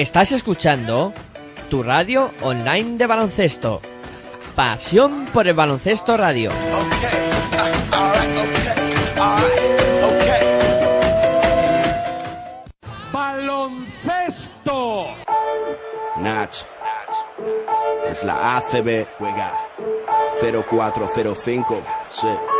Estás escuchando tu radio online de baloncesto. Pasión por el baloncesto radio. Baloncesto. Nach. Es la ACB. Juega 0405. Sí.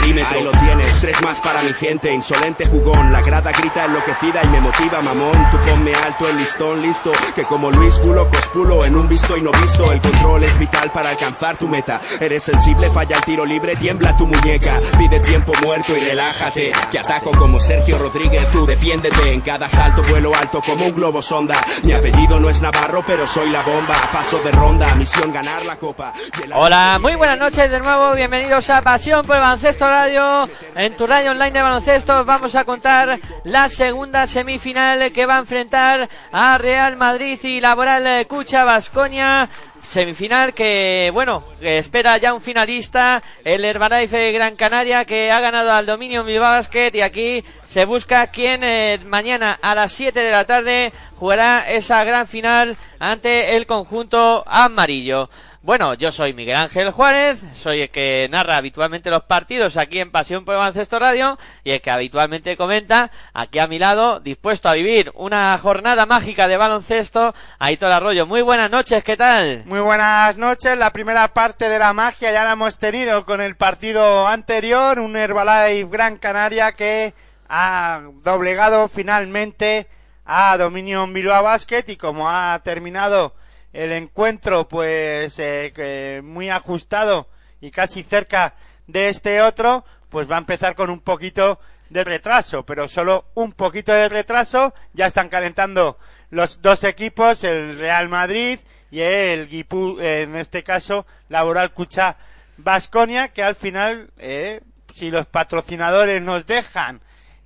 perímetro. Ahí lo tienes, tres más para mi gente, insolente jugón. La grada grita enloquecida y me motiva, mamón. Tú ponme alto el listón, listo. Que como Luis Pulo, cospulo en un visto y no visto. El control es vital para alcanzar tu meta. Eres sensible, falla el tiro libre, tiembla tu muñeca. Pide tiempo muerto y relájate. Que ataco como Sergio Rodríguez, tú defiéndete. En cada salto vuelo alto como un globo sonda. Mi apellido no es Navarro, pero soy la bomba. Paso de ronda, misión ganar la copa. Hola, muy buenas noches de nuevo, bienvenidos a Pasión por el Baloncesto Radio. En tu radio online de baloncesto os vamos a contar la segunda semifinal que va a enfrentar a Real Madrid y Laboral Cucha Basconia. Semifinal que, bueno, espera ya un finalista, el Herbalife Gran Canaria, que ha ganado al dominio Bilbao Basket y aquí se busca quien eh, mañana a las 7 de la tarde jugará esa gran final ante el conjunto amarillo. Bueno, yo soy Miguel Ángel Juárez, soy el que narra habitualmente los partidos aquí en Pasión por Baloncesto Radio y el que habitualmente comenta aquí a mi lado, dispuesto a vivir una jornada mágica de baloncesto, Aitor Arroyo. Muy buenas noches, ¿qué tal? Muy buenas noches. La primera parte de la magia ya la hemos tenido con el partido anterior, un Herbalife Gran Canaria que ha doblegado finalmente a Dominion Bilbao Basket y como ha terminado el encuentro pues eh, muy ajustado y casi cerca de este otro, pues va a empezar con un poquito de retraso, pero solo un poquito de retraso. Ya están calentando los dos equipos, el Real Madrid y el Guipú, en este caso, Laboral Cucha Basconia, que al final, eh, si los patrocinadores nos dejan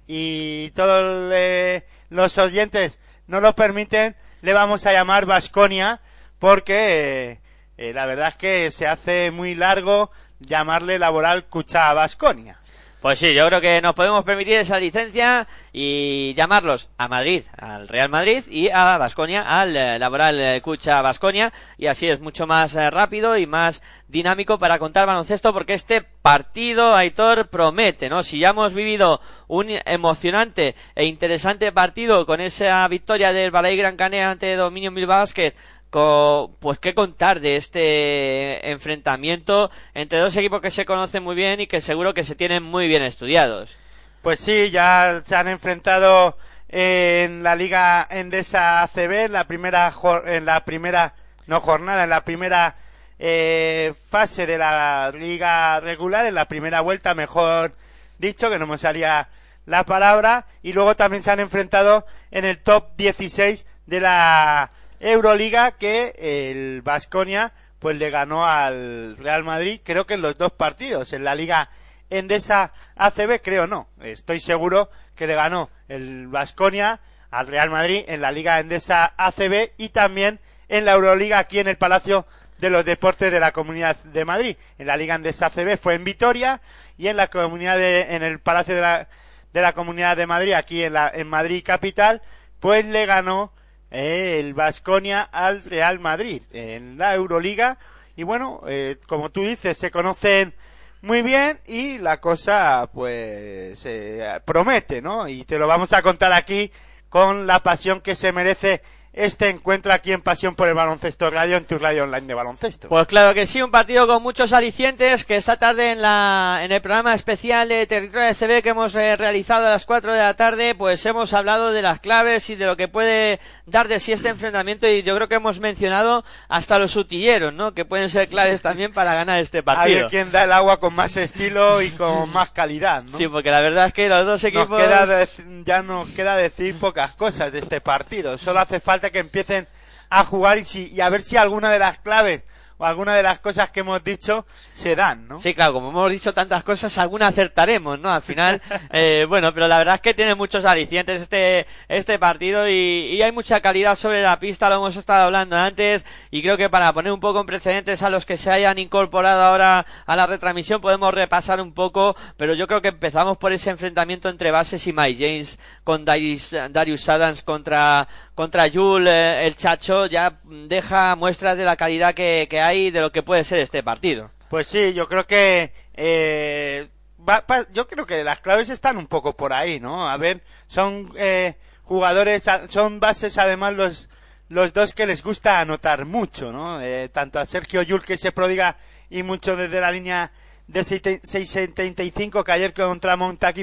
y todos eh, los oyentes no lo permiten, le vamos a llamar Basconia porque eh, eh, la verdad es que se hace muy largo llamarle Laboral Cucha Basconia. Pues sí, yo creo que nos podemos permitir esa licencia y llamarlos a Madrid, al Real Madrid y a Basconia, al eh, Laboral eh, Cucha Basconia y así es mucho más rápido y más dinámico para contar baloncesto porque este partido, Aitor, promete, ¿no? Si ya hemos vivido un emocionante e interesante partido con esa victoria del Balay Gran Canaria ante Dominion Bilbao Basket Pues qué contar de este enfrentamiento entre dos equipos que se conocen muy bien y que seguro que se tienen muy bien estudiados. Pues sí, ya se han enfrentado en la Liga Endesa ACB en la primera en la primera no jornada, en la primera eh, fase de la liga regular, en la primera vuelta, mejor dicho, que no me salía la palabra, y luego también se han enfrentado en el top 16 de la Euroliga que el Vasconia pues le ganó al Real Madrid, creo que en los dos partidos, en la Liga Endesa ACB, creo no, estoy seguro que le ganó el Vasconia al Real Madrid en la Liga Endesa ACB y también en la Euroliga aquí en el Palacio de los Deportes de la Comunidad de Madrid. En la Liga Endesa ACB fue en Vitoria y en la comunidad de, en el Palacio de la, de la Comunidad de Madrid, aquí en la, en Madrid capital, pues le ganó el Vasconia al Real Madrid en la Euroliga. Y bueno, eh, como tú dices, se conocen muy bien y la cosa pues eh, promete, ¿no? Y te lo vamos a contar aquí con la pasión que se merece este encuentro aquí en Pasión por el Baloncesto Radio, en tu radio online de baloncesto. Pues claro que sí, un partido con muchos alicientes que esta tarde en la en el programa especial de Territorio CB que hemos eh, realizado a las 4 de la tarde, pues hemos hablado de las claves y de lo que puede dar de sí este enfrentamiento y yo creo que hemos mencionado hasta los sutilleros, ¿no? Que pueden ser claves también para ganar este Hay partido. quien da el agua con más estilo y con más calidad, ¿no? Sí, porque la verdad es que los dos Nos equipos queda dec- ya nos queda decir pocas cosas de este partido. Solo hace falta falta que empiecen a jugar y, si, y a ver si alguna de las claves o alguna de las cosas que hemos dicho se dan, ¿no? Sí, claro, como hemos dicho tantas cosas, alguna acertaremos, ¿no? Al final, eh, bueno, pero la verdad es que tiene muchos alicientes este, este partido y, y, hay mucha calidad sobre la pista, lo hemos estado hablando antes y creo que para poner un poco en precedentes a los que se hayan incorporado ahora a la retransmisión podemos repasar un poco, pero yo creo que empezamos por ese enfrentamiento entre Bases y Mike James con Darius, Darius Adams contra, contra Jules, eh, el Chacho, ya deja muestras de la calidad que, que hay de lo que puede ser este partido. Pues sí, yo creo que eh, va, yo creo que las claves están un poco por ahí, ¿no? A ver, son eh, jugadores, son bases además los los dos que les gusta anotar mucho, ¿no? Eh, tanto a Sergio Yul que se prodiga y mucho desde la línea de 675 que ayer contra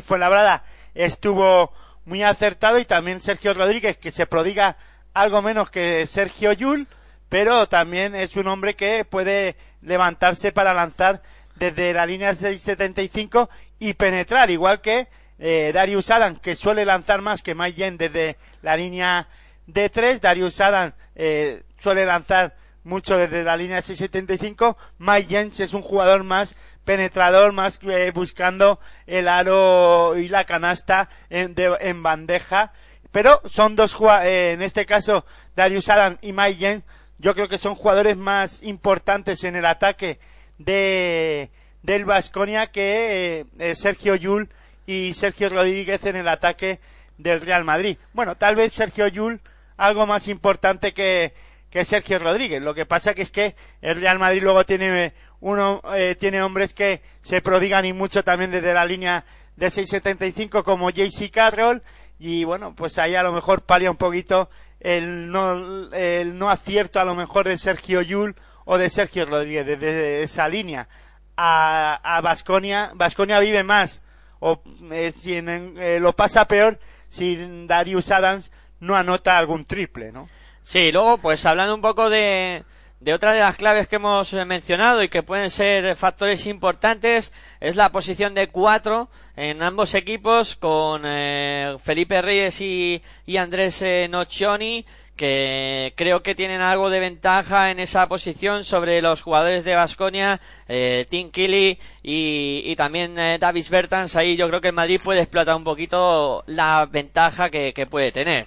fue labrada estuvo muy acertado y también Sergio Rodríguez que se prodiga algo menos que Sergio Yul pero también es un hombre que puede levantarse para lanzar desde la línea 675 y penetrar, igual que eh, Darius Adams, que suele lanzar más que Mike Yen desde la línea de 3. Darius Adams eh, suele lanzar mucho desde la línea 675. Mike Jens es un jugador más penetrador, más eh, buscando el aro y la canasta en, de, en bandeja. Pero son dos eh, en este caso Darius Adams y Mike Jens yo creo que son jugadores más importantes en el ataque de del Vasconia que eh, Sergio Yul y Sergio Rodríguez en el ataque del Real Madrid. Bueno, tal vez Sergio Yul algo más importante que, que Sergio Rodríguez. Lo que pasa que es que el Real Madrid luego tiene uno eh, tiene hombres que se prodigan y mucho también desde la línea de 6.75 como JC Carroll y bueno, pues ahí a lo mejor palia un poquito el no, el no acierto a lo mejor de Sergio Yul o de Sergio Rodríguez desde esa línea a, a Basconia. Basconia vive más o eh, si en, eh, lo pasa peor si Darius Adams no anota algún triple, ¿no? Sí, luego pues hablando un poco de, de otra de las claves que hemos mencionado y que pueden ser factores importantes es la posición de cuatro en ambos equipos con eh, Felipe Reyes y, y Andrés eh, Nocioni que creo que tienen algo de ventaja en esa posición sobre los jugadores de Basconia, eh, Tim Kelly y, y también eh, Davis Bertans. Ahí yo creo que el Madrid puede explotar un poquito la ventaja que puede tener.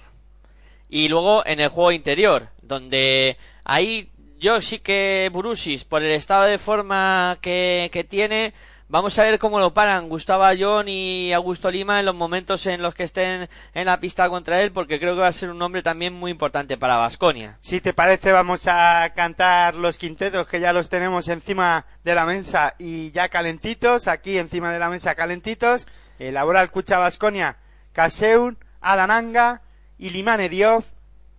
Y luego en el juego interior, donde ahí yo sí que Burusis, por el estado de forma que, tiene, Vamos a ver cómo lo paran Gustavo Ayón y Augusto Lima en los momentos en los que estén en la pista contra él, porque creo que va a ser un hombre también muy importante para Vasconia. Si te parece, vamos a cantar los quintetos que ya los tenemos encima de la mesa y ya calentitos, aquí encima de la mesa calentitos. Elabora el Cucha Vasconia, Caseun, Adananga, Ilimane Diop,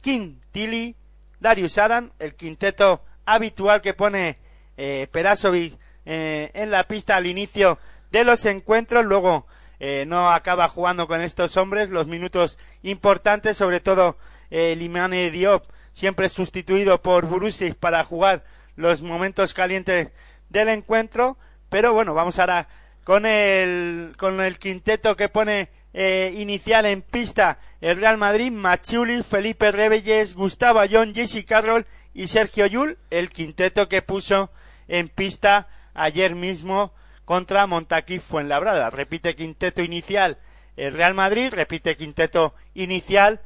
King Tilly, Darius Adam, el quinteto habitual que pone eh, Perasovic eh, en la pista al inicio de los encuentros, luego eh, no acaba jugando con estos hombres los minutos importantes, sobre todo eh, Limane Diop, siempre sustituido por Burusic para jugar los momentos calientes del encuentro, pero bueno, vamos ahora con el, con el quinteto que pone eh, inicial en pista el Real Madrid, Machuli, Felipe Rebelles, Gustavo Ayón, Jesse Carroll y Sergio Yul, el quinteto que puso en pista ayer mismo contra Montaquí Fuenlabrada. Repite quinteto inicial el Real Madrid, repite quinteto inicial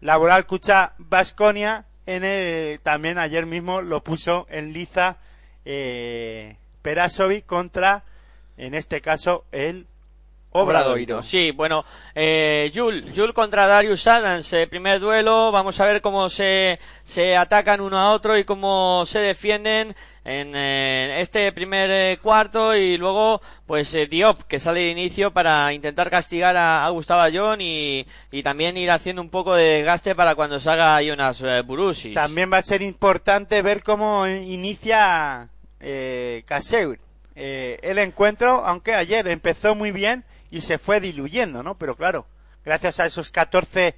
Laboral Cucha Basconia. En el, también ayer mismo lo puso en liza eh, contra, en este caso, el Obradoiro. Sí, bueno, eh, Jul, Jul contra Darius Adams, eh, primer duelo, vamos a ver cómo se, se atacan uno a otro y cómo se defienden en eh, este primer eh, cuarto y luego pues eh, Diop que sale de inicio para intentar castigar a, a Gustavo Ayón y, y, también ir haciendo un poco de desgaste para cuando salga Jonas Burusis. También va a ser importante ver cómo inicia eh, Kaseur. el encuentro, aunque ayer empezó muy bien y se fue diluyendo, ¿no? Pero claro, gracias a esos 14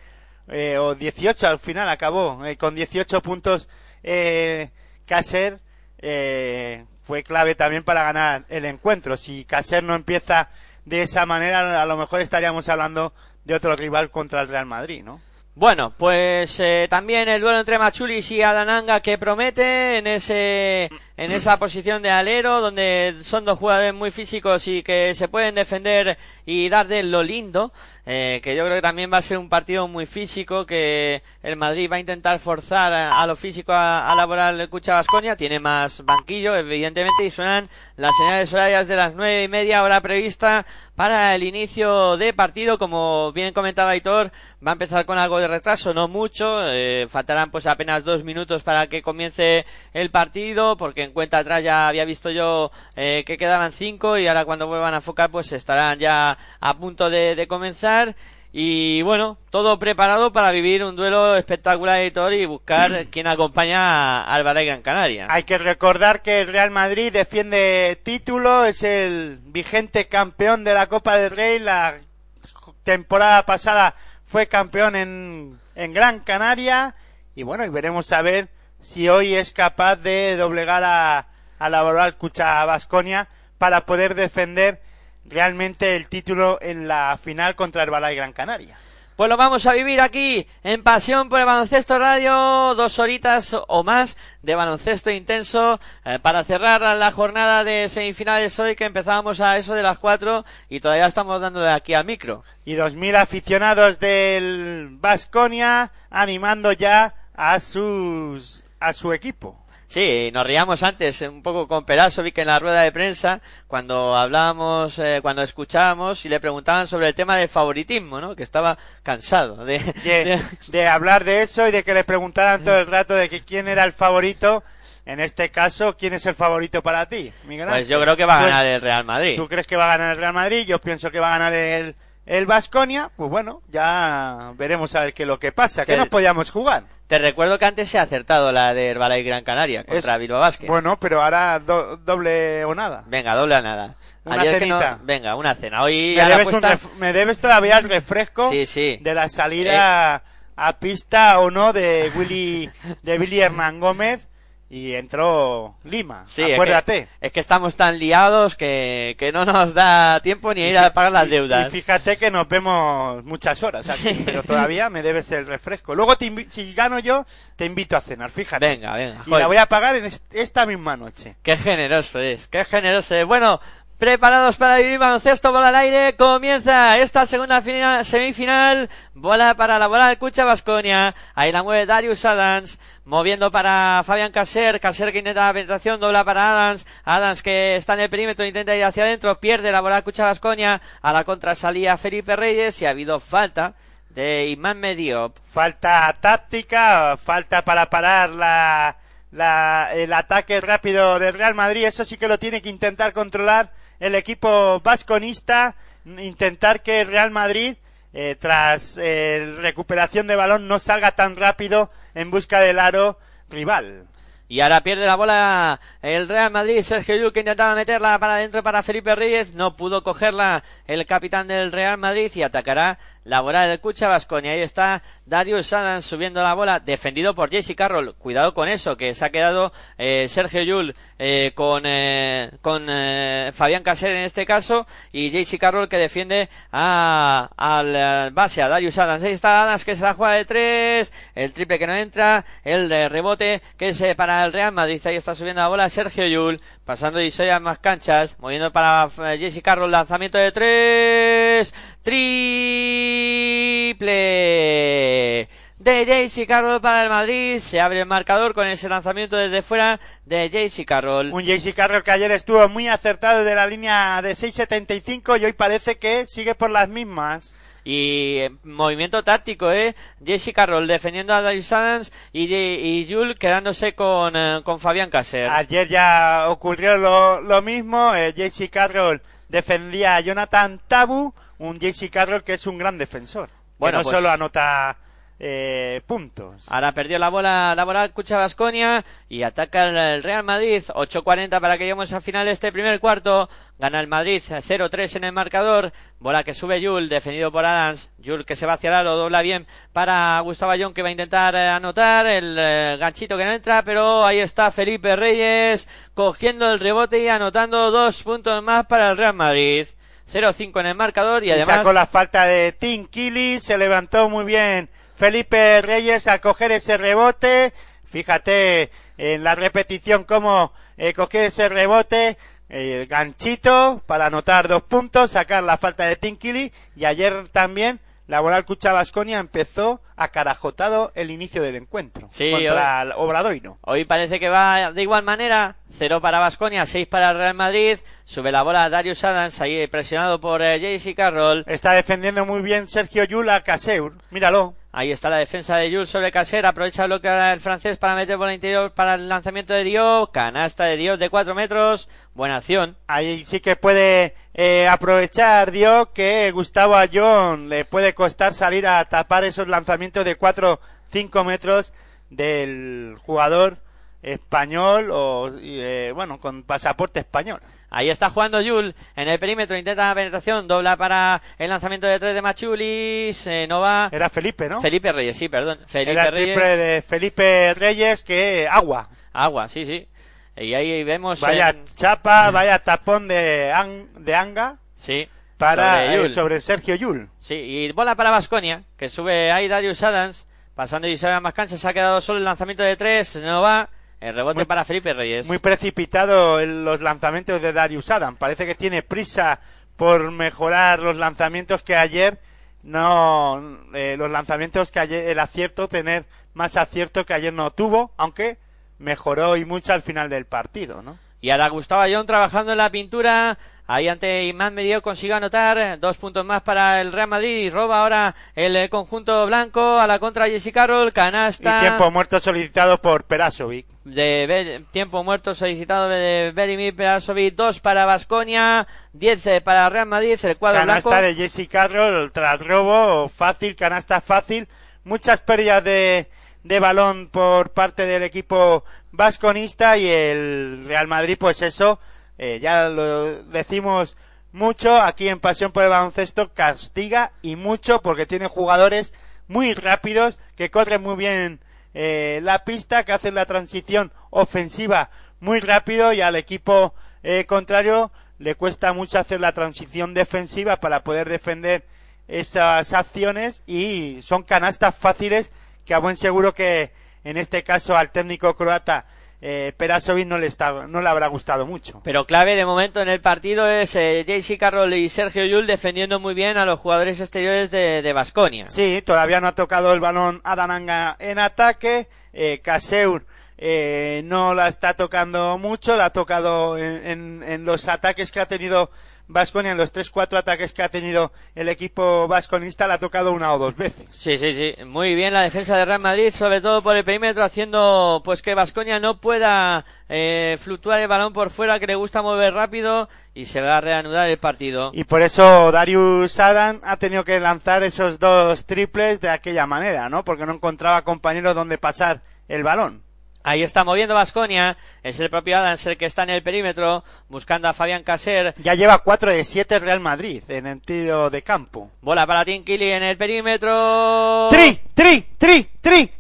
eh, o 18 al final acabó eh, con 18 puntos eh, Caser eh, fue clave también para ganar el encuentro. Si Caser no empieza de esa manera, a lo mejor estaríamos hablando de otro rival contra el Real Madrid, ¿no? Bueno, pues eh, también el duelo entre Machulis y Adananga que promete en ese en esa posición de alero donde son dos jugadores muy físicos y que se pueden defender y dar de lo lindo eh, que yo creo que también va a ser un partido muy físico que el Madrid va a intentar forzar a, lo físico a, a laborar el Cucha Vasconia tiene más banquillo evidentemente y suenan las señales horarias de las nueve y media hora prevista para el inicio de partido. Como bien comentaba Aitor va a empezar con algo de retraso no mucho eh, faltarán pues apenas dos minutos para que comience el partido porque en cuenta atrás ya había visto yo eh, que quedaban cinco y ahora cuando vuelvan a focar pues estarán ya a punto de, de comenzar y bueno, todo preparado para vivir un duelo espectacular editor y buscar quien acompaña al Balay Gran Canaria. Hay que recordar que el Real Madrid defiende título, es el vigente campeón de la Copa del Rey. La temporada pasada fue campeón en, en Gran Canaria. Y bueno, y veremos a ver si hoy es capaz de doblegar a, la Boral Cucha Vasconia para poder defender realmente el título en la final contra el Balay Gran Canaria. Pues lo vamos a vivir aquí en Pasión por el Baloncesto Radio, dos horitas o más de baloncesto intenso eh, para cerrar la jornada de semifinales hoy que empezábamos a eso de las cuatro y todavía estamos dándole aquí al micro. Y dos mil aficionados del Vasconia animando ya a sus a su equipo. Sí, nos reíamos antes un poco con Perasovic en la rueda de prensa cuando hablábamos, eh, cuando escuchábamos y le preguntaban sobre el tema del favoritismo, ¿no? Que estaba cansado de, de, de- de hablar de eso y de que le preguntaran todo el rato de que quién era el favorito. En este caso, ¿quién es el favorito para ti, Miguel Pues yo creo que va a ganar el Real Madrid. ¿Tú crees que va a ganar el Real Madrid? Yo pienso que va a ganar el el Vasconia. Pues bueno, ya veremos a ver qué es lo que pasa. ¿Qué Te- nos podíamos jugar? Te recuerdo que antes se ha acertado la de Herbalife Gran Canaria contra Es- Bilbao Basket. Bueno, pero ahora do- doble o nada. Venga, doble a nada. Una Ayer que no- cenita. Venga, una cena. Hoy Me debes, un apuesta- ref- me debes todavía el refresco Sí, sí. de la salida a pista o no de Willy de Billy Hernán Gómez y entró Lima. Sí, es acuérdate. que, es que estamos tan liados que, que no nos da tiempo ni ir a pagar las deudas. Y fíjate que nos vemos muchas horas aquí, Sí. pero todavía me debes el refresco. Luego, te si gano yo, te invito a cenar, fíjate. Venga, venga. Y la voy a pagar en est- esta misma noche. Qué generoso es, qué generoso es. Bueno, preparados para vivir baloncesto, bola al aire, comienza esta segunda fina- semifinal, bola para la bola Cucha Vasconia, ahí la mueve Darius Adams, moviendo para Fabián Caser, Caser que intenta la penetración, dobla para Adams, Adams que está en el perímetro, intenta ir hacia adentro, pierde la bola Cucha Vasconia, a la contra salía Felipe Reyes y ha habido falta de Imán Mediop. Falta táctica, falta para parar la, la- el ataque rápido del Real Madrid. Eso sí que lo tiene que intentar controlar el equipo vasconista. Intentar que el Real Madrid, eh, tras eh, recuperación de balón, no salga tan rápido en busca del aro rival. Y ahora pierde la bola el Real Madrid. Sergio Llull que intentaba meterla para adentro para Felipe Reyes. No pudo cogerla el capitán del Real Madrid y atacará la bola del Cucha Vasconia. Ahí está Darius Adams subiendo la bola, defendido por Jesse Carroll. Cuidado con eso, que se ha quedado eh, Sergio Llull eh, con, eh, con eh, Fabián Caser en este caso y Jesse Carroll que defiende a, al eh, base, a Darius Adams. Ahí está Adams que se la juega de tres, el triple que no entra, el rebote que es eh, para el Real Madrid. Ahí está subiendo la bola Sergio Llull, pasando y soy a más canchas, moviendo para Jesse Carroll, lanzamiento de tres, triple de JC Carroll para el Madrid. Se abre el marcador con ese lanzamiento desde fuera de JC Carroll. Un JC Carroll que ayer estuvo muy acertado de la línea de 6.75 y hoy parece que sigue por las mismas. Y eh, movimiento táctico, ¿eh? Jesse Carroll defendiendo a Darius Adams y, y Jules quedándose con, eh, con Fabián Caser. Ayer ya ocurrió lo, lo mismo. Eh, JC Carroll defendía a Jonathan Tabu, un JC Carroll que es un gran defensor. Bueno, que no pues- solo anota eh, puntos. Ahora perdió la bola laboral Cucha Vasconia y ataca el- el Real Madrid. 8.40 para que lleguemos al final de este primer cuarto. Gana el Madrid 0-3 en el marcador. Bola que sube Yul, defendido por Adams. Yul que se va hacia el aro, dobla bien para Gustavo Ayón que va a intentar eh, anotar. El eh, ganchito que no entra, pero ahí está Felipe Reyes cogiendo el rebote y anotando dos puntos más para el Real Madrid. 0-5 en el marcador y Y además... sacó la falta de Tim se levantó muy bien Felipe Reyes a coger ese rebote. Fíjate en la repetición cómo eh, coger ese rebote. eh, ganchito para anotar dos puntos, sacar la falta de Tinkili y ayer también la Boral Cucha Basconia empezó acarajotado el inicio del encuentro Sí, contra el Obradoiro. Hoy parece que va de igual manera. Cero para Basconia, seis para el Real Madrid. Sube la bola Darius Adams, ahí presionado por eh, Carroll. Está defendiendo muy bien Sergio Yula Caseur. Míralo. Ahí está la defensa de Jules sobre Caser. Aprovecha el bloque ahora el francés para meter bola interior para el lanzamiento de Diop. Canasta de Diop de cuatro metros. Buena acción. Ahí sí que puede eh, aprovechar Dios que Gustavo Ayón le puede costar salir a tapar esos lanzamientos de 4-5 metros del jugador español o eh, bueno con pasaporte español. Ahí está jugando Yul en el perímetro, intenta la penetración, dobla para el lanzamiento de tres de Machulis, eh, no va. Era Felipe, ¿no? Felipe Reyes, sí, perdón. Felipe Era el Reyes. triple de Felipe Reyes que agua. Agua, sí, sí. Y ahí vemos. Vaya en- chapa, vaya tapón de, An- de Anga Sí. para sobre eh, sobre Sergio Yul. Sí, y bola para Vasconia, que sube ahí Darius Adams, pasando y se más cancha, se ha quedado solo el lanzamiento de tres, no va. El rebote Muy- para Felipe Reyes. Muy precipitado en los lanzamientos de Darius Adam. Parece que tiene prisa por mejorar los lanzamientos que ayer no eh, los lanzamientos que ayer el acierto tener más acierto que ayer no tuvo, aunque mejoró y mucho al final del partido, ¿no? Y ahora Gustavo Ayón trabajando en la pintura. Ahí ante Imán Medio consigue anotar dos puntos más para el Real Madrid y roba ahora el eh, conjunto blanco a la contra Jesse Carroll. Y Canasta tiempo muerto solicitado por Perasovic. de Be- tiempo muerto solicitado de Berimir Perasovic. Dos para Vasconia, diez eh, para Real Madrid. El cuadro Canasta blanco. de Jesse Carroll tras robo, fácil, canasta fácil. Muchas pérdidas de, de balón por parte del equipo vasconista y el Real Madrid, pues eso, eh, ya lo decimos mucho aquí en Pasión por el Baloncesto, castiga y mucho porque tiene jugadores muy rápidos que corren muy bien eh, la pista, que hacen la transición ofensiva muy rápido y al equipo eh, contrario le cuesta mucho hacer la transición defensiva para poder defender esas acciones y son canastas fáciles que a buen seguro que en este caso al técnico croata eh, Perasovic no le, está, no le habrá gustado mucho. Pero clave de momento en el partido es eh, JC Carroll y Sergio Yul defendiendo muy bien a los jugadores exteriores de Vasconia. Sí, todavía no ha tocado el balón Adananga en ataque. Eh, Caseur eh, no la está tocando mucho, la ha tocado en, en- en los ataques que ha tenido Vasconia, en los 3-4 ataques que ha tenido el equipo vasconista, la ha tocado una o dos veces. Sí, sí, sí. Muy bien la defensa de Real Madrid, sobre todo por el perímetro, haciendo pues que Vasconia no pueda eh, fluctuar el balón por fuera, que le gusta mover rápido y se va a reanudar el partido. Y por eso Darius Adam ha tenido que lanzar esos dos triples de aquella manera, ¿no? Porque no encontraba compañeros donde pasar el balón. Ahí está moviendo Vasconia, es el propio Adams el que está en el perímetro, buscando a Fabián Caser. Ya lleva 4 de 7 Real Madrid en el tiro de campo. Bola para Tim Kelly en el perímetro. Tri, tri, tri, tri,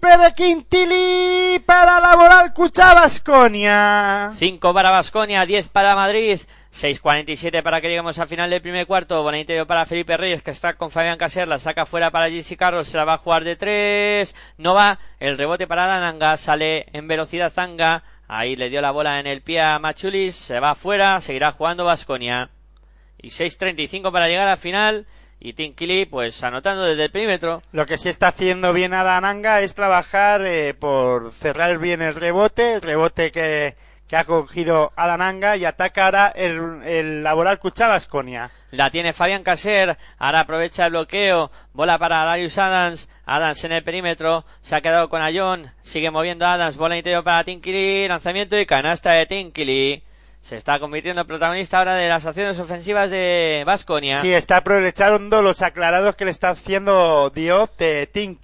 de Quintili para la Moral Cucha Basconia. 5 para Vasconia, 10 para Madrid, 6.47 para que lleguemos al final del primer cuarto. Bola interior para Felipe Reyes, que está con Fabián Caser, la saca fuera para Jesse Carlos, se la va a jugar de 3. No va, el rebote para Lananga, sale en velocidad Zanga. Ahí le dio la bola en el pie a Machulis, se va fuera, seguirá jugando Vasconia. Y 6.35 para llegar al final. Y Tim Kelly, pues anotando desde el perímetro. Lo que sí está haciendo bien Adananga es trabajar eh, por cerrar bien el rebote, el rebote que, que ha cogido Adananga y ataca ahora el, el Laboral Cucha Basconia. La tiene Fabián Caser. Ahora aprovecha el bloqueo. Bola para Darius Adams. Adams en el perímetro. Se ha quedado con Ayón. Sigue moviendo Adams. Bola interior para Tinkili. Lanzamiento y canasta de Tinkili. Se está convirtiendo en protagonista ahora de las acciones ofensivas de Vasconia. Sí, está aprovechando los aclarados que le está haciendo Diop de Tim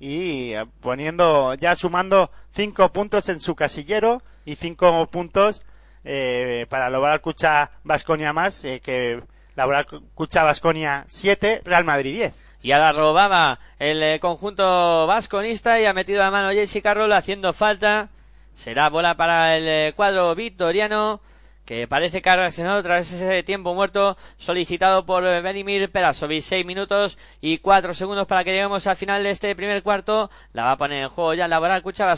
y eh, poniendo, ya sumando cinco puntos en su casillero y cinco puntos eh, para lograr Cucha Basconia más, eh, que lograr Cucha Basconia 7, Real Madrid 10. Y ahora robaba el eh, conjunto vasconista y ha metido la mano Jesse Carroll haciendo falta. Será bola para el eh, cuadro victoriano que parece que ha reaccionado tras ese tiempo muerto solicitado por Benimir Perasovic. Seis minutos y cuatro segundos para que lleguemos al final de este primer cuarto. La va a poner en juego ya Laboral Cucha.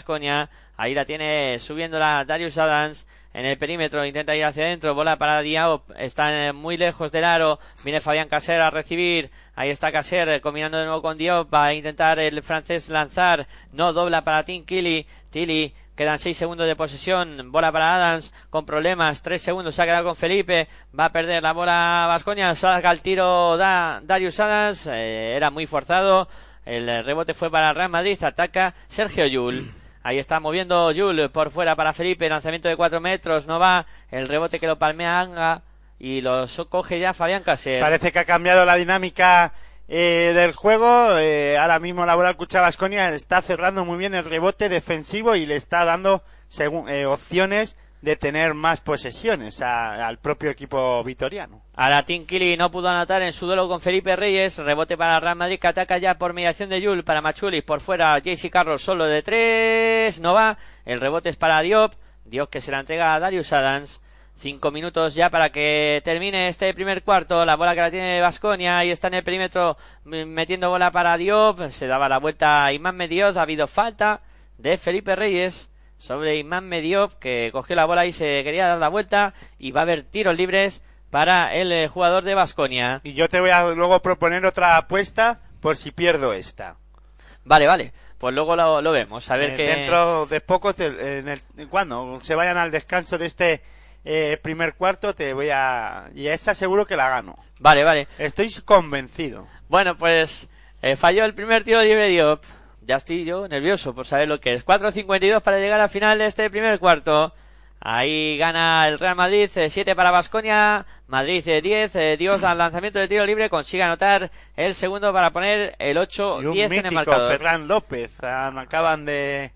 Ahí la tiene subiendo la Darius Adams en el perímetro, intenta ir hacia adentro, bola para Diao, está muy lejos del aro, viene Fabián Caser a recibir, ahí está Caser combinando de nuevo con Diop, va a intentar el francés lanzar, no dobla para Tim Killy, Tilly Quedan seis segundos de posesión. Bola para Adams con problemas. Tres segundos. Se ha quedado con Felipe. Va a perder la bola Vascoña. Salga el tiro da Darius Adams. Eh, era muy forzado. El rebote fue para Real Madrid. Ataca Sergio Yul. Ahí está moviendo Yul por fuera para Felipe. Lanzamiento de cuatro metros. No va. El rebote que lo palmea Anga. Y lo coge ya Fabián Caser. Parece que ha cambiado la dinámica eh, del juego. Eh, ahora mismo la bola está cerrando muy bien el rebote defensivo y le está dando eh, opciones de tener más posesiones al propio equipo vitoriano. Tim Kili no pudo anotar en su duelo con Felipe Reyes. Rebote para Real Madrid que ataca ya por mediación de Yul para Machulis. Por fuera JC Carlos solo de tres. No va. El rebote es para Diop. Diop que se la entrega a Darius Adams. Cinco minutos ya para que termine este primer cuarto. La bola que la tiene Vasconia y está en el perímetro metiendo bola para Diop. Se daba la vuelta a Imán Mediop. Ha habido falta de Felipe Reyes sobre Imán Mediop que cogió la bola y se quería dar la vuelta. Y va a haber tiros libres para el eh, jugador de Vasconia. Y yo te voy a luego proponer otra apuesta por si pierdo esta. Vale, vale. Pues luego lo, vemos. A ver eh, qué. Dentro de poco, cuando se vayan al descanso de este eh, primer cuarto te voy a... Y esa seguro que la gano. Vale, vale. Estoy convencido. Bueno, pues eh, falló el primer tiro libre Diop. Ya estoy yo nervioso por saber lo que es. 4.52 para llegar al final de este primer cuarto. Ahí gana el Real Madrid, 7 eh, para Basconia, Madrid 10, eh, Dios al lanzamiento de tiro libre, consigue anotar el segundo para poner el 8-10 en el marcador. Ferran López, acaban de,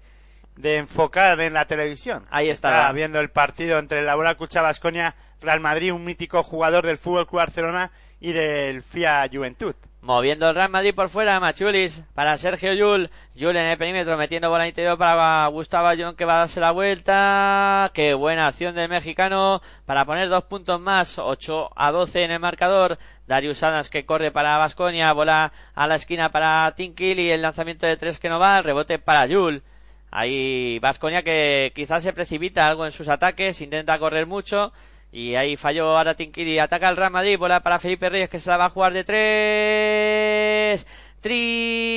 de enfocar en la televisión. Ahí está. viendo el partido entre el Laboral Cucha Basconia, Real Madrid, un mítico jugador del Fútbol Club Barcelona y del FIA Juventud. Moviendo el Real Madrid por fuera, Machulis para Sergio Yul. Yul en el perímetro metiendo bola interior para Gustavo Ayón que va a darse la vuelta. Qué buena acción del mexicano para poner dos puntos más. 8 a 12 en el marcador. Darius Adams que corre para Basconia. Bola a la esquina para Tinkil y el lanzamiento de tres que no va. Rebote para Yul. Ahí Vasconia que quizás se precipita algo en sus ataques, intenta correr mucho. Y ahí falló ahora Tinkiri. Ataca el Real Madrid. Bola para Felipe Reyes que se la va a jugar de tres. Triple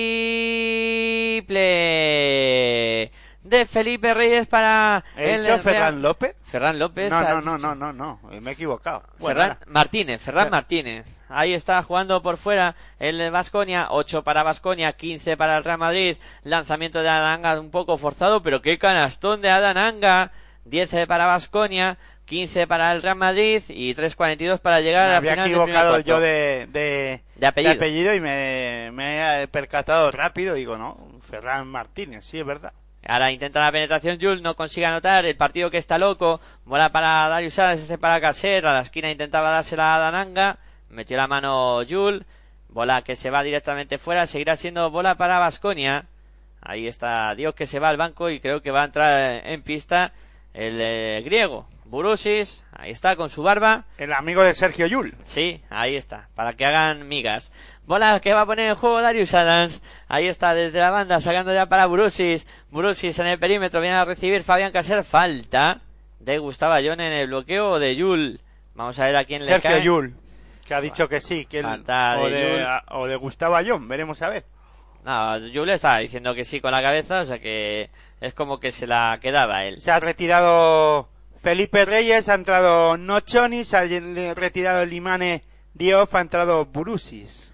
de Felipe Reyes para el Ferran López? Ferran López. No, no, no, no, no, no, me he equivocado. Ferran Martínez, Ferran Martínez. Ahí está jugando por fuera el Vasconia, 8 para Vasconia, 15 para el Real Madrid. Lanzamiento de Adananga un poco forzado, pero qué canastón de Adananga. 10 para Vasconia, 15 para el Real Madrid y 3.42 para llegar al final había equivocado yo de, de, apellido. y me, me, he percatado rápido. Digo, no, Ferran Martínez, sí, es verdad. Ahora intenta la penetración, Jules no consigue anotar. El partido que está loco. Bola para Darius Adams, ese para Caser. A la esquina intentaba dársela a Dananga. Metió la mano Jules. Bola que se va directamente fuera. Seguirá siendo bola para Vasconia. Ahí está Dios que se va al banco y creo que va a entrar en pista el eh, griego. Burusis, ahí está con su barba. El amigo de Sergio Yul. Sí, ahí está, para que hagan migas. Bola que va a poner en juego Darius Adams. Ahí está desde la banda, sacando ya para Burusis. Burusis en el perímetro, viene a recibir Fabián Caser. Falta de Gustavo Ayón en el bloqueo de Yul. Vamos a ver a quién le cae. Sergio Yul, que ha dicho que sí. Que o, de, o de Gustavo Ayón, veremos a ver. No, Yul está diciendo que sí con la cabeza, o sea que es como que se la quedaba él. Se ha retirado Felipe Reyes, ha entrado Nochoni, se ha retirado Limane Diop, ha entrado Burusis.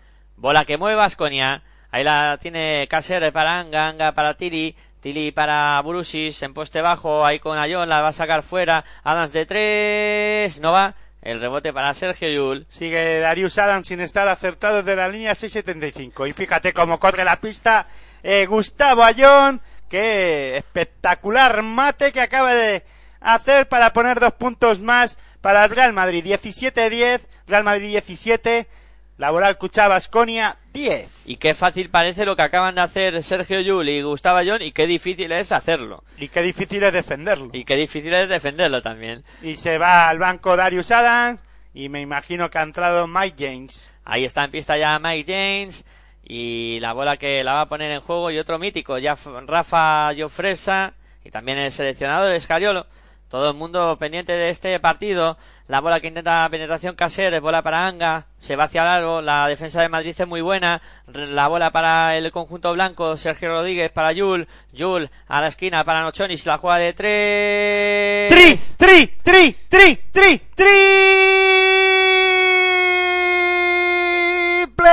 Bola que mueve Vasconia. Ahí la tiene Caser para Anga, Anga para Tili. Tili para Burusis en poste bajo. Ahí con Ayón la va a sacar fuera. Adams de tres. No va. El rebote para Sergio Yul. Sigue Darius Adams sin estar acertado desde la línea 6.75. Y fíjate cómo corre la pista eh, Gustavo Ayón. Qué espectacular mate que acaba de hacer para poner dos puntos más para el Real Madrid. 17-10. Real Madrid 17. Laboral Cuchá Basconia 10. Y qué fácil parece lo que acaban de hacer Sergio Yul y Gustavo Ayón y qué difícil es hacerlo. Y qué difícil es defenderlo. Y qué difícil es defenderlo también. Y se va al banco Darius Adams y me imagino que ha entrado Mike James. Ahí está en pista ya Mike James y la bola que la va a poner en juego y otro mítico, ya Rafa Jofresa y también el seleccionador Escariolo. Todo el mundo pendiente de este partido. La bola que intenta penetración Caser, bola para Anga, se va hacia largo. La defensa de Madrid es muy buena. La bola para el conjunto blanco, Sergio Rodríguez para Yul. Yul a la esquina para Nochonis, la juega de tres. ¡Tri! ¡Tri! ¡Tri! ¡Tri! ¡Tri! ¡Triple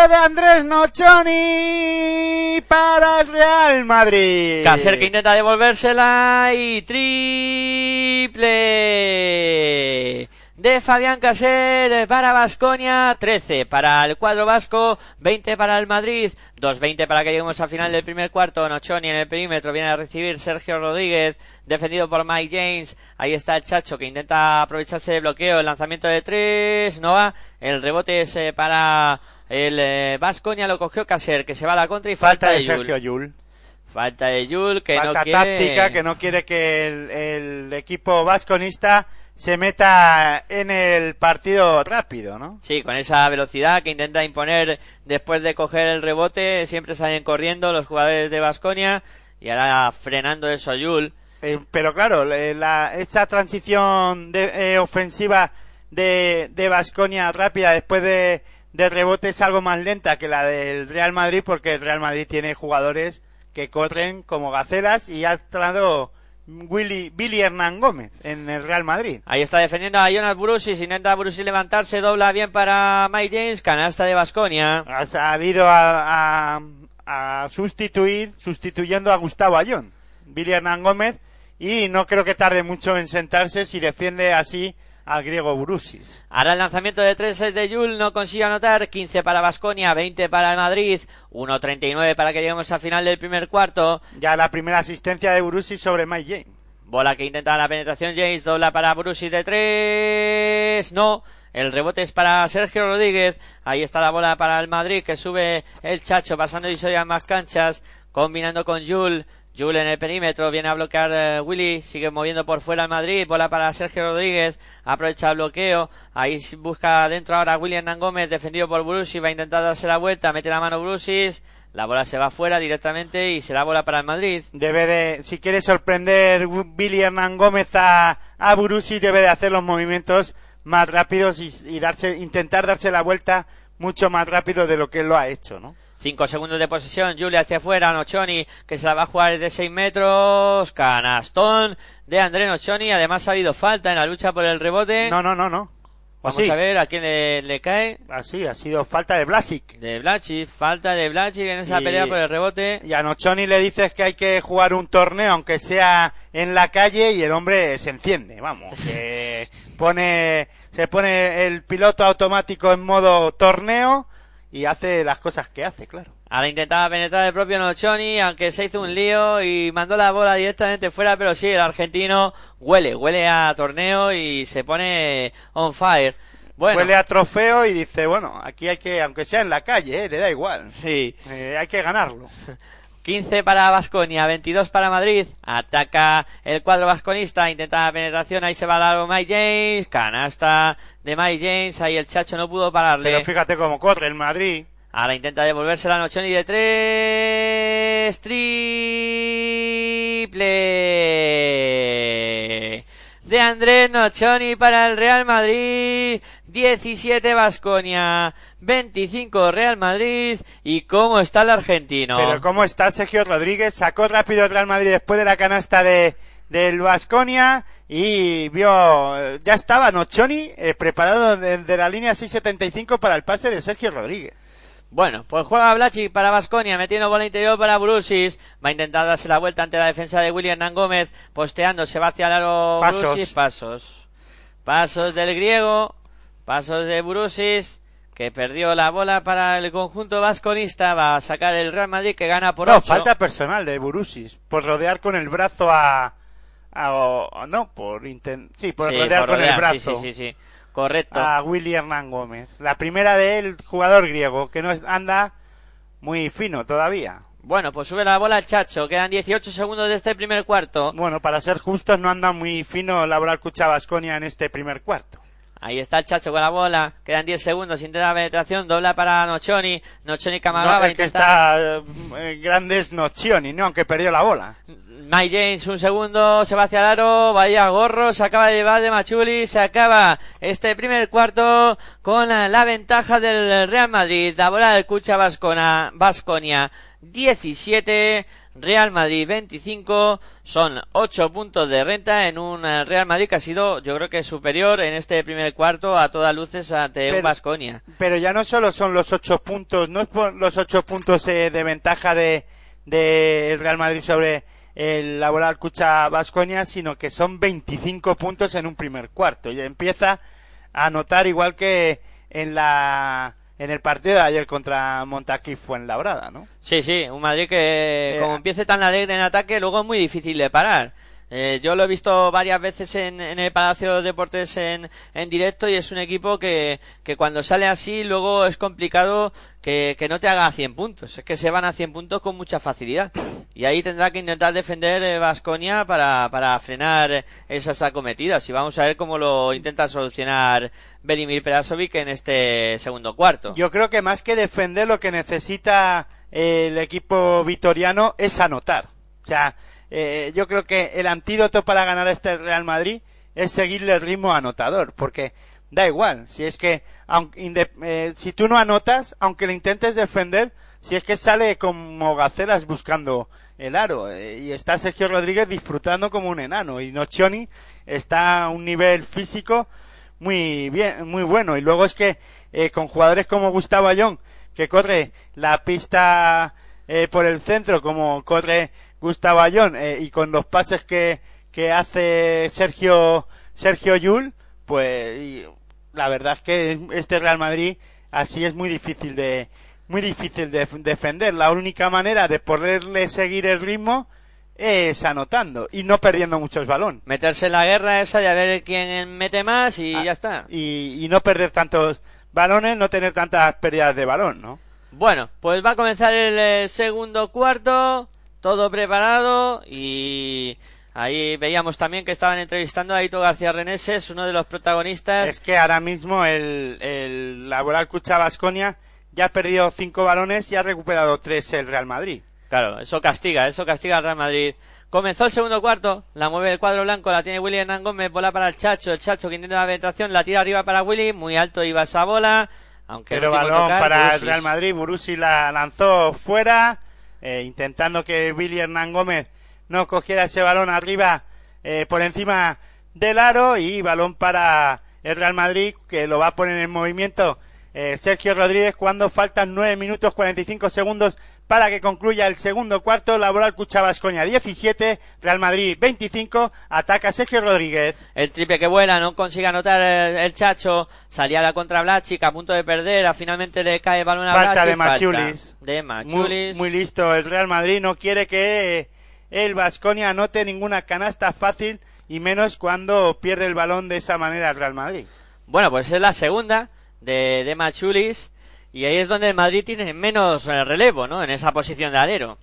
de Andrés Nochoni para el Real Madrid! Caser que intenta devolvérsela y triple. De Fabián Caser para Vasconia, 13 para el cuadro vasco, 20 para el Madrid, 2-20 para que lleguemos al final del primer cuarto, Nochoni en el perímetro, viene a recibir Sergio Rodríguez, defendido por Mike James, ahí está el Chacho que intenta aprovecharse de bloqueo, el lanzamiento de tres, no va, el rebote es eh, para el Vasconia, lo cogió Caser, que se va a la contra y falta, Falta de Sergio Yul. Falta de Yul, que Falta no quiere... táctica que no quiere que el, el equipo vasconista se meta en el partido rápido, ¿no? Sí, con esa velocidad que intenta imponer después de coger el rebote, siempre salen corriendo los jugadores de Vasconia y ahora frenando eso Yul. Eh, pero claro, la, esa transición de, eh, ofensiva de de Vasconia rápida después de, de rebote es algo más lenta que la del Real Madrid porque el Real Madrid tiene jugadores que corren como gacelas y ha entrado Willy, Billy Hernán Gómez en el Real Madrid. Ahí está defendiendo a Jonas Brusis, intenta Brusis levantarse, dobla bien para Mike James, canasta de Vasconia. Ha salido a, a, a sustituir, sustituyendo a Gustavo Ayón, Billy Hernán Gómez, y no creo que tarde mucho en sentarse si defiende así al griego Brusis. Ahora el lanzamiento de 3 es de Yul, no consigue anotar, 15 para Vasconia, 20 para el Madrid, 1.39 para que lleguemos al final del primer cuarto. Ya la primera asistencia de Brusis sobre Mike James. Bola que intenta la penetración James, dobla para Brusis de tres, no. El rebote es para Sergio Rodríguez. Ahí está la bola para el Madrid que sube el Chacho pasando y a más canchas, combinando con Jul. Jul en el perímetro, viene a bloquear eh, Willy, sigue moviendo por fuera el Madrid, bola para Sergio Rodríguez, aprovecha el bloqueo, ahí busca dentro ahora William Hernán Gómez, defendido por Brusis, va a intentar darse la vuelta, mete la mano Brusis, la bola se va fuera directamente y será bola para el Madrid. Debe de, si quiere sorprender Billy Hernán Gómez a, a Brusis, debe de hacer los movimientos más rápidos y, y darse, intentar darse la vuelta mucho más rápido de lo que él lo ha hecho, ¿no? Cinco segundos de posesión, Julia hacia afuera, Nochoni, que se la va a jugar desde seis metros, canastón de André Nochoni, además ha habido falta en la lucha por el rebote. No, no, no, no. ¿O Vamos a ver a quién le, le cae. Así, ha sido falta de Blasic. De Blachi, falta de Blachi en esa Y- pelea por el rebote. Y a Nochoni le dices que hay que jugar un torneo, aunque sea en la calle, y el hombre se enciende, vamos. Que pone, se pone el piloto automático en modo torneo y hace las cosas que hace, claro. Ahora intentaba penetrar el propio Nochoni, aunque se hizo un lío y mandó la bola directamente fuera, pero sí, el argentino huele, huele a torneo y se pone on fire. Bueno, Huele a trofeo y dice, bueno, aquí hay que, aunque sea en la calle, eh, le da igual. sí. Eh, hay que ganarlo. 15 para Vasconia, 22 para Madrid. Ataca el cuadro vasconista, intenta la penetración, ahí se va a largo Mike James, canasta de Mike James, ahí el Chacho no pudo pararle. Pero fíjate cómo corre el Madrid. Ahora intenta devolverse la Nochoni de tres, triple de Andrés Nochoni para el Real Madrid, 17 Vasconia, 25 Real Madrid y cómo está el argentino. Pero cómo está Sergio Rodríguez, sacó rápido el Real Madrid después de la canasta de del Vasconia y vio, ya estaba Nochoni eh, preparado desde la línea 675 para el pase de Sergio Rodríguez. Bueno, pues juega Blachi para Vasconia, metiendo bola interior para Brusis. Va a intentar darse la vuelta ante la defensa de William Hernán Gómez, posteando, se va hacia el aro Pasos. Brusis, pasos. Pasos del griego, pasos de Brusis, que perdió la bola para el conjunto vasconista. Va a sacar el Real Madrid que gana por no, falta personal de Burusis por rodear con el brazo a, a- o- no, por inten- sí, por Sí, rodear por con rodear, el brazo. Sí, sí, sí, sí. Correcto. a Willy Hernán Gómez. La primera del jugador griego, que no anda muy fino todavía. Bueno, pues sube la bola el Chacho. Quedan 18 segundos de este primer cuarto. Bueno, para ser justos, no anda muy fino Laboral Cucha Basconia en este primer cuarto. Ahí está el Chacho con la bola. Quedan 10 segundos. Intenta la penetración. Dobla para Nochoni. Nochoni No, Camaraba. el que está eh, grande es Nocioni, ¿no? Aunque perdió la bola. Mike James, un segundo, se va hacia el aro, vaya gorro, se acaba de llevar de Machuli, se acaba este primer cuarto con la, la ventaja del Real Madrid, la bola del Cucha Vascona, Vasconia 17, Real Madrid 25, son 8 puntos de renta en un eh, Real Madrid que ha sido, yo creo que superior en este primer cuarto a todas luces ante un Pero- Vasconia. Pero ya no solo son los ocho puntos, no es por los ocho puntos eh, de ventaja de, de Real Madrid sobre el Laboral Cucha Vasconia, sino que son 25 puntos en un primer cuarto. Y empieza a notar igual que en la en el partido de ayer contra Montaquí Fuenlabrada, ¿no? Sí, sí, un Madrid que Eh, como empiece tan alegre en ataque, luego es muy difícil de parar. Eh, yo lo he visto varias veces en, el Palacio de Deportes en, en directo y es un equipo que, que cuando sale así luego es complicado que, que no te haga 100 puntos. Es que se van a 100 puntos con mucha facilidad. Y ahí tendrá que intentar defender Vasconia para, para frenar esas acometidas. Y vamos a ver cómo lo intenta solucionar Belimir Perasovic en este segundo cuarto. Yo creo que más que defender lo que necesita eh, el equipo vitoriano es anotar. O sea, eh, yo creo que el antídoto para ganar este Real Madrid es seguirle el ritmo anotador, porque da igual, si es que eh, si tú no anotas, aunque le intentes defender, si es que sale como gacelas buscando el aro eh, y está Sergio Rodríguez disfrutando como un enano y Nocioni está a un nivel físico muy bien, muy bueno. Y luego es que eh, con jugadores como Gustavo Ayón, que corre la pista por el centro, como corre Gustavo Ayón, eh, y con los pases que, que hace Sergio, Sergio Yul, pues y la verdad es que este Real Madrid así es muy difícil de, muy difícil de defender. La única manera de poderle seguir el ritmo es anotando y no perdiendo muchos balón. Meterse en la guerra esa y a ver quién mete más y Ah, ya está. y, y no perder tantos balones, no tener tantas pérdidas de balón, ¿no? Bueno, pues va a comenzar el eh, segundo cuarto, todo preparado y ahí veíamos también que estaban entrevistando a Aito García Reneses, uno de los protagonistas. Es que ahora mismo el, el Laboral Cucha Basconia ya ha perdido cinco balones y ha recuperado tres el Real Madrid. Claro, eso castiga, eso castiga al Real Madrid. Comenzó el segundo cuarto, la mueve el cuadro blanco, la tiene Willy Hernán Gómez, bola para el Chacho, el Chacho que intenta la penetración, la tira arriba para Willy, muy alto iba esa bola, aunque Pero balón tocar, para el. Real Madrid, Burusi la lanzó fuera, eh, intentando que Willy Hernán Gómez no cogiera ese balón arriba eh, por encima del aro y balón para el Real Madrid que lo va a poner en movimiento eh, Sergio Rodríguez cuando faltan 9 minutos 45 segundos para que concluya el segundo cuarto. Laboral Cucha Basconia 17, Real Madrid 25, ataca Sergio Rodríguez. El triple que vuela, no consigue anotar el, el Chacho, salía a la contra Blachic a punto de perder, a finalmente le cae el balón a Falta Blachic, de Machulis. de Muy, Machulis. muy listo el Real Madrid, no quiere que el Vasconia anote ninguna canasta fácil y menos cuando pierde el balón de esa manera el Real Madrid. Bueno, pues es la segunda de, de Machulis y ahí es donde el Madrid tiene menos eh, relevo, ¿no? En esa posición de alero.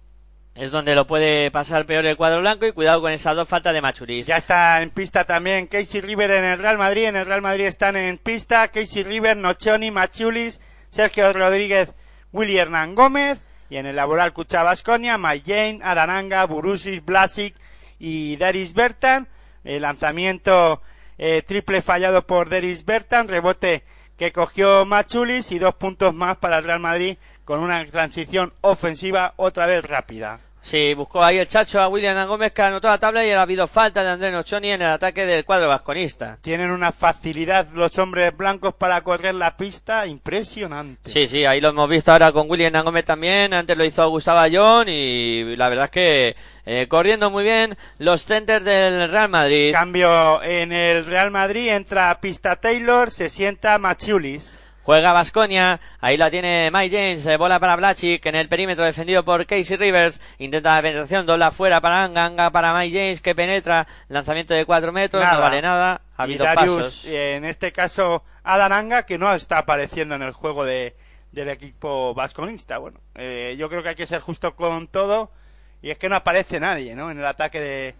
Es donde lo puede pasar peor el cuadro blanco y cuidado con esas dos faltas de Machulis. Ya está en pista también Casey River en el Real Madrid. En el Real Madrid están en pista Casey River, Nochoni, Machulis, Sergio Rodríguez, Willy Hernán Gómez. Y en el laboral Cucha Basconia, Jane, Adananga, Burusis, Blasic y Deris Bertan. El lanzamiento eh, triple fallado por Deris Bertan. Rebote que cogió Machulis y dos puntos más para el Real Madrid con una transición ofensiva otra vez rápida. Sí, buscó ahí el Chacho a William Gómez que anotó la tabla y ha habido falta de Andrés Nochoni en el ataque del cuadro vasconista. Tienen una facilidad los hombres blancos para correr la pista impresionante. Sí, sí, ahí lo hemos visto ahora con William Gómez también. Antes lo hizo Gustavo Ayón y la verdad es que eh, corriendo muy bien los centers del Real Madrid. Cambio en el Real Madrid entra pista Taylor, se sienta Machulis. Juega Vasconia. Ahí la tiene Mike James. eh, bola para Blachik en el perímetro defendido por Casey Rivers. Intenta la penetración. Dobla fuera para Anga. Anga para Mike James que penetra. Lanzamiento de 4 metros. No vale nada. Ha Y habido Darius, pasos. en este caso, Adananga, que no está apareciendo en el juego de, del equipo vasconista. Bueno, eh, yo creo que hay que ser justo con todo. Y es que no aparece nadie, ¿no? En el ataque de,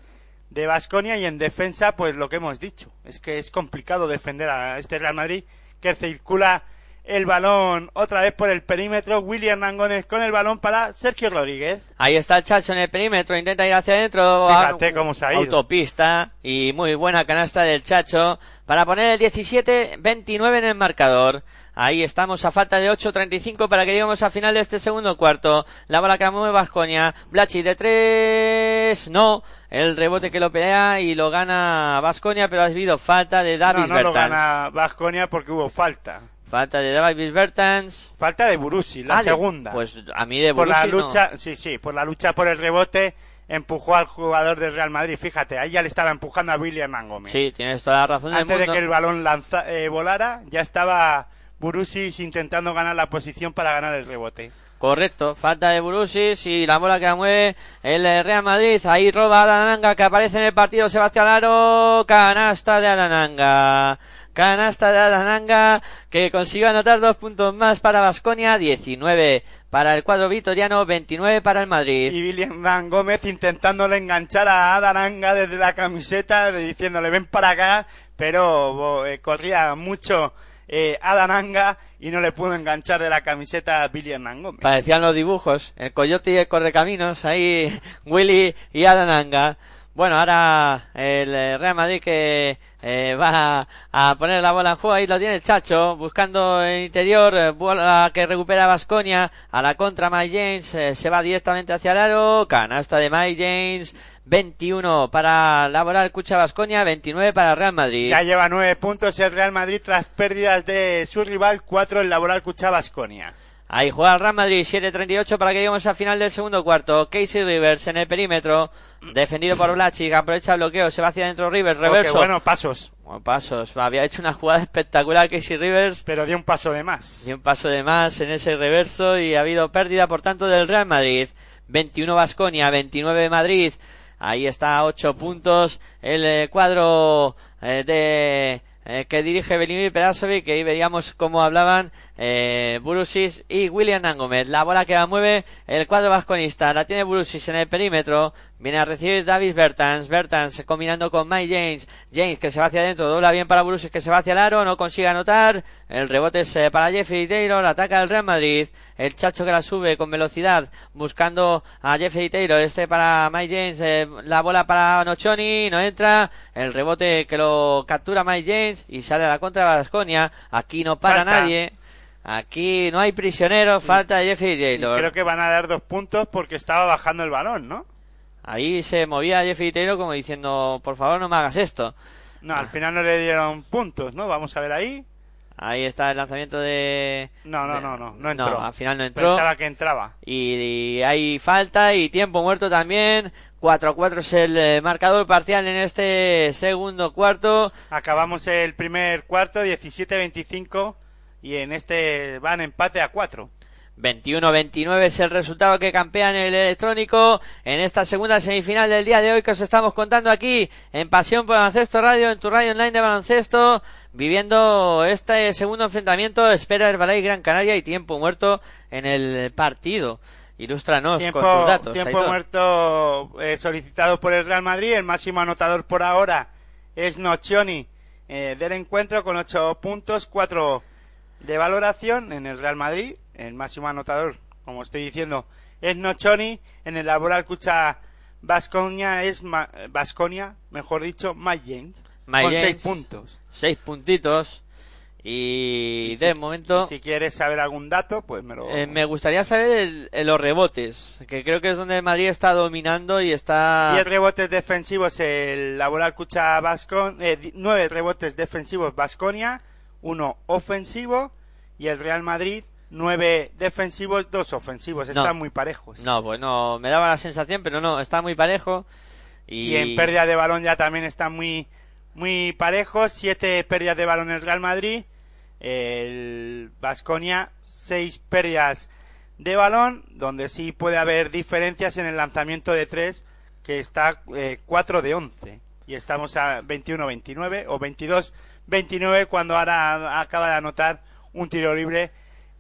de Vasconia y en defensa, pues lo que hemos dicho. Es que es complicado defender a este Real Madrid que circula el balón otra vez por el perímetro. William Nangones con el balón para Sergio Rodríguez. Ahí está el Chacho en el perímetro, intenta ir hacia adentro. Fíjate cómo se ha ido. Autopista y muy buena canasta del Chacho para poner el 17-29 en el marcador. Ahí estamos a falta de 8.35 para que lleguemos a final de este segundo cuarto. La bola que mueve Vasconia. Blachi de tres. No. El rebote que lo pelea y lo gana Vasconia, pero ha habido falta de No, Davis no lo gana Vasconia porque hubo falta. Falta de Davis Bertans. Falta de Burusi, la Ah, de- segunda. Pues a mí de por la no. lucha, sí, sí, por la lucha por el rebote empujó al jugador del Real Madrid. Fíjate, ahí ya le estaba empujando a William Mangome. Sí, tienes toda la razón del Antes de mundo. que el balón lanza, eh, volara, ya estaba Burusis intentando ganar la posición para ganar el rebote. Correcto, falta de Burusis y la bola que la mueve el Real Madrid. Ahí roba Adananga que aparece en el partido Sebastián Laro. Canasta de Adananga. Canasta de Adananga que consiguió anotar dos puntos más para Vasconia. 19 para el cuadro vitoriano, 29 para el Madrid. Y William Van Gómez intentándole enganchar a Adaranga desde la camiseta, diciéndole ven para acá, pero bo, eh, corría mucho eh, Adaranga y no le pudo enganchar de la camiseta a William Van Gómez. Parecían los dibujos, el coyote y el correcaminos, ahí Willy y Adananga. Bueno, ahora el eh, Real Madrid que eh, va a poner la bola en juego, ahí lo tiene el Chacho, buscando el interior, eh, bola que recupera Vasconia, a la contra Mike James, se va directamente hacia el aro, canasta de Mike James, 21 para laborar Cucha Vasconia, 29 para Real Madrid. Ya lleva nueve puntos el Real Madrid tras pérdidas de su rival, cuatro el Laboral Cucha Basconia. Ahí juega el Real Madrid, 7-38 para que lleguemos al final del segundo cuarto. Casey Rivers en el perímetro, defendido por Blachic, aprovecha el bloqueo, se va hacia adentro Rivers, reverso. bueno, pasos, Bueno, pasos, había hecho una jugada espectacular Casey Rivers, pero dio un paso de más. y un paso de más en ese reverso y ha habido pérdida por tanto del Real Madrid. 21 Vasconia, 29 Madrid. Ahí está a 8 puntos el eh, cuadro eh, de eh, que dirige Belimir Perasovic, que ahí veíamos cómo hablaban eh, Burusis y William Nangomet. La bola que la mueve el cuadro vasconista, la tiene Burusis en el perímetro, viene a recibir Davis Bertans, Bertans combinando con Mike James, James que se va hacia adentro, dobla bien para Burusis que se va hacia el aro, no consigue anotar, el rebote es eh, para Jeffrey Taylor, ataca el Real Madrid, el Chacho que la sube con velocidad, buscando a Jeffrey Taylor, este para Mike James, eh, la bola para Nochoni, no entra, el rebote que lo captura Mike James y sale a la contra de Vasconia, aquí no para Falta. nadie, aquí no hay prisioneros, falta de Jeffrey Y Taylor. creo que van a dar dos puntos porque estaba bajando el balón, ¿no? Ahí se movía Jeffrey Taylor como diciendo, por favor no me hagas esto. No, al final no le dieron puntos, ¿no? Vamos a ver ahí. Ahí está el lanzamiento de... No, no, de- no, no, no entró. al final no entró. Pensaba que entraba. Y, y hay falta y tiempo muerto también. 4 a 4 es el eh, marcador parcial en este segundo cuarto. Acabamos el primer cuarto, 17-25, y en este van empate a 4. 21-29 es el resultado que campean el electrónico en esta segunda semifinal del día de hoy que os estamos contando aquí en Pasión por Baloncesto Radio, en tu radio online de baloncesto, viviendo este segundo enfrentamiento, espera el Balay Gran Canaria y tiempo muerto en el partido. Ilústranos Tiempo, con tus datos. tiempo muerto eh, solicitado por el Real Madrid. El máximo anotador por ahora es Nocioni eh, del encuentro con 8 puntos, 4 de valoración en el Real Madrid. El máximo anotador, como estoy diciendo, es Nocioni. En el Laboral Cucha Vasconia es Vasconia, mejor dicho, Mike James. Mike con James. 6 puntos. Seis puntitos. Y, de momento... Si quieres saber algún dato, pues me lo... Eh, me gustaría saber el- el- los rebotes, que creo que es donde Madrid está dominando y está... 10 rebotes defensivos el Laboral Cucha Vascon, eh, di- 9 rebotes defensivos Vasconia, 1 ofensivo y el Real Madrid 9 defensivos, 2 ofensivos, No. están muy parejos. No, pues no, me daba la sensación, pero no, está muy parejo. Y, Y en pérdida de balón ya también están muy muy parejos, 7 pérdidas de balón el Real Madrid, el Vasconia, seis pérdidas de balón, donde sí puede haber diferencias en el lanzamiento de tres, que está eh, 4 de 11. Y estamos a 21-29 o 22-29 cuando ahora acaba de anotar un tiro libre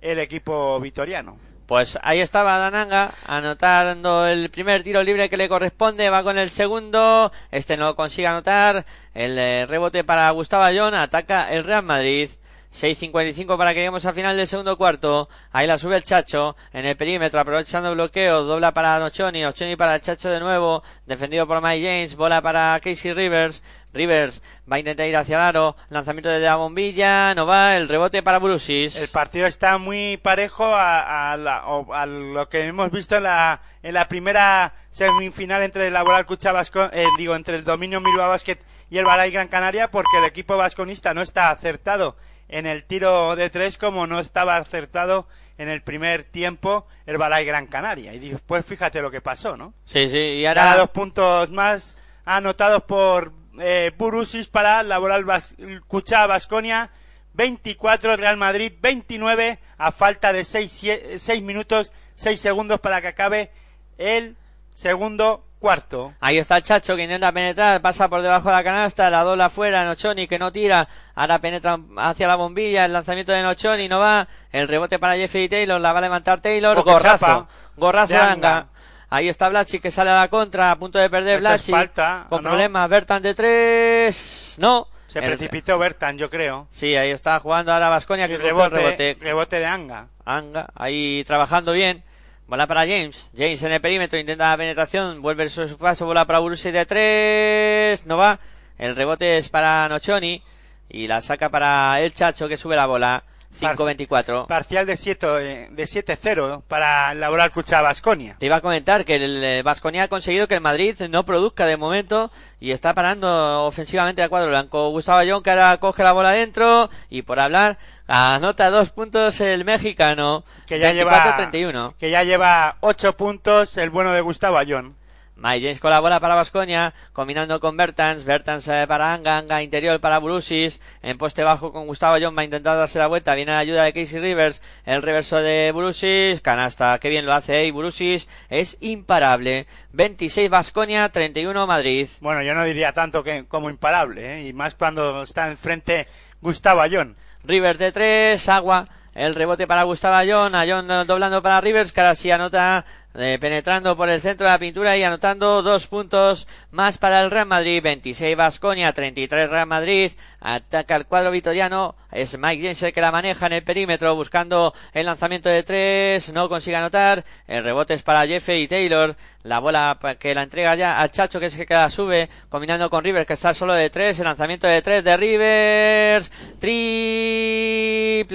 el equipo vitoriano. Pues ahí estaba Dananga anotando el primer tiro libre que le corresponde, va con el segundo, este no consigue anotar, el eh, rebote para Gustavo Ayón, ataca el Real Madrid. 6.55 para que lleguemos al final del segundo cuarto. Ahí la sube el Chacho en el perímetro, aprovechando el bloqueo. Dobla para Nochoni. Nochoni para el Chacho de nuevo. Defendido por Mike James. Bola para Casey Rivers. Rivers va a intentar ir hacia el aro. Lanzamiento de la bombilla. No va. El rebote para Brusis. El partido está muy parejo a, a, la- a lo que hemos visto en la, en la primera semifinal entre el Laboral Cucha Vasco- eh, digo, entre el Dominio Bilbao Basket y el Balay Gran Canaria, porque el equipo vasconista no está acertado en el tiro de tres como no estaba acertado en el primer tiempo el Balay Gran Canaria. Y después fíjate lo que pasó, ¿no? Sí, sí. Y Ahora ahora dos puntos más anotados por eh, Burusis para Laboral Bas Cucha Basconia. 24 Real Madrid, 29 a falta de 6, minutos, 6 segundos para que acabe el segundo cuarto. Ahí está el Chacho que intenta penetrar, pasa por debajo de la canasta, la dobla afuera, Nochoni que no tira, ahora penetra hacia la bombilla, el lanzamiento de Nochoni no va, el rebote para Jeffrey Taylor, la va a levantar Taylor, gorrazo, chapa gorrazo de de Anga. Anga. Ahí está Blachi que sale a la contra, a punto de perder Blachi, falta, con ¿no? problemas, Bertan de tres, no. Se El- precipitó Bertan, yo creo. Sí, ahí está jugando ahora Vasconia que cogió el rebote, rebote. rebote de Anga. Anga, ahí trabajando bien. Bola para James. James en el perímetro, intenta la penetración, vuelve su, su paso, bola para Borussia de tres, no va. El rebote es para Nochoni y la saca para el Chacho que sube la bola. 5-24. Parcial de 7 de 7-0 para el Laboral Cucha Basconia. Te iba a comentar que el Vasconia ha conseguido que el Madrid no produzca de momento y está parando ofensivamente al cuadro blanco. Gustavo Ayón que ahora coge la bola dentro y por hablar anota dos puntos el mexicano. que ya lleva 24-31. que ya lleva 8 puntos el bueno de Gustavo Ayón. Mike James con la bola para Vasconia, combinando con Bertans, Bertans eh, para Anga, Anga interior para Brusis, en poste bajo con Gustavo John va a intentar darse la vuelta, viene la ayuda de Casey Rivers, el reverso de Brusis, canasta, qué bien lo hace, y Brusis es imparable, 26 Vasconia, 31 Madrid. Bueno, yo no diría tanto que como imparable, ¿eh? y más cuando está enfrente Gustavo Ayón. Rivers de tres, agua, el rebote para Gustavo Ayón, Ayón eh, doblando para Rivers, que ahora sí anota, eh, penetrando por el centro de la pintura y anotando dos puntos más para el Real Madrid, 26 Vasconia, 33 Real Madrid, ataca el cuadro vitoriano, es Mike James el que la maneja en el perímetro, buscando el lanzamiento de tres, no consigue anotar, el rebote es para Jeffrey Taylor, la bola que la entrega ya al Chacho que es el que la sube, combinando con Rivers que está solo de tres, el lanzamiento de tres de Rivers, triple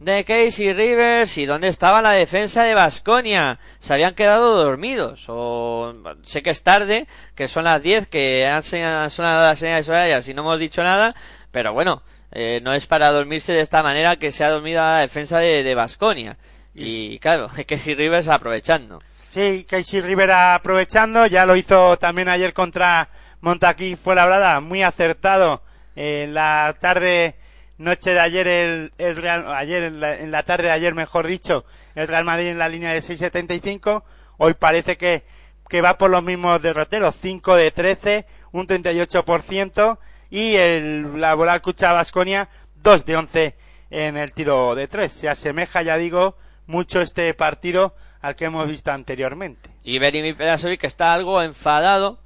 de Casey Rivers y dónde estaba la defensa de Basconia. Se habían quedado dormidos o sé que es tarde, que son las 10, que han sonado las señales horarias y no hemos dicho nada, pero bueno, eh, no es para dormirse de esta manera que se ha dormido la defensa de Basconia. Y claro, Casey Rivers aprovechando. Sí, Casey Rivera aprovechando, ya lo hizo también ayer contra Montaquí Fuenlabrada, muy acertado en la tarde noche de ayer el, el Real ayer en la, en la tarde de ayer mejor dicho el Real Madrid en la línea de 6.75 hoy parece que que va por los mismos derroteros 5 de 13 un 38% y el Laboral Cucha Basconia 2 de 11 en el tiro de 3 se asemeja ya digo mucho este partido al que hemos visto anteriormente Y Berimi Perasovic que está algo enfadado.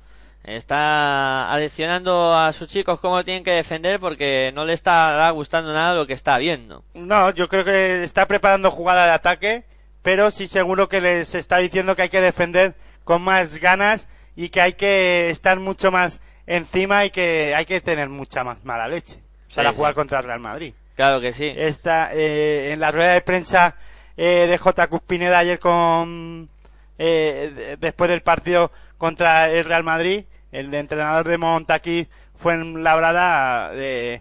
Está adicionando a sus chicos cómo tienen que defender porque no le está gustando nada lo que está viendo. No, yo creo que está preparando jugada de ataque, pero sí seguro que les está diciendo que hay que defender con más ganas y que hay que estar mucho más encima y que hay que tener mucha más mala leche para sí. jugar contra el Real Madrid. Claro que sí. Está eh, en la rueda de prensa eh, de J. Cuspineda ayer con eh, de- después del partido contra el Real Madrid, el entrenador de Montaquí fue en Labrada, eh,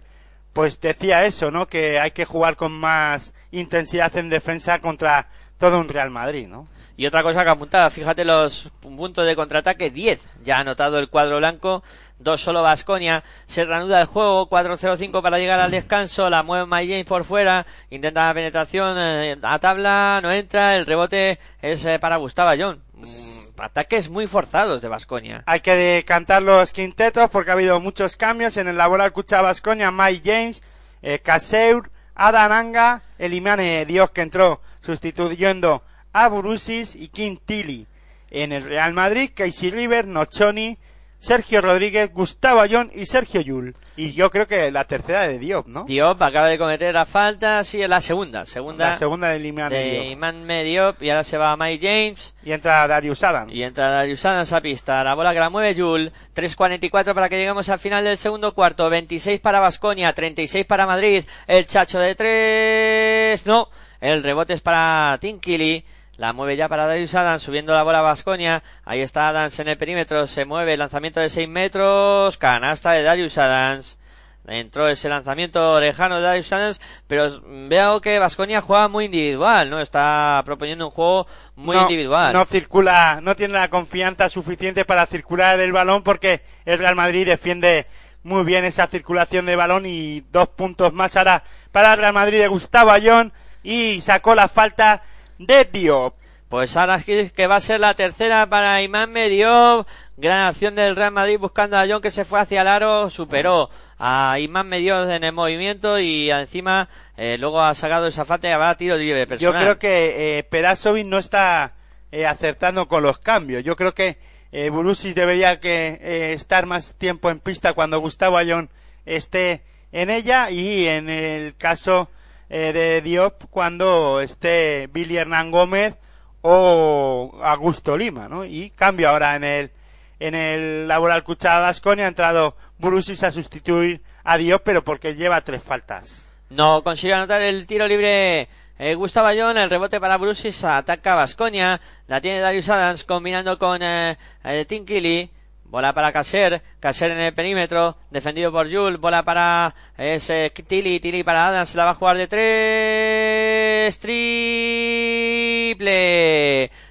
pues decía eso, ¿no? Que hay que jugar con más intensidad en defensa contra todo un Real Madrid, ¿no? Y otra cosa que apuntaba, fíjate los puntos de contraataque, 10. Ya ha anotado el cuadro blanco, dos solo Vasconia. Se reanuda el juego, 4-0-5 para llegar al descanso. La mueve My James por fuera, intenta la penetración eh, a tabla, no entra. El rebote es eh, para Gustavo John. Mm, ataques muy forzados de Vasconia. Hay que decantar los quintetos porque ha habido muchos cambios en el laboral Cucha Vasconia, Mike James, eh, Caseur, Adananga, Elimane Dios que entró sustituyendo a Burusis y Tilly. En el Real Madrid, Casey River, Nochoni, Sergio Rodríguez, Gustavo Ayón y Sergio Yul. Y yo creo que la tercera de Diop, ¿no? Diop acaba de cometer la falta, sí, es la segunda. Segunda, La segunda de Iman de Diop. Iman Diop y ahora se va a Mike James. Y entra Darius Adam. Y entra Darius Adams a pista. La bola que la mueve Jul. 3.44 para que lleguemos al final del segundo cuarto. 26 para Basconia. 36 para Madrid. El chacho de 3. No. El rebote es para Tinkili. La mueve ya para Darius Adams, subiendo la bola a Basconia. Ahí está Adams en el perímetro. Se mueve. Lanzamiento de 6 metros. Canasta de Darius Adams. Entró ese lanzamiento lejano de Darius Adams, pero veo que Vasconia juega muy individual, ¿no? Está proponiendo un juego muy no, individual. No circula, no tiene la confianza suficiente para circular el balón porque el Real Madrid defiende muy bien esa circulación de balón y dos puntos más ahora para el Real Madrid de Gustavo Ayón y sacó la falta de Diop. Pues ahora sí que va a ser la tercera para Imán Mediop. Gran acción del Real Madrid buscando a John que se fue hacia el aro. Superó a Imán Mediop en el movimiento y encima eh, luego ha sacado esa falta y va a tiro libre Yo creo que eh, Perasovic no está eh, acertando con los cambios. Yo creo que eh, Burusis debería que eh, estar más tiempo en pista cuando Gustavo Ayón esté en ella y en el caso eh, de Diop cuando esté Billy Hernán Gómez o Augusto Lima, ¿no? Y cambio ahora en el en el laboral Cucha Vasconia ha entrado Burusis a sustituir a Diop, pero porque lleva tres faltas. No consigue anotar el tiro libre eh, Gustavo Ayón, el rebote para Brusis, ataca Vasconia, la tiene Darius Adams combinando con eh, eh, Tinkili, bola para Caser, Caser en el perímetro, defendido por Jul, bola para ese Tilly, Tilly para Adams, la va a jugar de tres, triple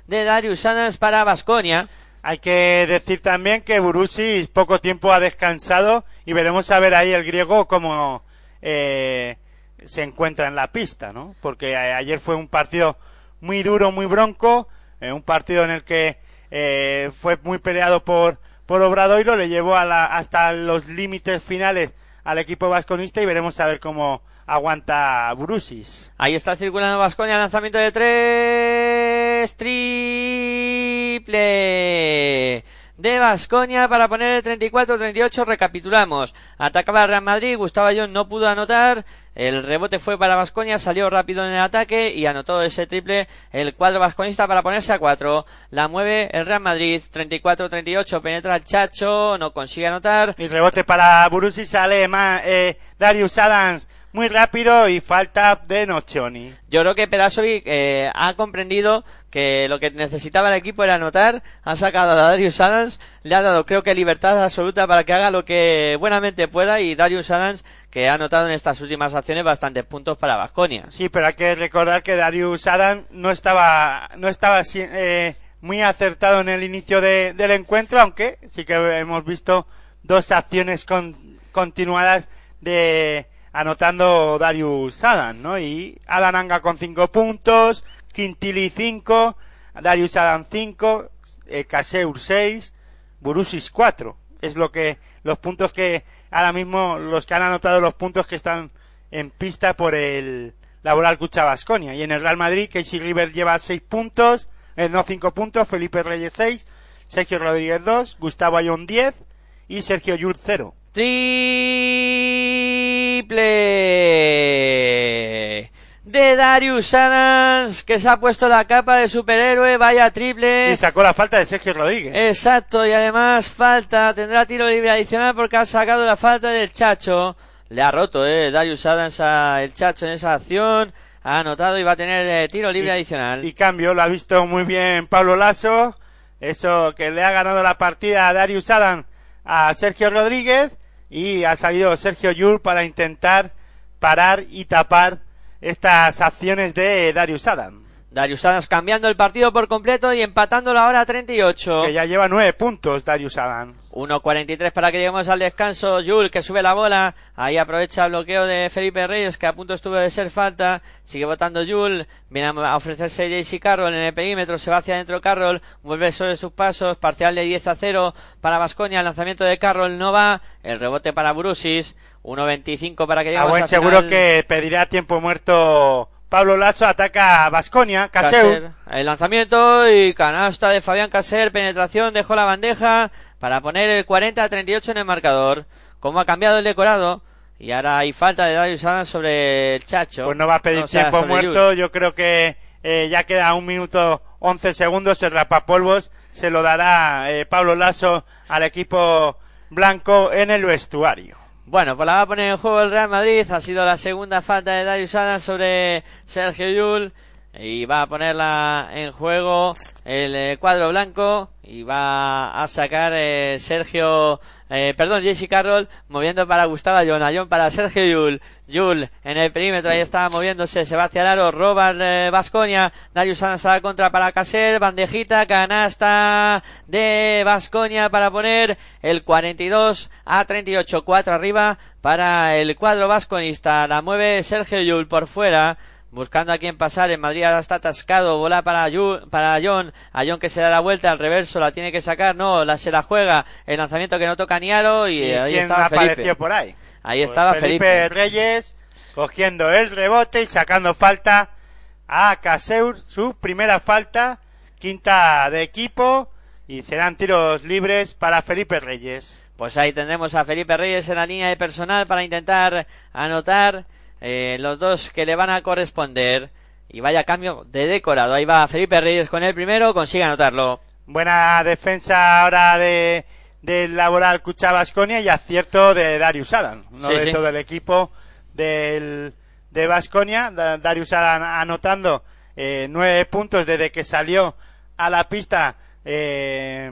de Darius Adams para Vasconia. Hay que decir también que Burusis poco tiempo ha descansado y veremos a ver ahí el griego cómo eh, se encuentra en la pista, ¿no? Porque ayer fue un partido muy duro, muy bronco, eh, un partido en el que eh, fue muy peleado por, por Obradoiro, le llevó hasta los límites finales al equipo vasconista y veremos a ver cómo aguanta Burusis. Ahí está circulando Vasconia, lanzamiento de tres, triple de Vasconia para poner el 34-38. Recapitulamos. Atacaba Real Madrid, Gustavo Ayón no pudo anotar. El rebote fue para Vasconia, salió rápido en el ataque y anotó ese triple el cuadro vasconista para ponerse a 4. La mueve el Real Madrid, 34-38. Penetra el Chacho, no consigue anotar. Y rebote para Burusis sale ma- eh, Darius Adams muy rápido y falta de Nocioni. Yo creo que Perasovic eh, ha comprendido que lo que necesitaba el equipo era anotar, ha sacado a Darius Adams, le ha dado creo que libertad absoluta para que haga lo que buenamente pueda y Darius Adams que ha anotado en estas últimas acciones bastantes puntos para Vasconia. Sí, pero hay que recordar que Darius Adams no estaba, no estaba eh, muy acertado en el inicio de- del encuentro, aunque sí que hemos visto dos acciones con- continuadas de anotando Darius Adams, ¿no? Y Adam Anga con cinco puntos, Quintili cinco, Darius Adams cinco, eh, Kaseur seis, Burusis 4. Es lo que los puntos que ahora mismo los que han anotado los puntos que están en pista por el Laboral Cucha Basconia. Y en el Real Madrid, Casey River lleva 6 puntos, eh, no 5 puntos, Felipe Reyes 6, Sergio Rodríguez 2, Gustavo Ayón 10 y Sergio Yul 0. Triple de Darius Adams que se ha puesto la capa de superhéroe, vaya triple. Y sacó la falta de Sergio Rodríguez. Exacto, y además falta, tendrá tiro libre adicional porque ha sacado la falta del Chacho. Le ha roto, eh, Darius Adams a el Chacho en esa acción. Ha anotado y va a tener eh, tiro libre adicional. Y cambio, lo ha visto muy bien Pablo Lasso. Eso que le ha ganado la partida a Darius Adam a Sergio Rodríguez. Y ha salido Sergio Yul para intentar parar y tapar estas acciones de Darius Adam. Darius Adams cambiando el partido por completo y empatándolo ahora a 38. Que ya lleva nueve puntos Darius Adams. 1.43 para que lleguemos al descanso. Jul que sube la bola. Ahí aprovecha el bloqueo de Felipe Reyes que a punto estuvo de ser falta. Sigue votando Jul. Viene a ofrecerse JC Carroll en el perímetro. Se va hacia adentro Carroll. Vuelve sobre sus pasos. Parcial de 10 a 0 para Vasconia. El lanzamiento de Carroll no va. El rebote para Brusis. 1.25 para que lleguemos buen al seguro final. que pedirá tiempo muerto Pablo Lazo. Ataca a Basconia. Caseu. Caser. El lanzamiento y canasta de Fabián Caser. Penetración. Dejó la bandeja para poner el 40 a 38 en el marcador. Como ha cambiado el decorado. Y ahora hay falta de Darius Adams sobre el Chacho. Pues no va a pedir O sea, tiempo muerto. Yo creo que eh, ya queda un minuto 11 segundos. El rapapolvos se lo dará eh, Pablo Lazo al equipo blanco en el vestuario. Bueno, pues la va a poner en juego el Real Madrid. Ha sido la segunda falta de Darius Adams sobre Sergio Yul. Y va a ponerla en juego el eh, cuadro blanco. Y va a sacar eh, Sergio, eh, perdón, JC Carroll, moviendo para Gustavo Ayón. Para Sergio Yul. Yul en el perímetro, ahí está moviéndose. Se va hacia el aro, roba Vasconia. Darius a la contra para Caser. Bandejita, canasta de Vasconia para poner el 42 a 38. 4 arriba para el cuadro vasconista. La mueve Sergio Yul por fuera. Buscando a quien pasar, en Madrid ahora está atascado, bola para, Yu- para John, a John que se da la vuelta al reverso, la tiene que sacar, no, la, se la juega, el lanzamiento que no toca ni aro y, ¿Y ahí quién estaba apareció Felipe. por ahí? Ahí Pues estaba Felipe, Felipe. Reyes cogiendo el rebote y sacando falta a Caseur, su primera falta, quinta de equipo y serán tiros libres para Felipe Reyes. Pues ahí tendremos a Felipe Reyes en la línea de personal para intentar anotar eh, los dos que le van a corresponder. Y vaya cambio de decorado. Ahí va Felipe Reyes con el primero, consigue anotarlo. Buena defensa ahora de del laboral Cucha Basconia y acierto de Darius Adam, no Sí, de sí. todo el equipo del de Basconia, Darius Adam anotando eh, nueve puntos desde que salió a la pista eh,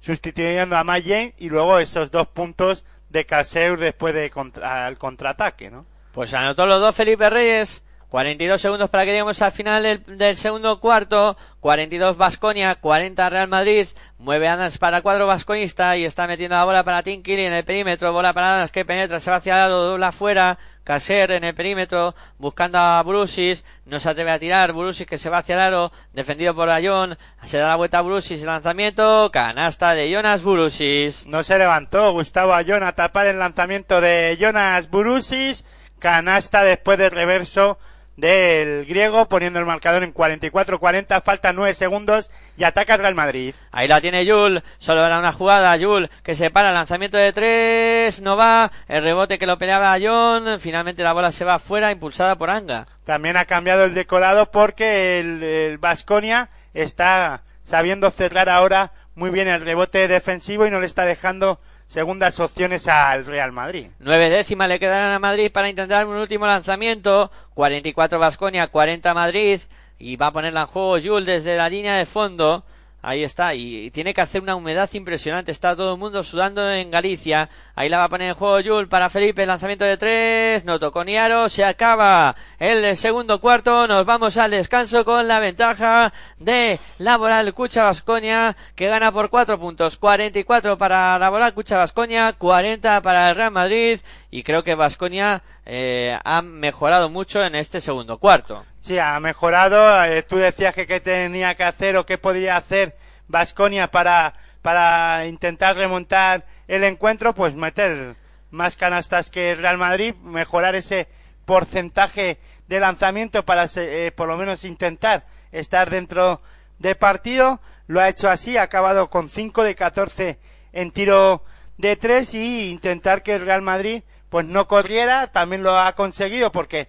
sustituyendo a Mayen y luego esos dos puntos de Caseur después de contra, al contraataque, ¿no? Pues anotó los dos Felipe Reyes. 42 segundos para que lleguemos al final del, del segundo cuarto. 42 Vasconia, 40 Real Madrid. Mueve Adams para cuadro vasconista y está metiendo la bola para Tinkiri en el perímetro. Bola para Adams que penetra, se va hacia el aro, dobla afuera. Caser en el perímetro, buscando a Brusis. No se atreve a tirar. Brusis que se va hacia el aro, defendido por Ayón. Se da la vuelta a Brusis, el lanzamiento. Canasta de Jonas Brusis. No se levantó Gustavo Ayón a tapar el lanzamiento de Jonas Burusis. Canasta después del reverso del griego, poniendo el marcador en 44-40. Faltan 9 segundos y ataca el Real Madrid. Ahí la tiene Yul, solo era una jugada, Yul que se para, lanzamiento de tres, no va, el rebote que lo peleaba a John, finalmente la bola se va afuera, impulsada por Anga. También ha cambiado el decorado porque el Vasconia está sabiendo cerrar ahora muy bien el rebote defensivo y no le está dejando segundas opciones al Real Madrid. Nueve décimas le quedarán a Madrid para intentar un último lanzamiento, 44 Vasconia, 40 Madrid, y va a ponerla en juego Yul desde la línea de fondo. Ahí está, y, tiene que hacer una humedad impresionante. Está todo el mundo sudando en Galicia. Ahí la va a poner en juego Yul para Felipe. Lanzamiento de tres. No tocó ni aro. Se acaba el segundo cuarto. Nos vamos al descanso con la ventaja de Laboral Cucha Vasconia que gana por cuatro puntos. 44 para Laboral Cucha Vasconia, 40 para el Real Madrid. Y creo que Vasconia eh, ha mejorado mucho en este segundo cuarto. Sí, ha mejorado. Eh, tú decías que qué tenía que hacer o qué podría hacer Vasconia para, para intentar remontar el encuentro, pues meter más canastas que el Real Madrid, mejorar ese porcentaje de lanzamiento para eh, por lo menos intentar estar dentro de partido. Lo ha hecho así, ha acabado con 5 de 14 en tiro de 3 y intentar que el Real Madrid pues no corriera, también lo ha conseguido porque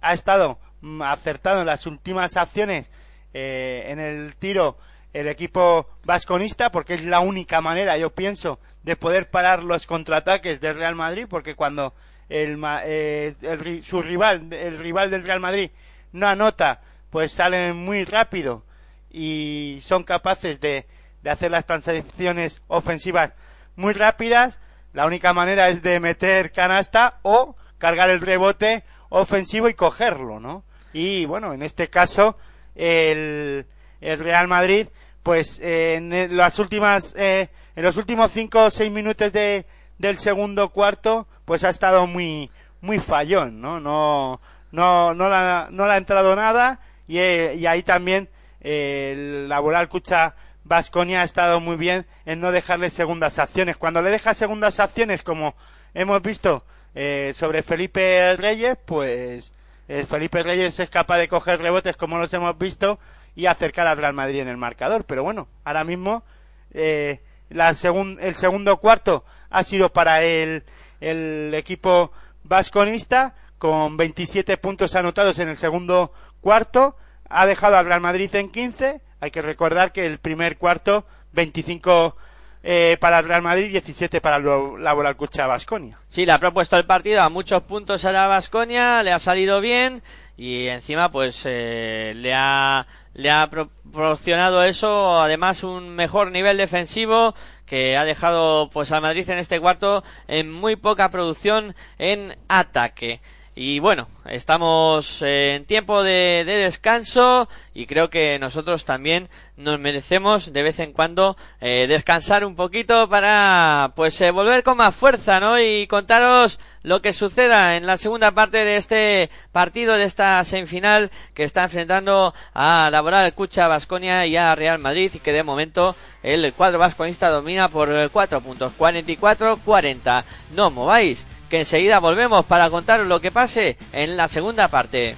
ha estado acertado en las últimas acciones eh, en el tiro el equipo vasconista porque es la única manera yo pienso de poder parar los contraataques del Real Madrid porque cuando el, eh, el su rival el rival del Real Madrid no anota pues salen muy rápido y son capaces de, de hacer las transiciones ofensivas muy rápidas. La única manera es de meter canasta o cargar el rebote ofensivo y cogerlo, ¿no? Y bueno, en este caso el, el Real Madrid, pues en las últimas, eh, en los últimos cinco o seis minutos de, del segundo cuarto, pues ha estado muy, muy fallón, ¿no? No, no, no, la, no le ha entrado nada y, eh, y ahí también eh, el laboral Cucha Vasconia ha estado muy bien en no dejarle segundas acciones. Cuando le deja segundas acciones, como hemos visto eh, sobre Felipe Reyes, pues eh, Felipe Reyes es capaz de coger rebotes como los hemos visto y acercar al Real Madrid en el marcador. Pero bueno, ahora mismo eh, la el segundo cuarto ha sido para el, el equipo vasconista con 27 puntos anotados en el segundo cuarto. Ha dejado al Real Madrid en 15. Hay que recordar que el primer cuarto 25 eh, para el Real Madrid, 17 para el Laboral Cucha Vasconia. Sí, le ha propuesto el partido a muchos puntos a la Vasconia, le ha salido bien y encima pues eh, le ha le ha proporcionado eso, además un mejor nivel defensivo que ha dejado pues al Madrid en este cuarto en muy poca producción en ataque. Y bueno, estamos en tiempo de, de descanso y creo que nosotros también nos merecemos de vez en cuando eh, descansar un poquito para pues eh, volver con más fuerza, ¿no? Y contaros lo que suceda en la segunda parte de este partido, de esta semifinal que está enfrentando a Laboral Cucha Vasconia y a Real Madrid y que de momento el cuadro vasconista domina por cuatro puntos, 44-40. No mováis, que enseguida volvemos para contaros lo que pase en la segunda parte.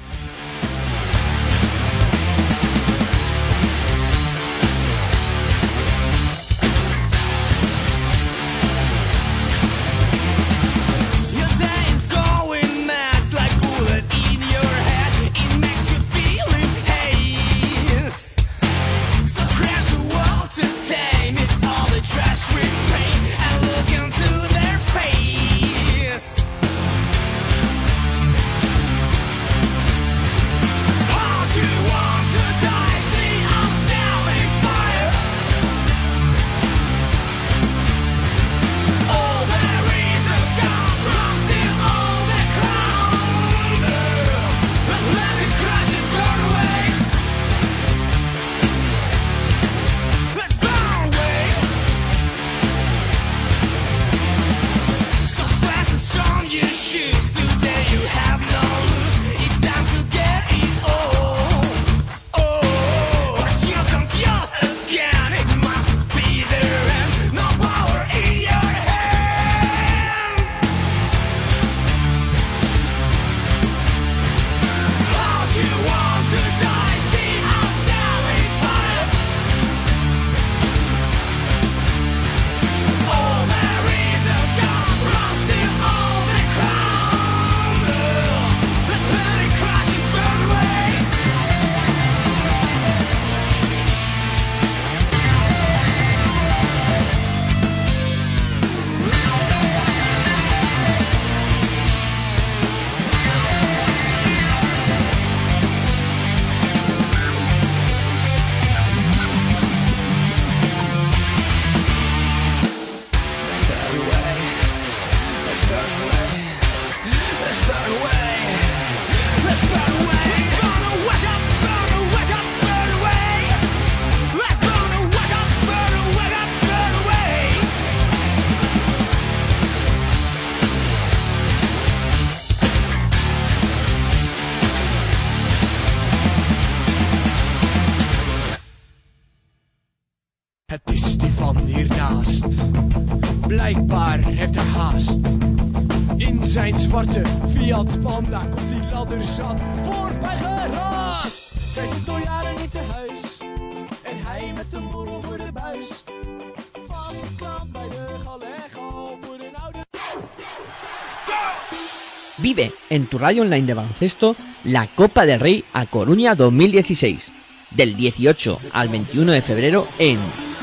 Radio online de baloncesto la Copa del Rey a Coruña 2016, del 18 al 21 de febrero en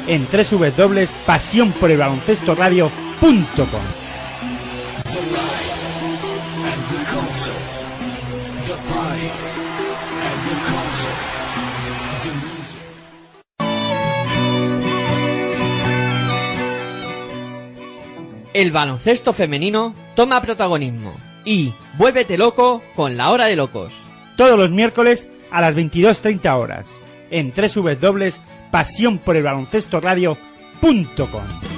en www.pasionporelbaloncestoradio.com. El baloncesto femenino toma protagonismo y vuélvete loco con la hora de locos. Todos los miércoles a las 22.30 horas en www.pasionporelbaloncestoradio.com.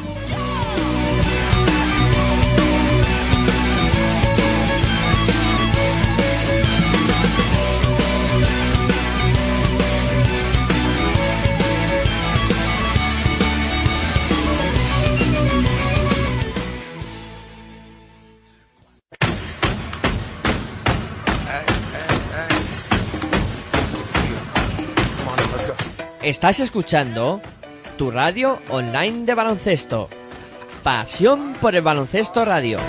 Estás escuchando tu radio online de baloncesto. Pasión por el baloncesto radio.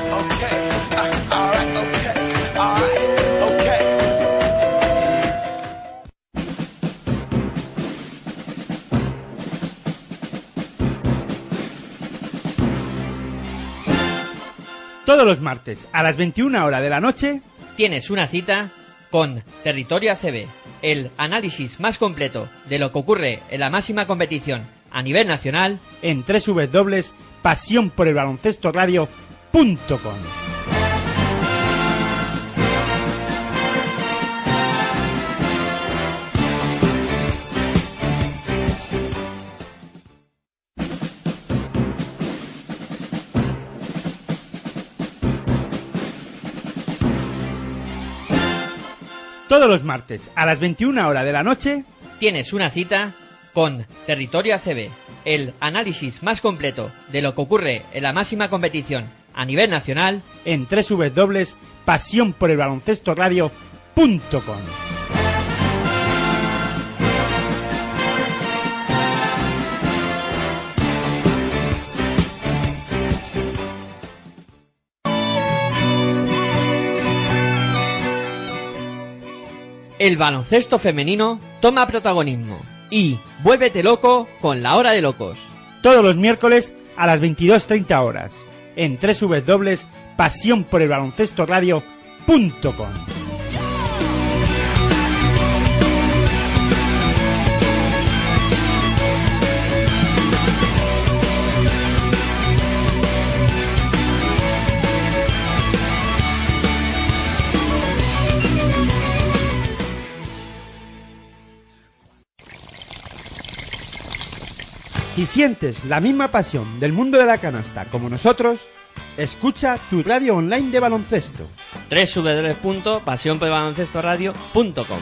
Todos los martes a las 21 horas de la noche Tienes una cita con Territorio ACB, el análisis más completo de lo que ocurre en la máxima competición a nivel nacional en www.pasionporelbaloncestoradio.com. Todos los martes a las 21 horas de la noche tienes una cita con Territorio ACB, el análisis más completo de lo que ocurre en la máxima competición a nivel nacional en www.pasionporelbaloncestoradio.com. El baloncesto femenino toma protagonismo y vuélvete loco con la hora de locos. Todos los miércoles a las 22.30 horas en www.pasionporelbaloncestoradio.com. Si sientes la misma pasión del mundo de la canasta como nosotros, escucha tu radio online de baloncesto. www.pasionporelbaloncestoradio.com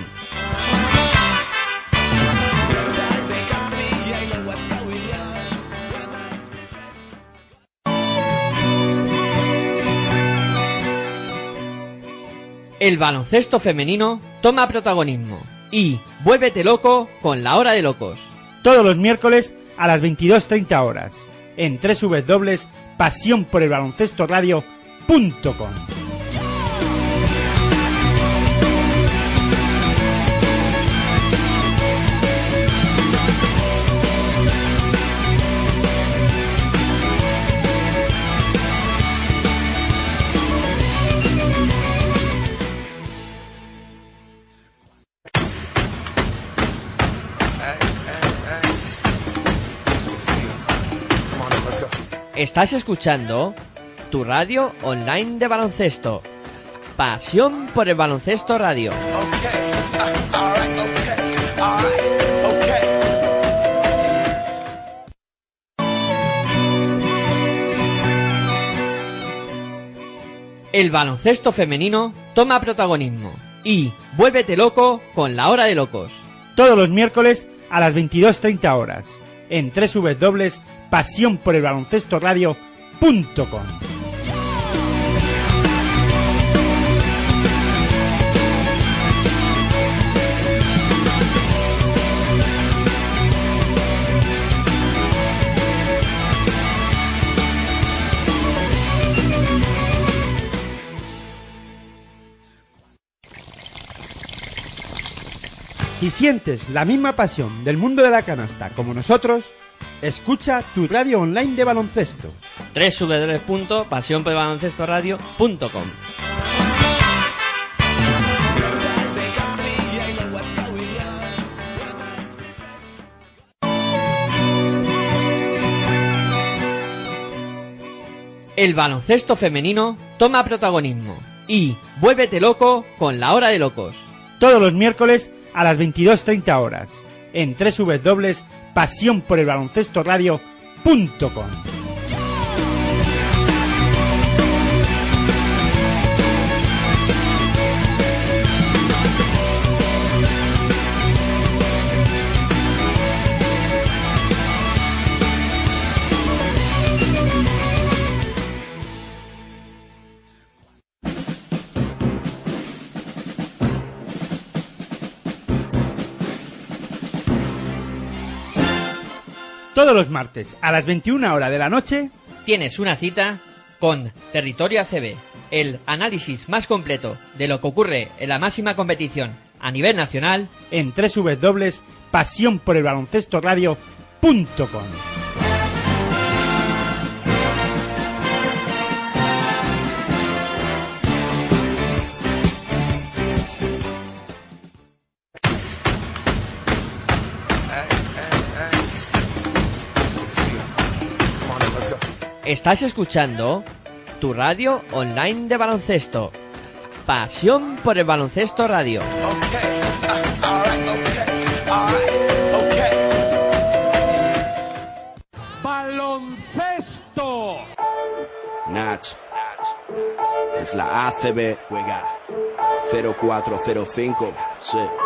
El baloncesto femenino toma protagonismo y vuélvete loco con la hora de locos. Todos los miércoles a las 22.30 horas en www.pasionporelbaloncestoradio.com. Estás escuchando tu radio online de baloncesto. Pasión por el baloncesto radio. El baloncesto femenino toma protagonismo y vuélvete loco con la hora de locos. Todos los miércoles a las 22.30 horas en www.pasionporelbaloncestoradio.com. Si sientes la misma pasión del mundo de la canasta como nosotros, escucha tu radio online de baloncesto. El baloncesto femenino toma protagonismo y vuélvete loco con la hora de locos. todos los miércoles a las 22.30 horas en www.pasiónporelbaloncestoradio.com. Todos los martes a las 21 horas de la noche Tienes una cita con Territorio ACB, el análisis más completo de lo que ocurre en la máxima competición a nivel nacional en www.pasiónporelbaloncestoradio.com. Estás escuchando tu radio online de baloncesto. Pasión por el baloncesto radio. Baloncesto. Nach. Es la ACB. Juega. 0405. Sí.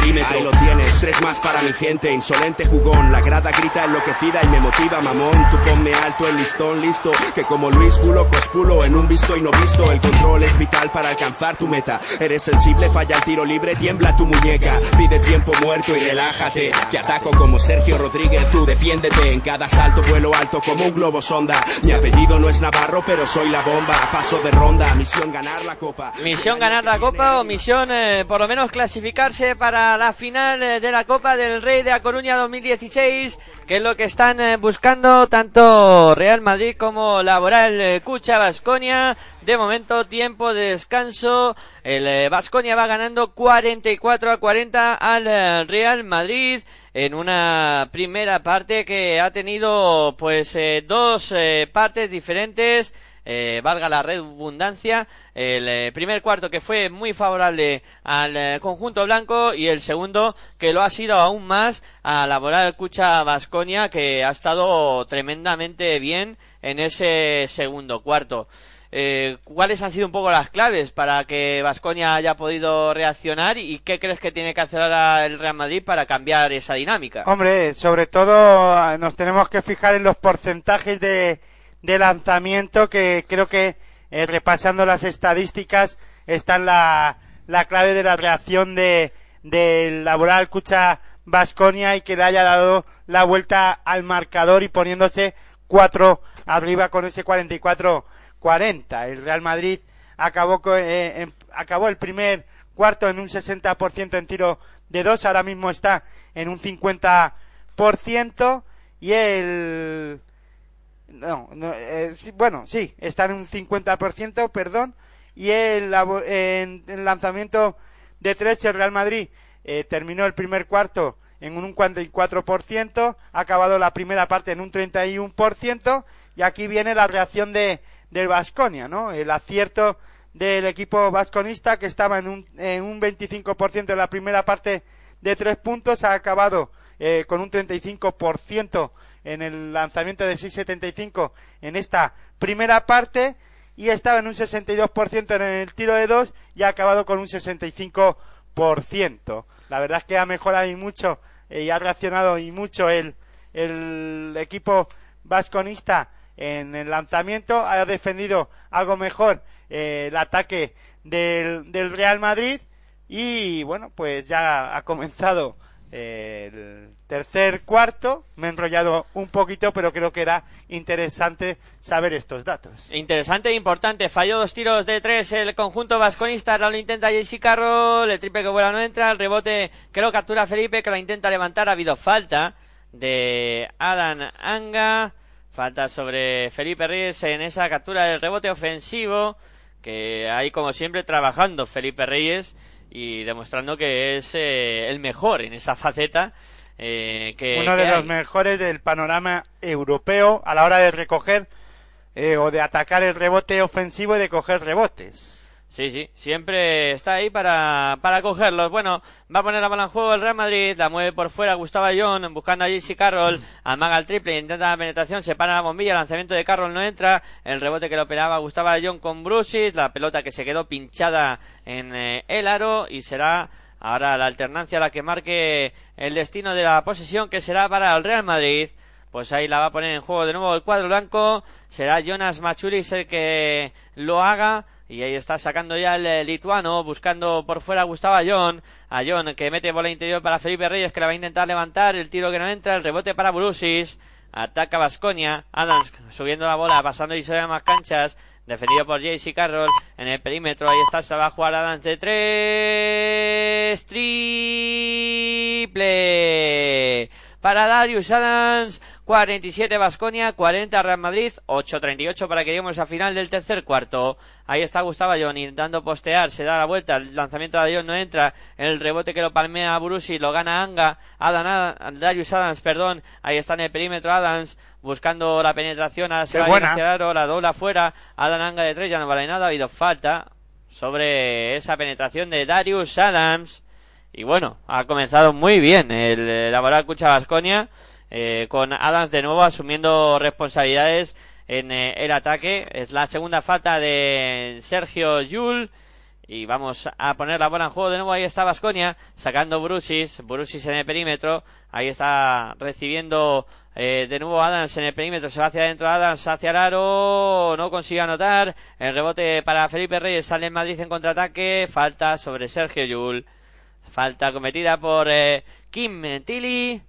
perímetro. Ahí lo tienes, tres más para mi gente, insolente jugón. La grada grita enloquecida y me motiva, mamón. Tú ponme alto el listón, listo. Que como Luis Pulo, cospulo en un visto y no visto. El control es vital para alcanzar tu meta. Eres sensible, falla el tiro libre, tiembla tu muñeca. Pide tiempo muerto y relájate. Te ataco como Sergio Rodríguez, tú defiéndete. En cada salto vuelo alto como un globo sonda. Mi apellido no es Navarro, pero soy la bomba. Paso de ronda, misión ganar la copa. Misión ganar la Copa o misión eh, por lo menos clasificarse para la final eh, de la Copa del Rey de A Coruña 2016, que es lo que están eh, buscando tanto Real Madrid como Laboral eh, Cucha Basconia. De momento, tiempo de descanso. El Basconia va ganando 44 a 40 al Real Madrid en una primera parte que ha tenido pues dos partes diferentes eh, valga la redundancia, el eh, primer cuarto que fue muy favorable al eh, conjunto blanco y el segundo que lo ha sido aún más a la moral Cucha Vasconia que ha estado tremendamente bien en ese segundo cuarto. Eh, ¿Cuáles han sido un poco las claves para que Vasconia haya podido reaccionar y qué crees que tiene que hacer ahora el Real Madrid para cambiar esa dinámica? Hombre, sobre todo ah, nos tenemos que fijar en los porcentajes de, de lanzamiento que creo que eh, repasando las estadísticas está la, la clave de la reacción de del laboral Cucha Vasconia y que le haya dado la vuelta al marcador y poniéndose cuatro arriba con ese 44-40. El Real Madrid acabó, eh, en- acabó el primer cuarto en un 60% en tiro de dos, ahora mismo está en un 50% y el no, no, eh, sí, bueno, sí, está en un 50%, perdón, y en lanzamiento de tres el Real Madrid eh, terminó el primer cuarto en un 44%, ha acabado la primera parte en un 31%, y aquí viene la reacción de del Vasconia, ¿no? El acierto del equipo vasconista que estaba en un, en un 25% en la primera parte de tres puntos, ha acabado eh, con un 35% en el lanzamiento de 6.75 en esta primera parte y estaba en un 62% en el tiro de dos y ha acabado con un 65%. La verdad es que ha mejorado y mucho eh, y ha reaccionado y mucho el, el equipo vasconista en el lanzamiento, ha defendido algo mejor eh, el ataque del, del Real Madrid y bueno, pues ya ha comenzado el tercer cuarto. Me he enrollado un poquito, pero creo que era interesante saber estos datos. Interesante e importante. Falló dos tiros de tres el conjunto vasconista. Ahora lo intenta JC Carroll. El triple que vuela no entra. El rebote que lo captura Felipe, que la intenta levantar. Ha habido falta de Adam Anga. Falta sobre Felipe Reyes en esa captura del rebote ofensivo. Que hay, como siempre, trabajando Felipe Reyes y demostrando que es eh, el mejor en esa faceta. Eh, que, Uno de que los hay. mejores del panorama europeo a la hora de recoger eh, o de atacar el rebote ofensivo y de coger rebotes. Sí, sí, siempre está ahí para, para cogerlos. Bueno, va a poner la bola en juego el Real Madrid, la mueve por fuera Gustavo Ayón, buscando a JC Carroll, amaga el triple, intenta la penetración, se para la bombilla, el lanzamiento de Carroll no entra, el rebote que lo operaba Gustavo Ayón con Brusis, la pelota que se quedó pinchada en eh, el aro y será ahora la alternancia la que marque el destino de la posesión que será para el Real Madrid. Pues ahí la va a poner en juego de nuevo el cuadro blanco. Será Jonas Machulis el que lo haga. Y ahí está sacando ya el lituano, buscando por fuera a Gustavo Ayón. Ayón que mete bola interior para Felipe Reyes, que la va a intentar levantar. El tiro que no entra, el rebote para Brusis. Ataca Vasconia. Adams subiendo la bola, pasando y se más canchas. Defendido por JC Carroll en el perímetro. Ahí está, se va a jugar Adams de tres. Triple para Darius Adams, 47 Basconia, 40 Real Madrid, 8-38 para que lleguemos al final del tercer cuarto. Ahí está Gustavo Ayón intentando postear, se da la vuelta, el lanzamiento de Ayón no entra, el rebote que lo palmea Burusi, lo gana Anga, Adam, Darius Adams, perdón, ahí está en el perímetro Adams, buscando la penetración, ahora se va a hacia aro, la dobla afuera, Adam Anga de tres, ya no vale nada, ha habido falta sobre esa penetración de Darius Adams. Y bueno, ha comenzado muy bien el laboral Cucha Vasconia, con Adams de nuevo asumiendo responsabilidades en eh, el ataque. Es la segunda falta de Sergio Yul. Y vamos a poner la bola en juego de nuevo. Ahí está Vasconia sacando Brusis. Brusis en el perímetro. Ahí está recibiendo eh, de nuevo Adams en el perímetro. Se va hacia adentro Adams hacia el aro. No consigue anotar. El rebote para Felipe Reyes. Sale en Madrid en contraataque. Falta sobre Sergio Yul. Falta cometida por eh, Kim Tilly.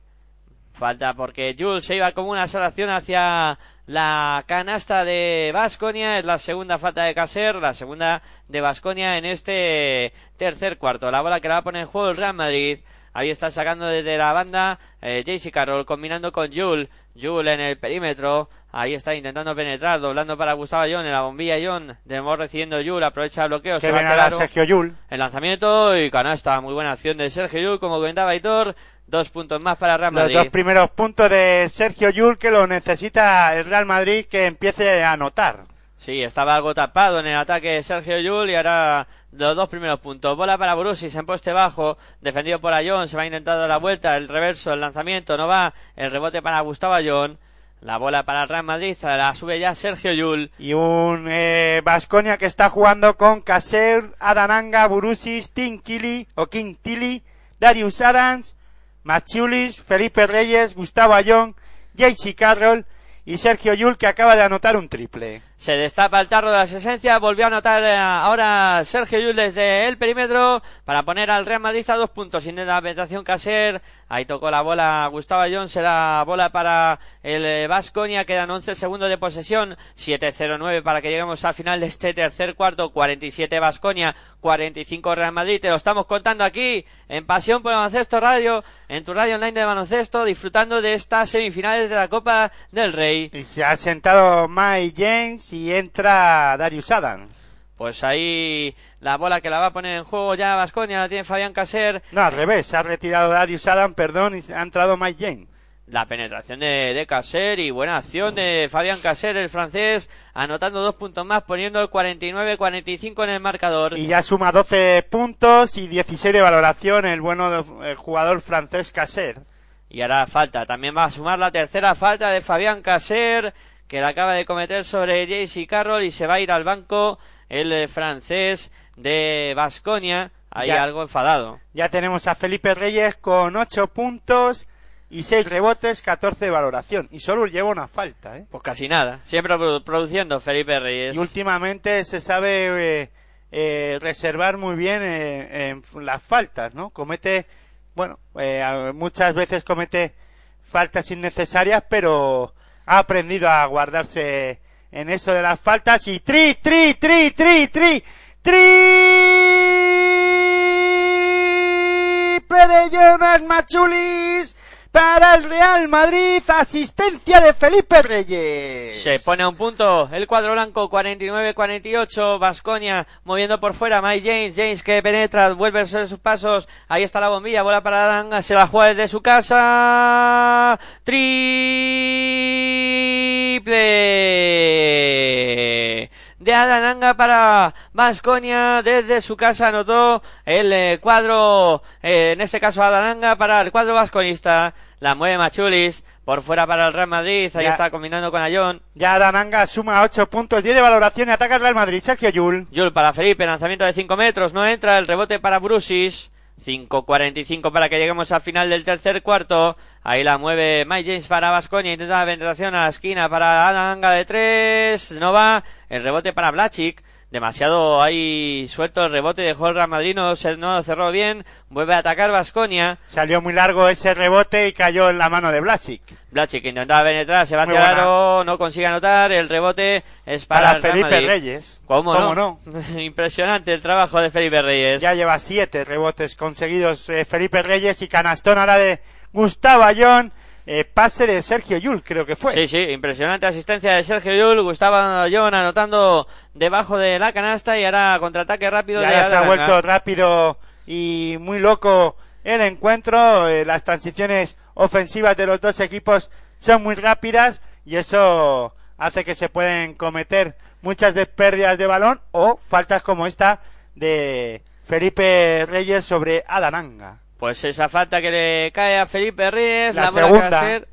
Falta porque Jules se iba como una salvación hacia la canasta de Vasconia. Es la segunda falta de Caser, la segunda de Vasconia en este tercer cuarto. La bola que la va a poner en juego el Real Madrid. Ahí está sacando desde la banda eh, JC Carroll combinando con Jules. Jules en el perímetro. Ahí está intentando penetrar, doblando para Gustavo John en la bombilla John. De nuevo recibiendo Jules, aprovecha el bloqueo. Que se va a. Sergio Yul. El lanzamiento y canasta. Muy buena acción de Sergio Yul, como comentaba Aitor. Dos puntos más para Real Los Madrid. dos primeros puntos de Sergio Yul que lo necesita el Real Madrid que empiece a anotar. Sí, estaba algo tapado en el ataque de Sergio Yul y ahora los dos primeros puntos. Bola para Brusis en poste bajo, defendido por Ayón, se va intentando la vuelta, el reverso, el lanzamiento, no va, el rebote para Gustavo Ayón, la bola para el Real Madrid, la sube ya Sergio Yul. Y un eh, Vasconia que está jugando con Caser, Adananga, Burusis, Tinkili o King Tilly, Darius Adams, Machulis, Felipe Reyes, Gustavo Ayón, JC Carroll y Sergio Yul que acaba de anotar un triple. Se destapa el tarro de las esencias, volvió a anotar eh, ahora Sergio Yul desde el perímetro para poner al Real Madrid a dos puntos. Sin la penetración Caser, ahí tocó la bola Gustavo Jones, será bola para el Vasconia, quedan 11 segundos de posesión, 7-0-9 para que lleguemos al final de este tercer cuarto, 47 Vasconia, 45 Real Madrid, te lo estamos contando aquí en Pasión por el Baloncesto Radio, en tu radio online de baloncesto, disfrutando de estas semifinales de la Copa del Rey. Y se ha sentado Mike James y entra Darius Adams. Pues ahí la bola que la va a poner en juego ya Vasconia, la tiene Fabián Caser. No, al revés, se ha retirado Darius Adams, perdón, y ha entrado Mike James. La penetración de, de Caser y buena acción de Fabián Caser, el francés, anotando dos puntos más, poniendo el 49-45 en el marcador. Y ya suma 12 puntos y 16 de valoración el bueno el jugador francés Caser. Y hará falta. También va a sumar la tercera falta de Fabián Caser, que la acaba de cometer sobre JC Carroll y se va a ir al banco el eh, francés de Vasconia, ahí Ya. algo enfadado. Ya tenemos a Felipe Reyes con 8 puntos y 6 rebotes, 14 de valoración. Y solo lleva una falta, ¿eh? Pues casi nada. Siempre produ- produciendo Felipe Reyes. Y últimamente se sabe eh, eh, reservar muy bien eh, las faltas, ¿no? Comete bueno, eh, muchas veces comete faltas innecesarias, pero ha aprendido a guardarse en eso de las faltas y tri, tri, tri, tri, tri, triple de Jonas Machulis para el Real Madrid, asistencia de Felipe Reyes. Se pone a un punto el cuadro blanco 49-48. Vasconia moviendo por fuera. Mike James. James que penetra. Vuelve a hacer sus pasos. Ahí está la bombilla. Bola para Aranga. Se la juega desde su casa. Triple. De Adananga para Vasconia desde su casa anotó el eh, cuadro, eh, en este caso Adananga para el cuadro vasconista. La mueve Machulis por fuera para el Real Madrid. Ahí Ya. está combinando con Ayón. Ya Dananga suma 8 puntos, 10 de valoración y ataca el Real Madrid. Sergio Yul. Yul para Felipe, lanzamiento de 5 metros, no entra, el rebote para Brusis. 5.45 para que lleguemos al final del tercer cuarto. Ahí la mueve Mike James para Vasconia, intenta la penetración a la esquina para Adanga de 3, no va. El rebote para Blachic, demasiado ahí suelto el rebote, dejó el Real Madrid, no, se, no lo cerró bien. Vuelve a atacar Vasconia. Salió muy largo ese rebote y cayó en la mano de Blasic. Blachic intentaba penetrar, se va aro, no consigue anotar. El rebote es para, Para el Real Felipe Madrid. Reyes. ¿Cómo, ¿Cómo no? Impresionante el trabajo de Felipe Reyes. Ya lleva 7 rebotes conseguidos eh, Felipe Reyes y canastón ahora de Gustavo Ayón. Eh, pase de Sergio Yul, creo que fue. Sí, sí, impresionante asistencia de Sergio Llull, Gustavo John anotando debajo de la canasta y ahora contraataque rápido Ya, de ya se ha vuelto rápido y muy loco el encuentro. Eh, las transiciones ofensivas de los dos equipos son muy rápidas y eso hace que se pueden cometer muchas pérdidas de balón o faltas como esta de Felipe Reyes sobre Adananga. Pues esa falta que le cae a Felipe Reyes, La la, bola que va a segunda. ser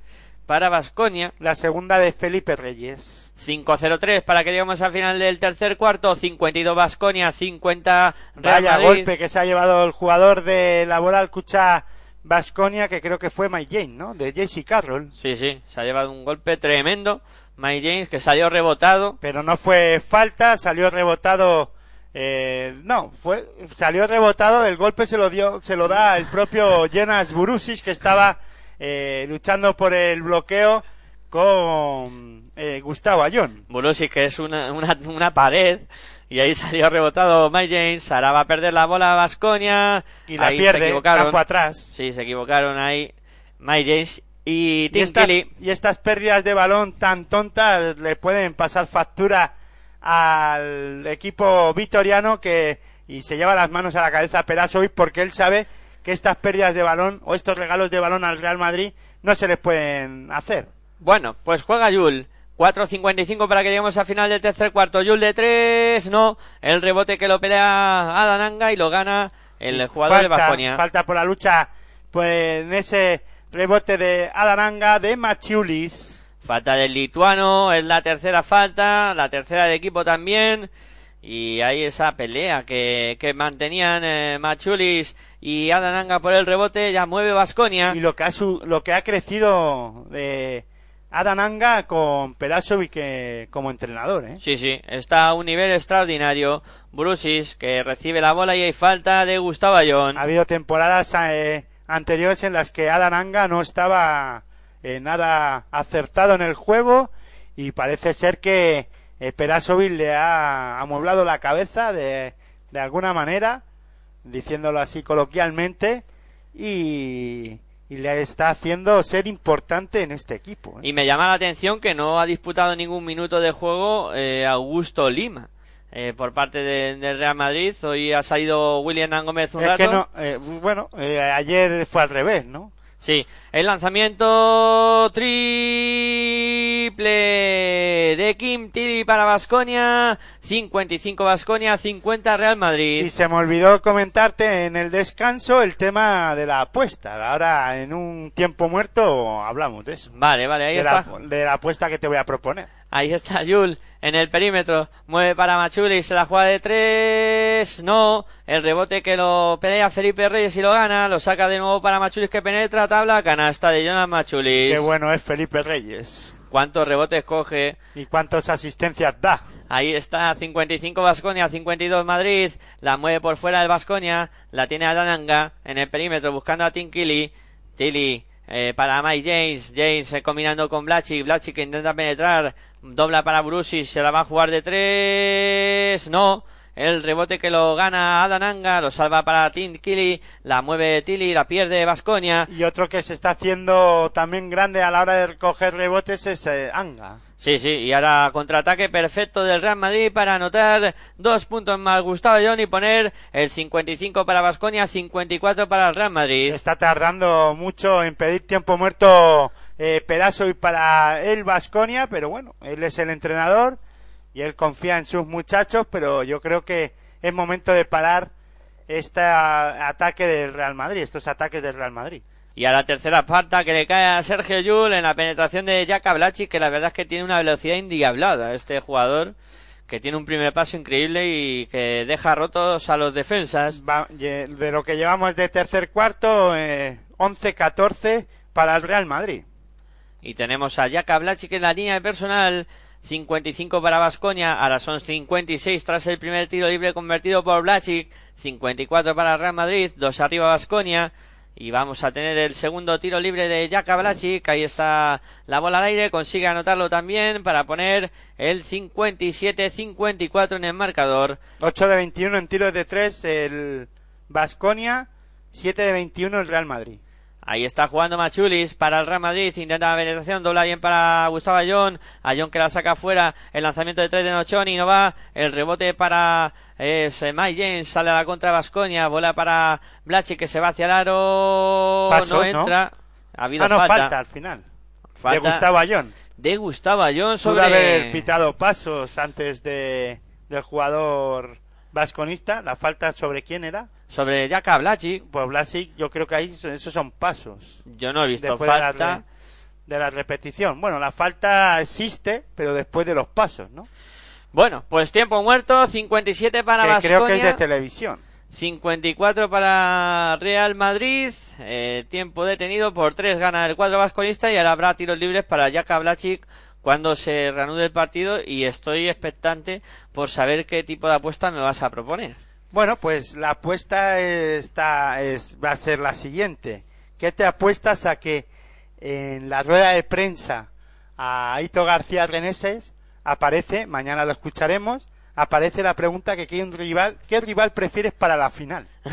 para Vasconia. La segunda de Felipe Reyes. 5-0-3 para que lleguemos al final del tercer cuarto. 52 Vasconia, 50 Real Vaya Madrid. golpe que se ha llevado el jugador de Laboral Cucha Basconia, que creo que fue Mike Jane, ¿no? De JC Carroll. Sí, sí, se ha llevado un golpe tremendo. Mike James que salió rebotado. Pero no fue falta, salió rebotado. Eh, no, fue salió rebotado. El golpe se lo dio, se lo da el propio Jonas Burusis que estaba eh, luchando por el bloqueo con eh, Gustavo Ayón. Burusic que es una, una, una pared y ahí salió rebotado Mike James, ahora va a perder la bola Vasconia Y la ahí se pierde, equivocaron. campo atrás. Sí, se equivocaron ahí Mike James y Y, Tim Kelly. y estas pérdidas de balón tan tontas le pueden pasar factura al equipo vitoriano que y se lleva las manos a la cabeza Perasovic porque él sabe que estas pérdidas de balón o estos regalos de balón al Real Madrid no se les pueden hacer. Bueno, pues juega Yul. 4.55 para que lleguemos al final del tercer cuarto. Yul de 3, no. El rebote que lo pelea Adananga y lo gana el jugador de Vasconia. falta por la lucha pues en ese rebote de Adaranga de Machiulis. Falta del lituano, es la tercera falta, la tercera del equipo también. Y hay esa pelea que, que mantenían eh, Machulis y Adananga por el rebote, ya mueve Vasconia. Y lo que ha, su- lo que ha crecido de Adananga con Perasovic que- como entrenador, ¿eh? Sí, sí, está a un nivel extraordinario. Brusis, que recibe la bola y hay falta de Gustavo Ayón. Ha habido temporadas eh, anteriores en las que Adananga no estaba eh, nada acertado en el juego y parece ser que eh, Perasovic le ha amueblado la cabeza de, de alguna manera, diciéndolo así coloquialmente, y, y le está haciendo ser importante en este equipo. ¿eh? Y me llama la atención que no ha disputado ningún minuto de juego eh, Augusto Lima. eh, por parte de- del Real Madrid, hoy ha salido William Gómez un Es rato. que no, eh, bueno, eh, ayer fue al revés, ¿no? Sí, el lanzamiento triple de Kim Tiri para Vasconia, 55 Vasconia, 50 Real Madrid. Y se me olvidó comentarte en el descanso el tema de la apuesta. Ahora, en un tiempo muerto, hablamos de eso. Vale, vale, ahí de, está. La, de la apuesta que te voy a proponer. Ahí está Yul en el perímetro. Mueve para Machuli, se la juega de tres. No. El rebote que lo pelea Felipe Reyes y lo gana. Lo saca de nuevo para Machulis que penetra. Tabla canasta de Jonas Machulis. Qué bueno es Felipe Reyes. ¿Cuántos rebotes coge? Y cuántas asistencias da. Ahí está 55 Vasconia, 52 Madrid. La mueve por fuera el Vasconia. La tiene Adananga en el perímetro buscando a Tim Killy. Tilly eh, para Mike James. James eh, combinando con Blachi. Blachi que intenta penetrar. Dobla para Brusis. Se la va a jugar de tres. No. El rebote que lo gana Adananga. Lo salva para Tim Killy. La mueve Tilly. La pierde Vasconia. Y otro que se está haciendo también grande a la hora de recoger rebotes es eh, Anga. Sí, sí, y ahora contraataque perfecto del Real Madrid para anotar dos puntos más Gustavo John y poner el 55 para Vasconia, 54 para el Real Madrid. Está tardando mucho en pedir tiempo muerto eh, Pedazo y para él Vasconia, pero bueno, él es el entrenador y él confía en sus muchachos, pero yo creo que es momento de parar este ataque del Real Madrid, estos ataques del Real Madrid. Y a la tercera falta que le cae a Sergio Yul en la penetración de Jaka Blachi, que la verdad es que tiene una velocidad indiablada este jugador, que tiene un primer paso increíble y que deja rotos a los defensas. Va- de lo que llevamos de tercer cuarto, eh, 11-14 para el Real Madrid. Y tenemos a Jaka Blachic en la línea de personal. 55 para Vasconia, ahora son 56 tras el primer tiro libre convertido por Blachic, 54 para Real Madrid, dos arriba Vasconia, y vamos a tener el segundo tiro libre de Jaka Blachic, ahí está la bola al aire, consigue anotarlo también para poner el 57-54 en el marcador. 8 de 21 en tiros de 3 el Vasconia, 7 de 21 el Real Madrid. Ahí está jugando Machulis para el Real Madrid. Intenta la penetración. Dobla bien para Gustavo Ayón. Ayón que la saca fuera. El lanzamiento de tres de Nochoni no va. El rebote para es, eh, Mike James. Sale a la contra Vasconia. Bola para Blachi que se va hacia el aro. No ¿no? entra. Ha habido Ah, no, falta. falta. al final. Falta De Gustavo Ayón. de Gustavo Ayón Sobre haber pitado pasos antes de, del jugador vasconista. La falta sobre quién era. Sobre Jaka Blachi. Pues Blasic, yo creo que ahí son- esos son pasos. Yo no he visto Después de la, falta. re- de la repetición. Bueno, la falta existe, pero después de los pasos, ¿no? Bueno, pues tiempo muerto. 57 para Que creo que es de Vasconia. televisión. 54 para Real Madrid, eh, tiempo detenido por tres gana el cuadro vasconista y ahora habrá tiros libres para Jaka Blachic cuando se reanude el partido y estoy expectante por saber qué tipo de apuesta me vas a proponer. Bueno, pues la apuesta está, es, va a ser la siguiente. ¿Qué te apuestas a que en la rueda de prensa a Aito García Reneses aparece, mañana lo escucharemos, aparece la pregunta que quién rival, ¿qué rival prefieres para la final?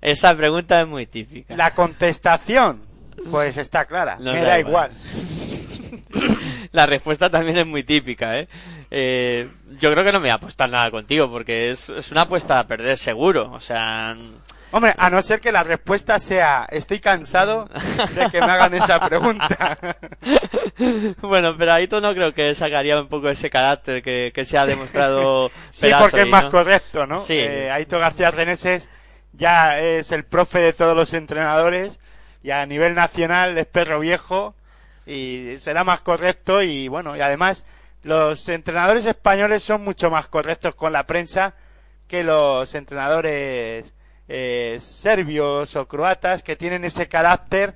Esa pregunta es muy típica. La contestación, pues está clara, Nos me da da igual. igual. La respuesta también es muy típica, ¿eh? Eh, Yo creo que no me voy a apostar nada contigo porque es, es una apuesta a perder seguro. O sea, Hombre, a no ser que la respuesta sea estoy cansado de que me hagan esa pregunta. bueno, pero ahí tú no creo que sacaría un poco ese carácter que, que se ha demostrado. Sí, porque es más ¿no? correcto, ¿no? Sí. Eh, Aito García Reneses ya es el profe de todos los entrenadores y a nivel nacional es perro viejo y será más correcto y bueno, y además los entrenadores españoles son mucho más correctos con la prensa que los entrenadores eh, serbios o croatas que tienen ese carácter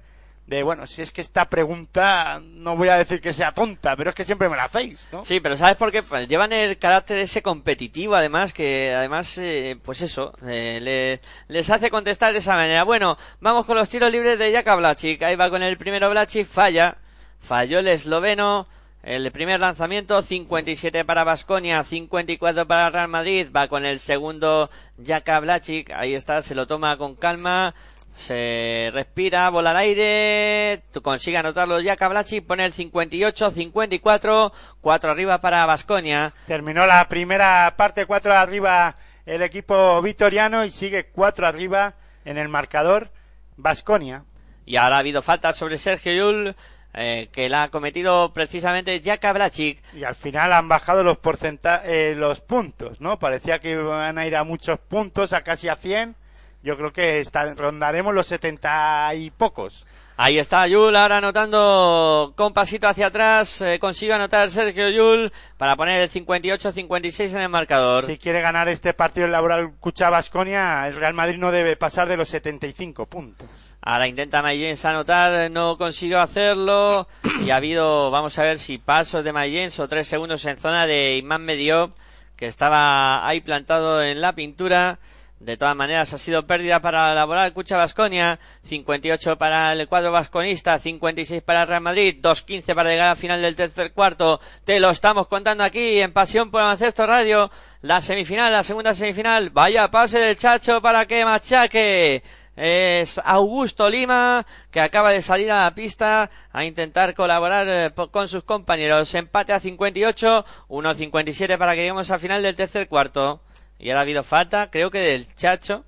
de bueno, si es que esta pregunta no voy a decir que sea tonta, pero es que siempre me la hacéis, ¿no? Sí, pero ¿sabes por qué? Pues llevan el carácter ese competitivo, además, que además, eh, pues eso, eh, le- les hace contestar de esa manera. Bueno, vamos con los tiros libres de Jaka Blachic. Ahí va con el primero Blachic, falla. Falló el esloveno. El primer lanzamiento, 57 para Basconia, 54 para Real Madrid. Va con el segundo Jaka Blachic. Ahí está, se lo toma con calma. Se respira, bola al aire, consigue anotarlo Jaka Blachic, pone el 58, 54, 4 arriba para Basconia. Terminó la primera parte 4 arriba el equipo vitoriano y sigue 4 arriba en el marcador Vasconia. Y ahora ha habido falta sobre Sergio Yul, eh, que la ha cometido precisamente Jaka Blachic. Y al final han bajado los porcenta eh, los puntos, ¿no? Parecía que iban a ir a muchos puntos, a casi a 100. Yo creo que está- rondaremos los 70 y pocos. Ahí está Yul ahora anotando con pasito hacia atrás. eh, consigue anotar Sergio Yul para poner el 58-56 en el marcador. Si quiere ganar este partido el Laboral Cucha Basconia, el Real Madrid no debe pasar de los 75 puntos. Ahora intenta Mayens anotar, no consiguió hacerlo. Y ha habido, vamos a ver si pasos de Mayens o tres segundos en zona de Imán Mediop, que estaba ahí plantado en la pintura. De todas maneras, ha sido pérdida para elaborar Cucha Vasconia, 58 para el cuadro vasconista, 56 para Real Madrid, 2.15 para llegar al final del tercer cuarto. Te lo estamos contando aquí en Pasión por Baloncesto Radio. La semifinal, la segunda semifinal. Vaya pase del Chacho para que machaque. Es Augusto Lima, que acaba de salir a la pista a intentar colaborar eh, con sus compañeros. Empate a 58, 1.57 para que lleguemos al final del tercer cuarto. Y ahora ha habido falta, creo que del Chacho.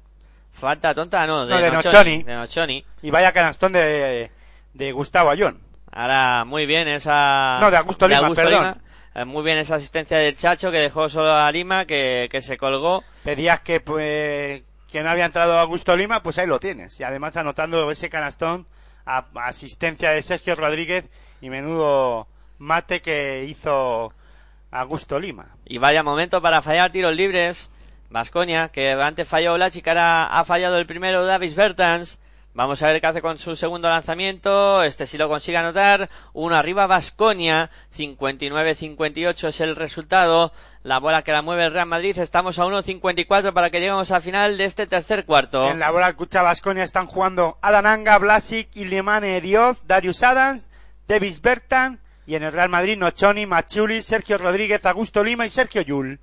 Falta tonta, no, de, No, de Nochoni, Nochoni. de Nochoni. Y vaya canastón de, de Gustavo Ayón. Ahora muy bien esa... No, de Augusto Lima, perdón. Eh, Muy bien esa asistencia del Chacho que dejó solo a Lima, que, que se colgó. Pedías que, pues, que no había entrado Augusto Lima, pues ahí lo tienes. Y además anotando ese canastón a, a asistencia de Sergio Rodríguez y menudo mate que hizo Augusto Lima. Y vaya momento para fallar tiros libres. Vasconia, que antes falló Olachi, que ahora ha fallado el primero Davis Bertans. Vamos a ver qué hace con su segundo lanzamiento. Este sí lo consigue anotar. Uno arriba Vasconia. 59-58 es el resultado. La bola que la mueve el Real Madrid. Estamos a 1.54 para que lleguemos al final de este tercer cuarto. En la bola Cucha Basconia están jugando Adananga, Blasic, Ilemane Dioz, Darius Adams, Davis Bertan y en el Real Madrid Nochoni, Machuli, Sergio Rodríguez, Augusto Lima y Sergio Yul.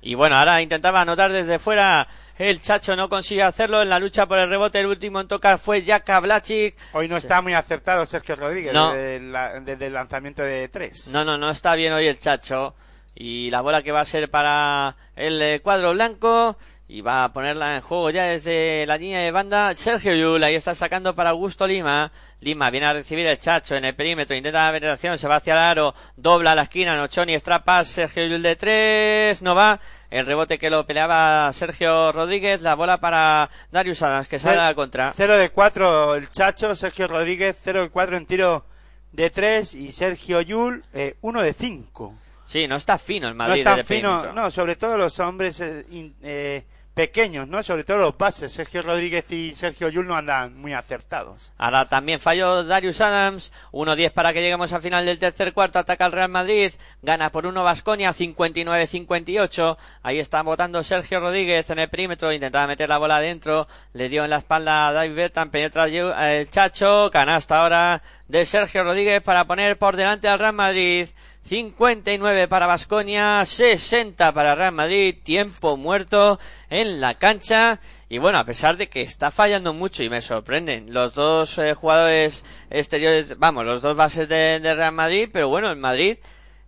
Y bueno, ahora intentaba anotar desde fuera. El Chacho no consigue hacerlo en la lucha por el rebote. El último en tocar fue Jaka Blačić. Hoy no está muy acertado Sergio Rodríguez No. desde, la- desde el lanzamiento de tres. No, no, no está bien hoy el Chacho. Y la bola que va a ser para el eh, cuadro blanco. Y va a ponerla en juego ya desde la línea de banda. Sergio Yul, ahí está sacando para Augusto Lima. Lima viene a recibir el Chacho en el perímetro. Intenta la penetración, se va hacia el aro. Dobla la esquina, Nochoni, estrapas. Sergio Yul de tres. No va. El rebote que lo peleaba Sergio Rodríguez. La bola para Darius Adams, que sale a la contra. 0 de 4 el Chacho, Sergio Rodríguez, 0 de 4 en tiro de 3 y Sergio Yul, 1 de 5. Sí, no está fino el No Madrid es tan desde el fino, perímetro. no, sobre todo los hombres eh, eh, pequeños, ¿no? Sobre todo los bases, Sergio Rodríguez y Sergio Yul no andan muy acertados. Ahora también falló Darius Adams. 1-10 para que lleguemos al final del tercer cuarto. Ataca el Real Madrid. Gana por 1 Vasconia. 59-58. Ahí está votando Sergio Rodríguez en el perímetro. Intentaba meter la bola adentro. Le dio en la espalda a David Bertan. Penetra el Chacho. Canasta ahora de Sergio Rodríguez para poner por delante al Real Madrid. 59 para Basconia, 60 para Real Madrid, tiempo muerto en la cancha. Y bueno, a pesar de que está fallando mucho y me sorprenden los dos eh, jugadores exteriores, vamos, los dos bases de, de Real Madrid, pero bueno, el Madrid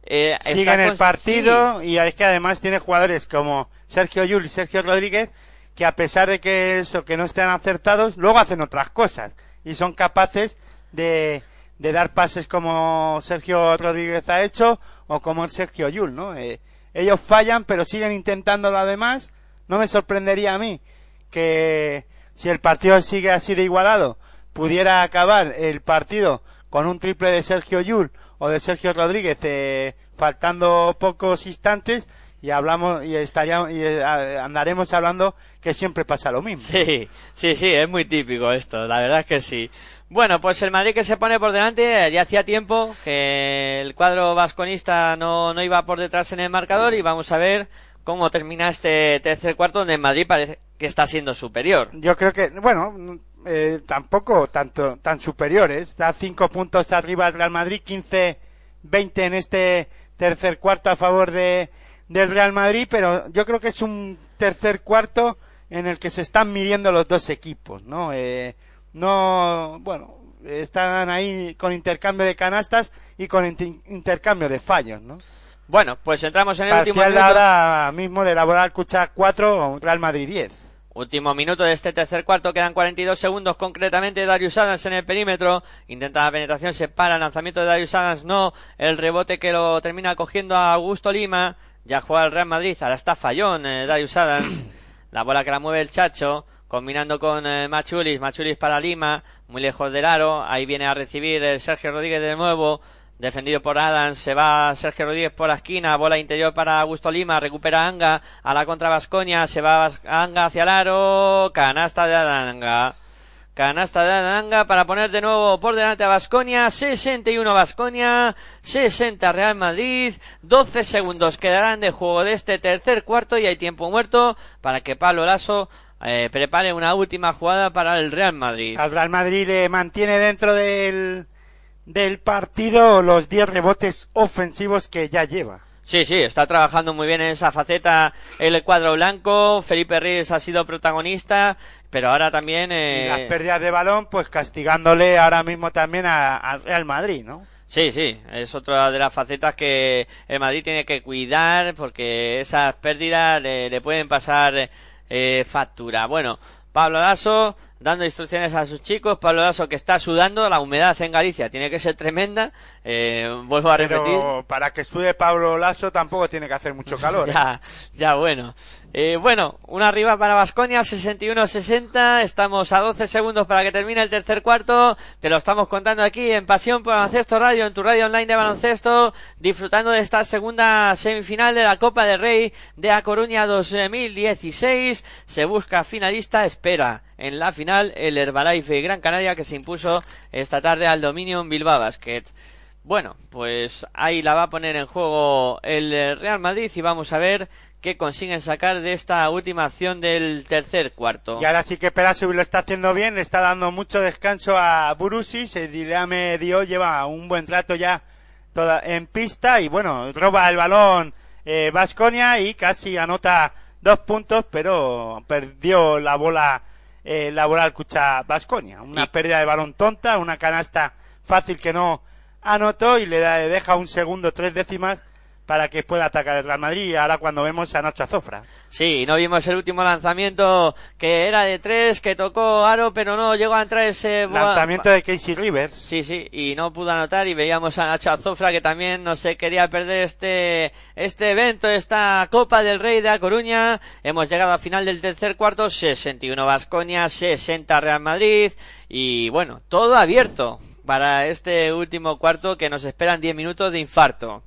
eh, está en el partido y es que además tiene jugadores como Sergio Yul y Sergio Rodríguez que a pesar de que eso, que no estén acertados, luego hacen otras cosas y son capaces de, de dar pases como Sergio Rodríguez ha hecho o como el Sergio Yul, ¿no? Eh, ellos fallan pero siguen intentándolo además. No me sorprendería a mí que si el partido sigue así de igualado pudiera acabar el partido con un triple de Sergio Yul o de Sergio Rodríguez eh, faltando pocos instantes y hablamos y estaríamos y eh, andaremos hablando que siempre pasa lo mismo. Sí, sí, sí, es muy típico esto, la verdad es que sí. Bueno, pues el Madrid que se pone por delante, eh, ya hacía tiempo que el cuadro vasconista no, no iba por detrás en el marcador y vamos a ver cómo termina este tercer cuarto donde el Madrid parece que está siendo superior. Yo creo que, bueno, eh, tampoco tanto tan superiores. Está cinco puntos arriba el Real Madrid, 15-20 en este tercer cuarto a favor de, del Real Madrid, pero yo creo que es un tercer cuarto en el que se están midiendo los dos equipos, ¿no? Eh, no, bueno, están ahí con intercambio de canastas y con inter- intercambio de fallos, ¿no? Bueno, pues entramos en el último minuto. ahora mismo de Laboral Cucha 4, Real Madrid 10. Último minuto de este tercer cuarto, quedan 42 segundos concretamente. Darius Adams en el perímetro, intenta la penetración, se para el lanzamiento de Darius Adams, no, el rebote que lo termina cogiendo a Augusto Lima, ya juega el Real Madrid, ahora está fallón eh, Darius Adams, la bola que la mueve el Chacho, combinando con eh, Machulis, Machulis para Lima, muy lejos del aro, ahí viene a recibir el Sergio Rodríguez de nuevo, defendido por Adams, se va Sergio Rodríguez por la esquina, bola interior para Augusto Lima, recupera Anga, a la contra Vasconia, se va Anga hacia el aro, canasta de Anga. Canasta de Anga para poner de nuevo por delante a Vasconia, 61 Vasconia, 60 Real Madrid, 12 segundos quedarán de juego de este tercer cuarto y hay tiempo muerto para que Pablo Lasso eh, prepare una última jugada para el Real Madrid. Al Real Madrid le mantiene dentro del, del partido los 10 rebotes ofensivos que ya lleva. Sí, sí, está trabajando muy bien en esa faceta el cuadro blanco. Felipe Reyes ha sido protagonista, pero ahora también. Y Eh... las pérdidas de balón, pues castigándole ahora mismo también al Real Madrid, ¿no? Sí, sí, es otra de las facetas que el Madrid tiene que cuidar porque esas pérdidas le, le pueden pasar eh, factura. Bueno, Pablo Lasso dando instrucciones a sus chicos, Pablo Lasso que está sudando, la humedad en Galicia tiene que ser tremenda, eh, vuelvo a repetir. Pero para que sude Pablo Lasso tampoco tiene que hacer mucho calor. ¿eh? Ya, ya bueno. Eh, bueno, una arriba para Vasconia, 61-60. Estamos a 12 segundos para que termine el tercer cuarto. Te lo estamos contando aquí en Pasión por Baloncesto Radio, en tu radio online de baloncesto, disfrutando de esta segunda semifinal de la Copa del Rey de A Coruña 2016. Se busca finalista, espera en la final el Herbalife Gran Canaria que se impuso esta tarde al Dominion Bilbao Basket. Bueno, pues ahí la va a poner en juego el eh, Real Madrid y vamos a ver qué consiguen sacar de esta última acción del tercer cuarto. Y ahora sí que Perasubi lo está haciendo bien, le está dando mucho descanso a Burusis, el Dileame Dio lleva un buen rato ya toda en pista y bueno, roba el balón eh, Vasconia y casi anota dos puntos, pero perdió la bola eh, la bola al cucha Vasconia, una Y- pérdida de balón tonta, una canasta fácil que no anotó y le da- le deja un segundo tres décimas para que pueda atacar el Real Madrid ahora cuando vemos a Nacho Azofra. Sí, no vimos el último lanzamiento que era de tres, que tocó Aro, pero no llegó a entrar ese... Lanzamiento de Casey Rivers. Sí, sí, y no pudo anotar y veíamos a Nacho Azofra que también no se quería perder este, este evento, esta Copa del Rey de A Coruña. Hemos llegado al final del tercer cuarto, 61 Vasconia, 60 Real Madrid y bueno, todo abierto para este último cuarto que nos esperan 10 minutos de infarto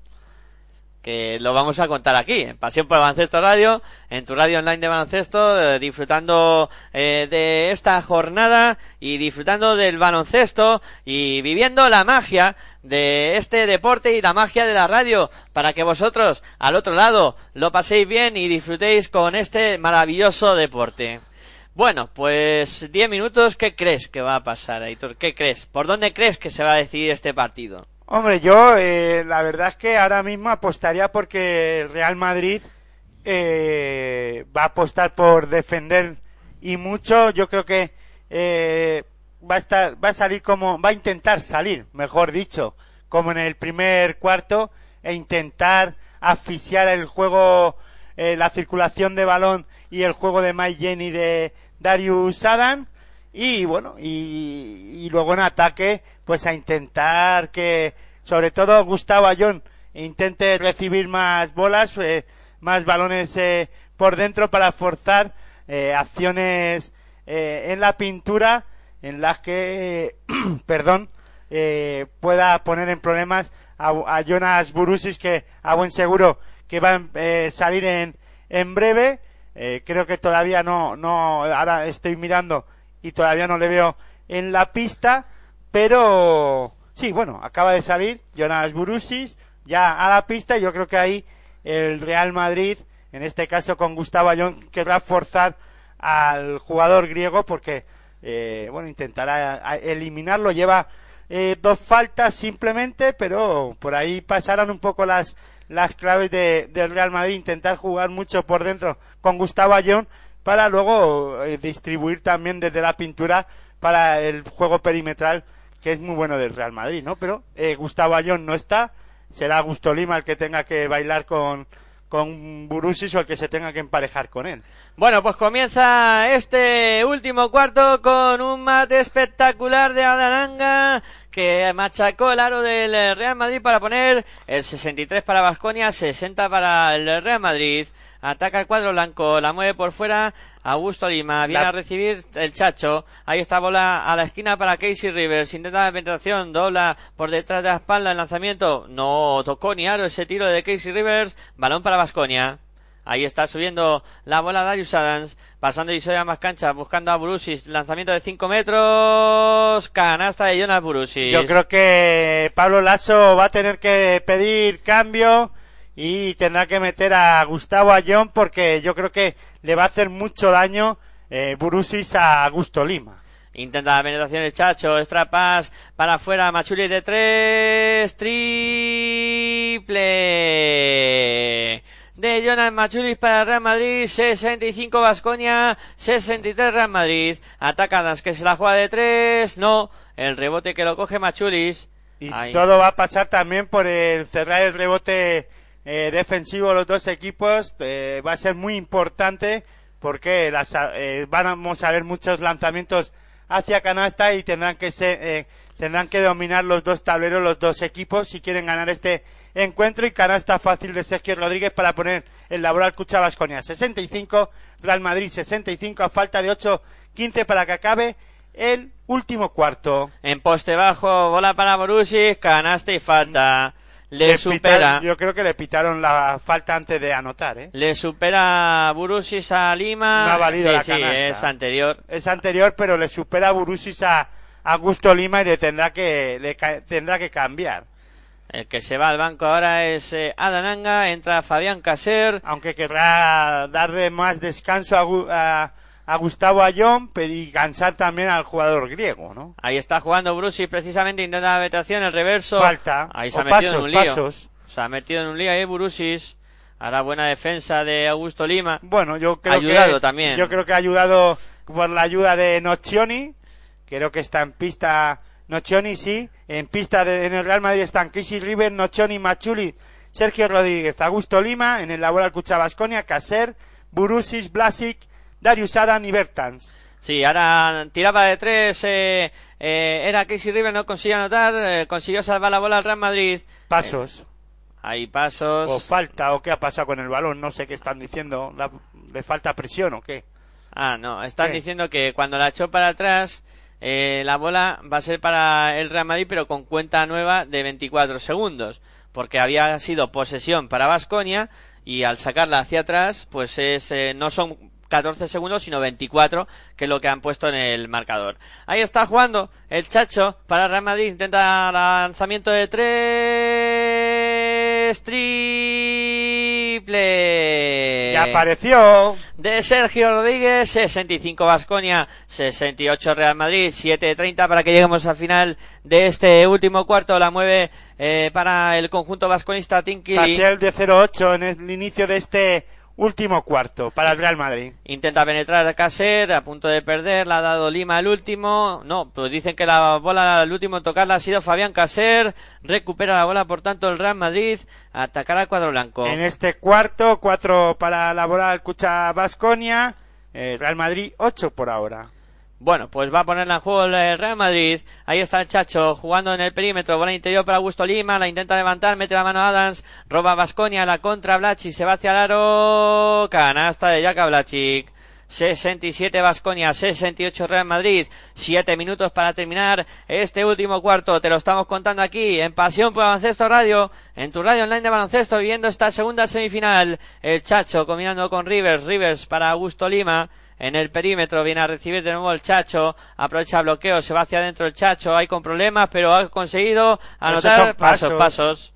que lo vamos a contar aquí, en Pasión por el Baloncesto Radio, en tu radio online de baloncesto, eh, disfrutando eh, de esta jornada y disfrutando del baloncesto y viviendo la magia de este deporte y la magia de la radio, para que vosotros al otro lado lo paséis bien y disfrutéis con este maravilloso deporte. Bueno, pues 10 minutos, ¿qué crees que va a pasar, Aitor? ¿Qué crees? ¿Por dónde crees que se va a decidir este partido? Hombre, yo eh, la verdad es que ahora mismo apostaría porque el Real Madrid eh, va a apostar por defender y mucho. Yo creo que eh, va a estar, va a salir como, va a intentar salir, mejor dicho, como en el primer cuarto e intentar asfixiar el juego, eh, la circulación de balón y el juego de Mike Jenny de Darius Adam y bueno y, y luego en ataque pues a intentar que sobre todo Gustavo Ayón intente recibir más bolas eh, más balones eh, por dentro para forzar eh, acciones eh, en la pintura en las que perdón eh, pueda poner en problemas a, a Jonas Burusis que a buen seguro que va a eh, salir en, en breve. Creo que todavía no no ahora estoy mirando y todavía no le veo en la pista, pero sí, bueno, acaba de salir Jonas Burusis ya a la pista y yo creo que ahí el Real Madrid, en este caso con Gustavo Ayón, querrá forzar al jugador griego porque, eh, bueno, intentará eliminarlo, lleva eh, dos faltas simplemente, pero por ahí pasarán un poco las las claves de, del Real Madrid, intentar jugar mucho por dentro con Gustavo Ayón para luego eh, distribuir también desde la pintura para el juego perimetral que es muy bueno del Real Madrid, ¿no? Pero eh, Gustavo Ayón no está, será Gusto Lima el que tenga que bailar con con Burusis o el que se tenga que emparejar con él. Bueno, pues comienza este último cuarto con un mate espectacular de Adananga que machacó el aro del Real Madrid para poner el 63 para Vasconia, 60 para el Real Madrid. Ataca el cuadro blanco, la mueve por fuera Augusto Lima. Viene La- a recibir el Chacho. Ahí está bola a la esquina para Casey Rivers. Intenta la penetración, dobla por detrás de la espalda el lanzamiento. No tocó ni aro ese tiro de Casey Rivers. Balón para Vasconia. Ahí está subiendo la bola Darius Adams, pasando y a más cancha, buscando a Burusis, lanzamiento de 5 metros, canasta de Jonas Burusis. Yo creo que Pablo Lasso va a tener que pedir cambio y tendrá que meter a Gustavo Ayón porque yo creo que le va a hacer mucho daño eh, Burusis a Augusto Lima. Intenta la penetración el Chacho, extra pass para afuera, Machuli de tres, triple de Jonas Machulis para Real Madrid, 65 Vasconia, 63 Real Madrid, ataca Adams que se la juega de tres, no, el rebote que lo coge Machulis. Y Ahí. todo va a pasar también por el cerrar el rebote eh, defensivo de los dos equipos. eh, va a ser muy importante porque las, eh, vamos a ver muchos lanzamientos hacia canasta y tendrán que ser, eh, tendrán que dominar los dos tableros los dos equipos si quieren ganar este encuentro y canasta fácil de Sergio Rodríguez para poner el laboral Cucha Vasconia 65 Real Madrid 65 a falta de 8-15 para que acabe el último cuarto. En poste bajo, bola para Borussia, canasta y falta. Le, Le supera. yo creo que le pitaron la falta antes de anotar, ¿eh? Le supera Burusis a Lima. No ha valido sí, la sí, canasta. es anterior. Es anterior, pero le supera a Burusis a Augusto Lima y le tendrá que le tendrá que cambiar. El que se va al banco ahora es eh, Adananga, entra Fabián Caser. Aunque querrá darle más descanso a, a- a Gustavo Ayón, pero y cansar también al jugador griego, ¿no? Ahí está jugando Burusis precisamente, intenta la vetación, el reverso. Falta. Ahí se O ha metido pasos, en un lío. pasos. Se ha metido en un lío ahí Burusis. Ahora buena defensa de Augusto Lima. Bueno, yo creo Ayudado que también. yo creo que ha ayudado por la ayuda de Nocioni. Creo que está en pista Nocioni, sí. En pista de, en el Real Madrid están Casey River, Nocioni, Machuli, Sergio Rodríguez, Augusto Lima. En el laboral Cucha Basconia, Caser, Burusis, Blasic, Darius Adam y Bertans. Sí, ahora tiraba de tres. eh, eh, era Casey River, no consiguió anotar. eh, consiguió salvar la bola al Real Madrid. Pasos. Ahí pasos. O falta, o qué ha pasado con el balón. No sé qué están diciendo. La- ¿Le falta presión o qué? Ah, no, están ¿Qué? diciendo que cuando la echó para atrás, eh, la bola va a ser para el Real Madrid, pero con cuenta nueva de 24 segundos, porque había sido posesión para Vasconia y al sacarla hacia atrás, pues es, eh, no son 14 segundos, sino 24, que es lo que han puesto en el marcador. Ahí está jugando el Chacho para Real Madrid, intenta lanzamiento de tres, triple. Y apareció. De Sergio Rodríguez, 65 Vasconia, 68 Real Madrid, 7.30 para que lleguemos al final de este último cuarto. La mueve eh, para el conjunto vasconista Tinkili. Parcial de 0-8 en el inicio de este último cuarto para el Real Madrid. Intenta penetrar a Caser, a punto de perder, la ha dado Lima el último. No, pues dicen que la bola, el último en tocarla ha sido Fabián Caser. Recupera la bola, por tanto, el Real Madrid. Atacará al cuadro blanco. En este cuarto, cuatro para elaborar el Cucha Basconia. Real Madrid, 8 por ahora. Bueno, pues va a ponerla en juego el Real Madrid. Ahí está el Chacho jugando en el perímetro. Bola interior para Augusto Lima. La intenta levantar. Mete la mano a Adams. Roba Vasconia. La contra Blachic. Se va hacia el aro. Canasta de Jaka Blachic. 67 Vasconia, 68 Real Madrid, 7 minutos para terminar este último cuarto. Te lo estamos contando aquí en Pasión por Baloncesto Radio, en tu radio online de baloncesto, viviendo esta segunda semifinal. El Chacho combinando con Rivers, Rivers para Augusto Lima. En el perímetro viene a recibir de nuevo el Chacho, aprovecha bloqueo, se va hacia adentro el Chacho, hay con problemas, pero ha conseguido anotar pasos, pasos. pasos.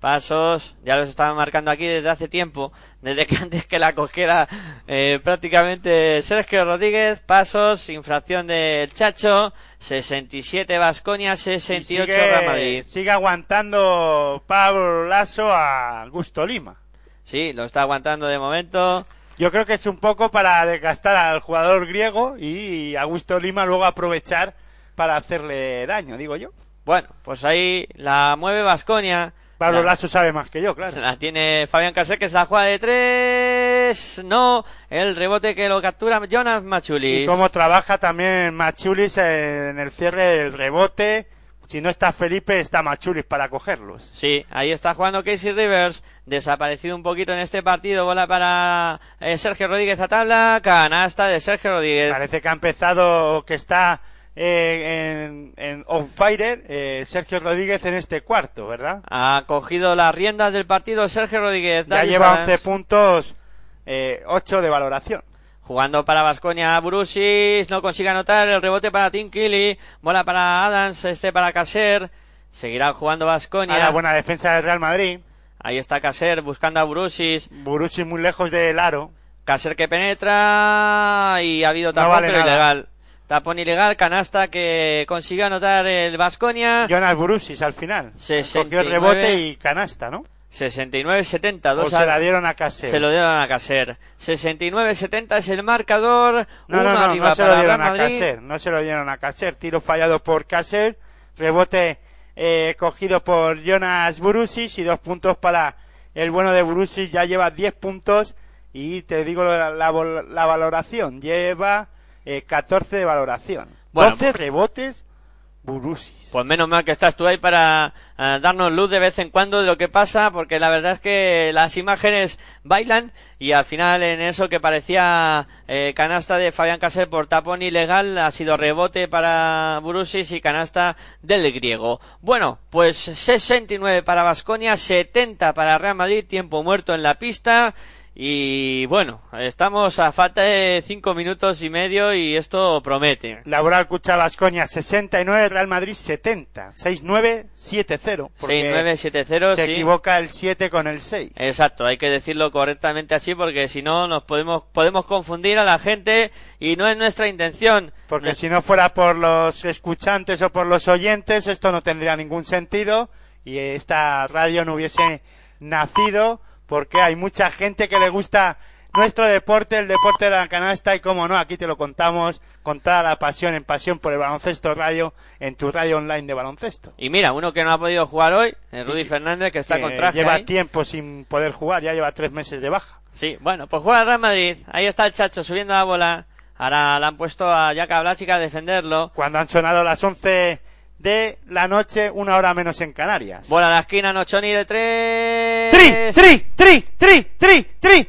Pasos, ya los estaban marcando aquí desde hace tiempo, desde que antes que la cogiera eh, prácticamente Sergio Rodríguez, pasos, infracción del Chacho, 67 Vasconia, Y 68 sigue, Real Madrid. sigue aguantando Pablo Lasso a Gusto Lima. Sí, lo está aguantando de momento. Yo creo que es un poco para desgastar al jugador griego y a Gusto Lima luego aprovechar para hacerle daño, digo yo. Bueno, pues ahí la mueve Vasconia. Pablo La- Lasso sabe más que yo, Se claro. La tiene Fabián Casé que se la juega de tres. No, el rebote que lo captura Jonas Machulis. Y cómo trabaja también Machulis en el cierre del rebote si no está Felipe, está Machulis para cogerlos. Sí, ahí está jugando Casey Rivers, desaparecido un poquito en este partido, bola para eh, Sergio Rodríguez a tabla, canasta de Sergio Rodríguez. Parece que ha empezado, que está eh, en, en on fire eh, Sergio Rodríguez en este cuarto, ¿verdad? Ha cogido las riendas del partido Sergio Rodríguez. Ya lleva Adams. 11 puntos, eh, 8 de valoración. Jugando para Vasconia, Brusis no consigue anotar el rebote para Tim Kelly, bola para Adams, este para Caser. Seguirá jugando Vasconia. la buena defensa del Real Madrid. Ahí está Caser buscando a Brusis. Borussia muy lejos del aro. Caser que penetra y ha habido tapón vale pero nada. ilegal. Tapón ilegal, canasta que consigue anotar el Vasconia. Jonas Burusis al final. 69. Cogió el rebote y canasta, ¿no? 69-70. O se la dieron a Caser. Se lo dieron a Caser. 69-70 es el marcador. No, no, no, no se lo dieron a. Caser. No se lo dieron a Caser. Tiro fallado por Caser. Rebote eh, cogido por Jonas Burusis y dos puntos para el bueno de Burusis. Ya lleva 10 puntos y te digo la, la la valoración. Lleva eh, 14 de valoración. Bueno. 12 rebotes Burusis. Pues menos mal que estás tú ahí para eh, darnos luz de vez en cuando de lo que pasa, porque la verdad es que las imágenes bailan y al final en eso que parecía eh, canasta de Fabián Caser por tapón ilegal ha sido rebote para Burusis y canasta del griego. Bueno, pues 69 para Vasconia, 70 para Real Madrid, tiempo muerto en la pista. Y bueno, estamos a falta de 5 minutos y medio y esto promete. Laboral Cucha Vascoña 69, Real Madrid 70. 6-9, 7-0. porque 6-9-7-0, Se sí. equivoca el 7 con el 6. Exacto, hay que decirlo correctamente así porque si no nos podemos podemos confundir a la gente y no es nuestra intención. Porque si no fuera por los escuchantes o por los oyentes, esto no tendría ningún sentido y esta radio no hubiese nacido porque hay mucha gente que le gusta nuestro deporte, el deporte de la canasta y como no, aquí te lo contamos con toda la pasión, en pasión por el baloncesto radio, en tu radio online de baloncesto. Y mira, uno que no ha podido jugar hoy, el Rudy Fernández, que está Que con traje lleva ahí. tiempo sin poder jugar, ya lleva tres meses de baja. Sí, bueno, pues juega el Real Madrid. Ahí está el Chacho subiendo la bola. Ahora le han puesto a Jaka Blachik a defenderlo. Cuando han sonado las 11 de la noche, una hora menos en Canarias. Bola a la esquina, Nochoni de tres. tri, tri, tri, tri, tri, tri,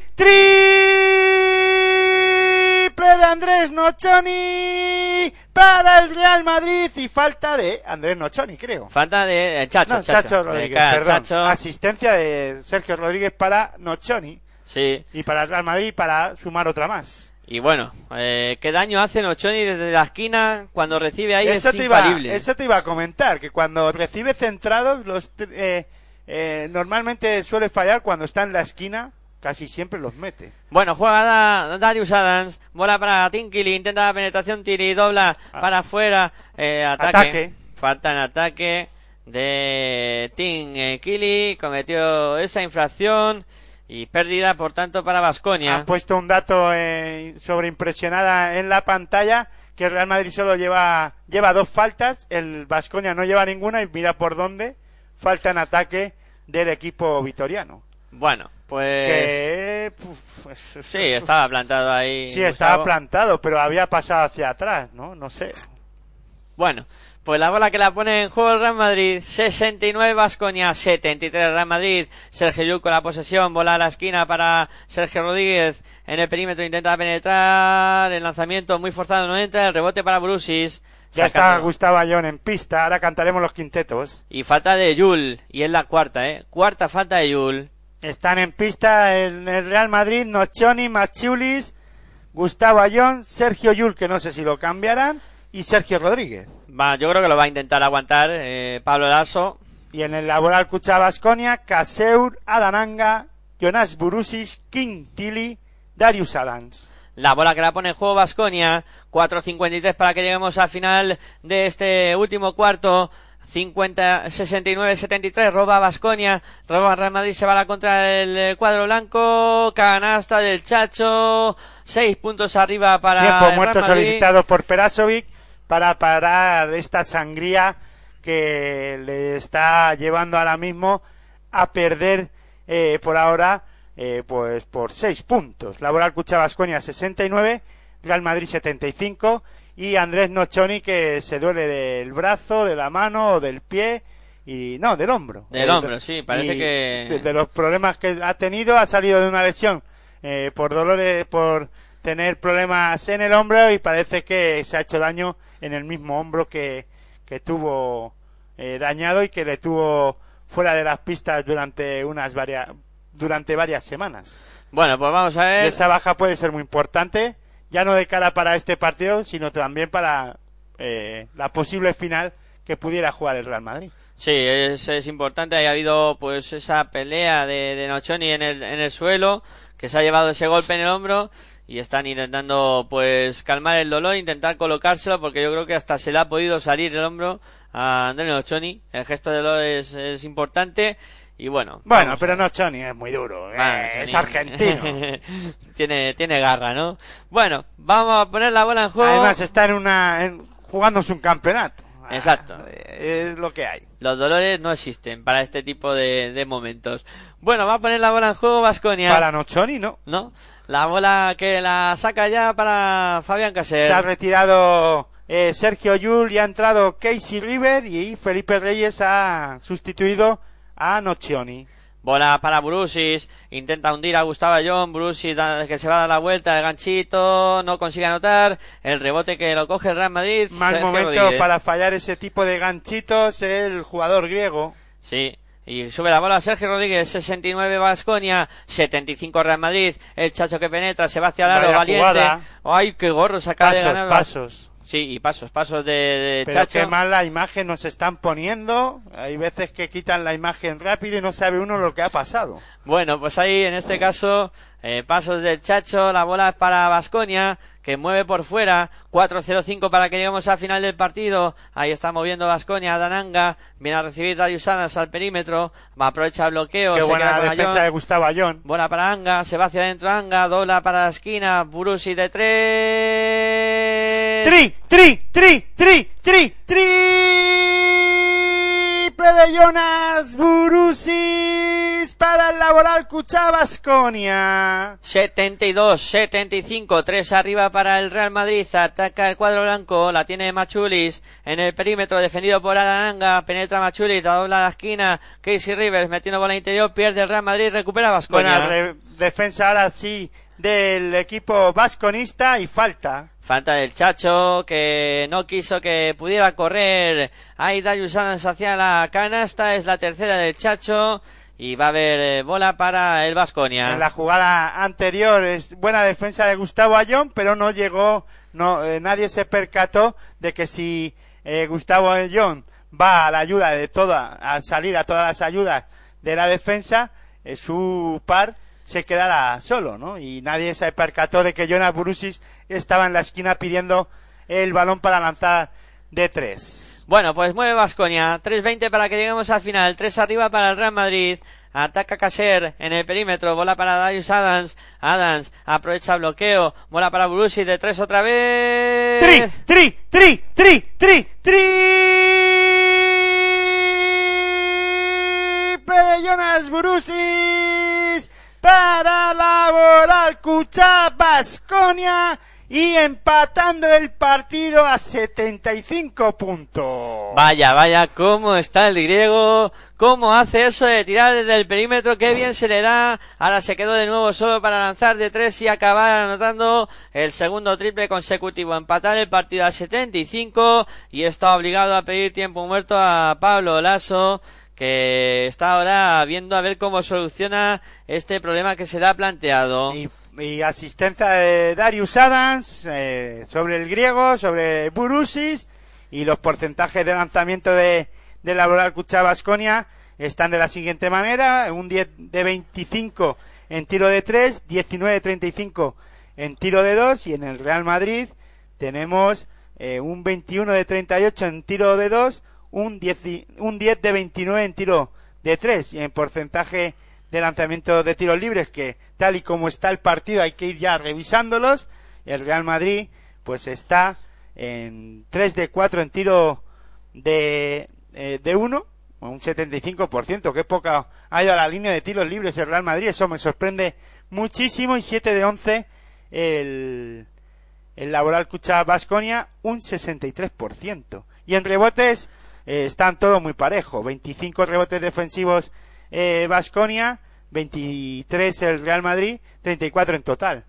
triple de Andrés Nochoni para el Real Madrid y falta de Andrés Nochoni, creo. Falta de eh, Chacho, No, Chacho, Eh, Rodríguez, perdón. Chacho. Asistencia de Sergio Rodríguez para Nochoni Sí. y para el Real Madrid para sumar otra más. Y bueno, eh, qué daño hace Nochoni desde la esquina cuando recibe ahí eso, es te iba, eso te iba a comentar, que cuando recibe centrados, los, eh, eh, normalmente suele fallar cuando está en la esquina, casi siempre los mete. Bueno, juega Da- Darius Adams, bola para Tinkili, intenta la penetración, Tiri, dobla para afuera, eh, ataque. Ah. Ataque. Falta en ataque de Tim eh, Kili, cometió esa infracción y pérdida, por tanto, para Vasconia. Han puesto un dato eh, sobreimpresionada en la pantalla que el Real Madrid solo lleva lleva dos faltas, el Vasconia no lleva ninguna y mira por dónde falta en ataque del equipo vitoriano. Bueno, pues Que uf, sí, estaba plantado ahí. sí, estaba Gustavo. plantado, pero había pasado hacia atrás, ¿no? No sé. Bueno, pues la bola que la pone en juego el Real Madrid, 69 Vasconia, 73 Real Madrid, Sergio Llull con la posesión, bola a la esquina para Sergio Rodríguez, en el perímetro intenta penetrar, el lanzamiento muy forzado no entra, el rebote para Brusis, Ya está Gustavo Ayón en pista, ahora cantaremos los quintetos. y falta de Yul, y es la cuarta, eh, cuarta falta de Yul, Están en pista el, el Real Madrid, Nochoni, Machulis, Gustavo Ayón, Sergio Yul, que no sé si lo cambiarán, y Sergio Rodríguez. Va, yo creo que lo va a intentar aguantar eh, Pablo Lasso, Y en el laboral Cucha Basconia, Caseur, Adananga, Jonas Burusis, King Tilly, Darius Adams. La bola que la pone en juego Vasconia. 4.53 para que lleguemos al final de este último cuarto. 50, 69-73, roba Vasconia, roba Real Madrid, se va a la contra del eh, cuadro blanco, canasta del Chacho, 6 puntos arriba para el Tiempo muerto solicitado por Perasovic para parar esta sangría que le está llevando ahora mismo a perder eh, por ahora eh, pues por seis puntos. Laboral Cucha Basconia 69, Real Madrid 75 y Andrés Nochoni que se duele del brazo, de la mano o del pie y no, del hombro. Del Eh, hombro, sí, parece y que- de, de los problemas que ha tenido ha salido de una lesión eh, por dolores, por tener problemas en el hombro y parece que se ha hecho daño en el mismo hombro que, que tuvo eh, dañado y que le tuvo fuera de las pistas durante unas varias durante varias semanas. Bueno, pues vamos a Y ver. esa baja puede ser muy importante, ya no de cara para este partido, sino también para eh, la posible final que pudiera jugar el Real Madrid. Sí, es, es importante. Ha habido pues esa pelea de, de Nochoni en el, en el suelo, que se ha llevado ese golpe en el hombro y están intentando pues calmar el dolor, intentar colocárselo, porque yo creo que hasta se le ha podido salir el hombro a Andrés Nochoni. El gesto de dolor es, es importante y bueno. Bueno, pero a- no Choni es muy duro, eh, Ah, es Nochoni. argentino. tiene, tiene garra, ¿no? Bueno, vamos a poner la bola en juego. Además está en una en- jugándose un campeonato. Ah, Exacto. eh, Es lo que hay. Los dolores no existen para este tipo de, de momentos. Bueno, va a poner la bola en juego Vasconia. Para Nochoni no. ¿No? La bola que la saca ya para Fabián Caser. Se ha retirado eh, Sergio Yul y ha entrado Casey River y Felipe Reyes ha sustituido a Nocioni. Bola para Brusis. Intenta hundir a Gustavo John. Brusis que se va a dar la vuelta. El ganchito. No consigue anotar. El rebote que lo coge el Real Madrid. Mal Sergio momento Rodríguez. para fallar ese tipo de ganchitos el jugador griego. Sí. Y sube la bola Sergio Rodríguez, 69 Vasconia, 75 Real Madrid, el chacho que penetra, se va hacia el aro, Vaya valiente. jugada. Ay, qué gorro se acaba de Pasos, ganar. pasos. Sí, y pasos, pasos de, de Pero chacho. qué mala imagen nos están poniendo. Hay veces que quitan la imagen rápido y no sabe uno lo que ha pasado. Bueno, pues ahí en este caso, eh, pasos del Chacho, la bola es para Vasconia, que mueve por fuera, 4-0-5 para que lleguemos al final del partido. Ahí está moviendo Vasconia, Dananga, viene a recibir Darius Adams al perímetro, va aprovecha el bloqueo, Qué se buena queda con defensa Ayón. de Gustavo Ayón. Bola para Anga, se va hacia adentro Anga, dobla para la esquina, Burusi de tres. Tri, tri, tri, tri, tri, de Jonas Burusis para el laboral Cucha Basconia. 72, 75, 3 arriba para el Real Madrid, ataca el cuadro blanco, la tiene Machulis en el perímetro, defendido por Alananga, penetra Machulis, la dobla a la esquina, Casey Rivers metiendo bola interior, pierde el Real Madrid, recupera Vasconia. Buena defensa ahora sí del equipo vasconista y falta. Falta del Chacho, que no quiso que pudiera correr. Ahí Darius Adams hacia la canasta, es la tercera del Chacho. Y va a haber eh, bola para el Vasconia. En la jugada anterior es buena defensa de Gustavo Ayón, pero no llegó, no, eh, nadie se percató de que si eh, Gustavo Ayón va a la ayuda de toda, al salir a todas las ayudas de la defensa, eh, su par se quedará solo, ¿no? Y nadie se percató de que Jonas Brusis estaba en la esquina pidiendo el balón para lanzar de tres. Bueno, pues mueve Vasconia. 3.20 para que lleguemos al final. 3 arriba para el Real Madrid. Ataca Caser en el perímetro. Bola para Darius Adams. Adams aprovecha el bloqueo. Bola para Brusi de 3 otra vez. Tri, tri, tri, tri, tri, de Jonas Burusis para laborar Cucha Basconia y empatando el partido a 75 puntos. Vaya, vaya, cómo está el griego, cómo hace eso de tirar desde el perímetro, qué bien se le da. Ahora se quedó de nuevo solo para lanzar de tres y acabar anotando el segundo triple consecutivo. Empatar el partido a 75 y está obligado a pedir tiempo muerto a Pablo Lasso que está ahora viendo a ver cómo soluciona este problema que se le ha planteado. Y, asistencia de Darius Adams eh, sobre el griego, sobre Burusis y los porcentajes de lanzamiento de, de Laboral Cucha Basconia están de la siguiente manera, un 10 de 25 en tiro de 3, 19 de 35 en tiro de 2 y en el Real Madrid tenemos eh, un 21 de 38 en tiro de 2, un 10, y- un 10 de 29 en tiro de 3 y en porcentaje de lanzamiento de tiros libres que tal y como está el partido hay que ir ya revisándolos el Real Madrid pues está en 3 de 4 en tiro de eh, de 1 un 75% que poca ha ido a la línea de tiros libres el Real Madrid eso me sorprende muchísimo y 7 de 11 el el Laboral Cucha Basconia un 63%. Y en rebotes eh, están todos muy parejos. 25 rebotes defensivos Basconia, 23 el Real Madrid, 34 en total.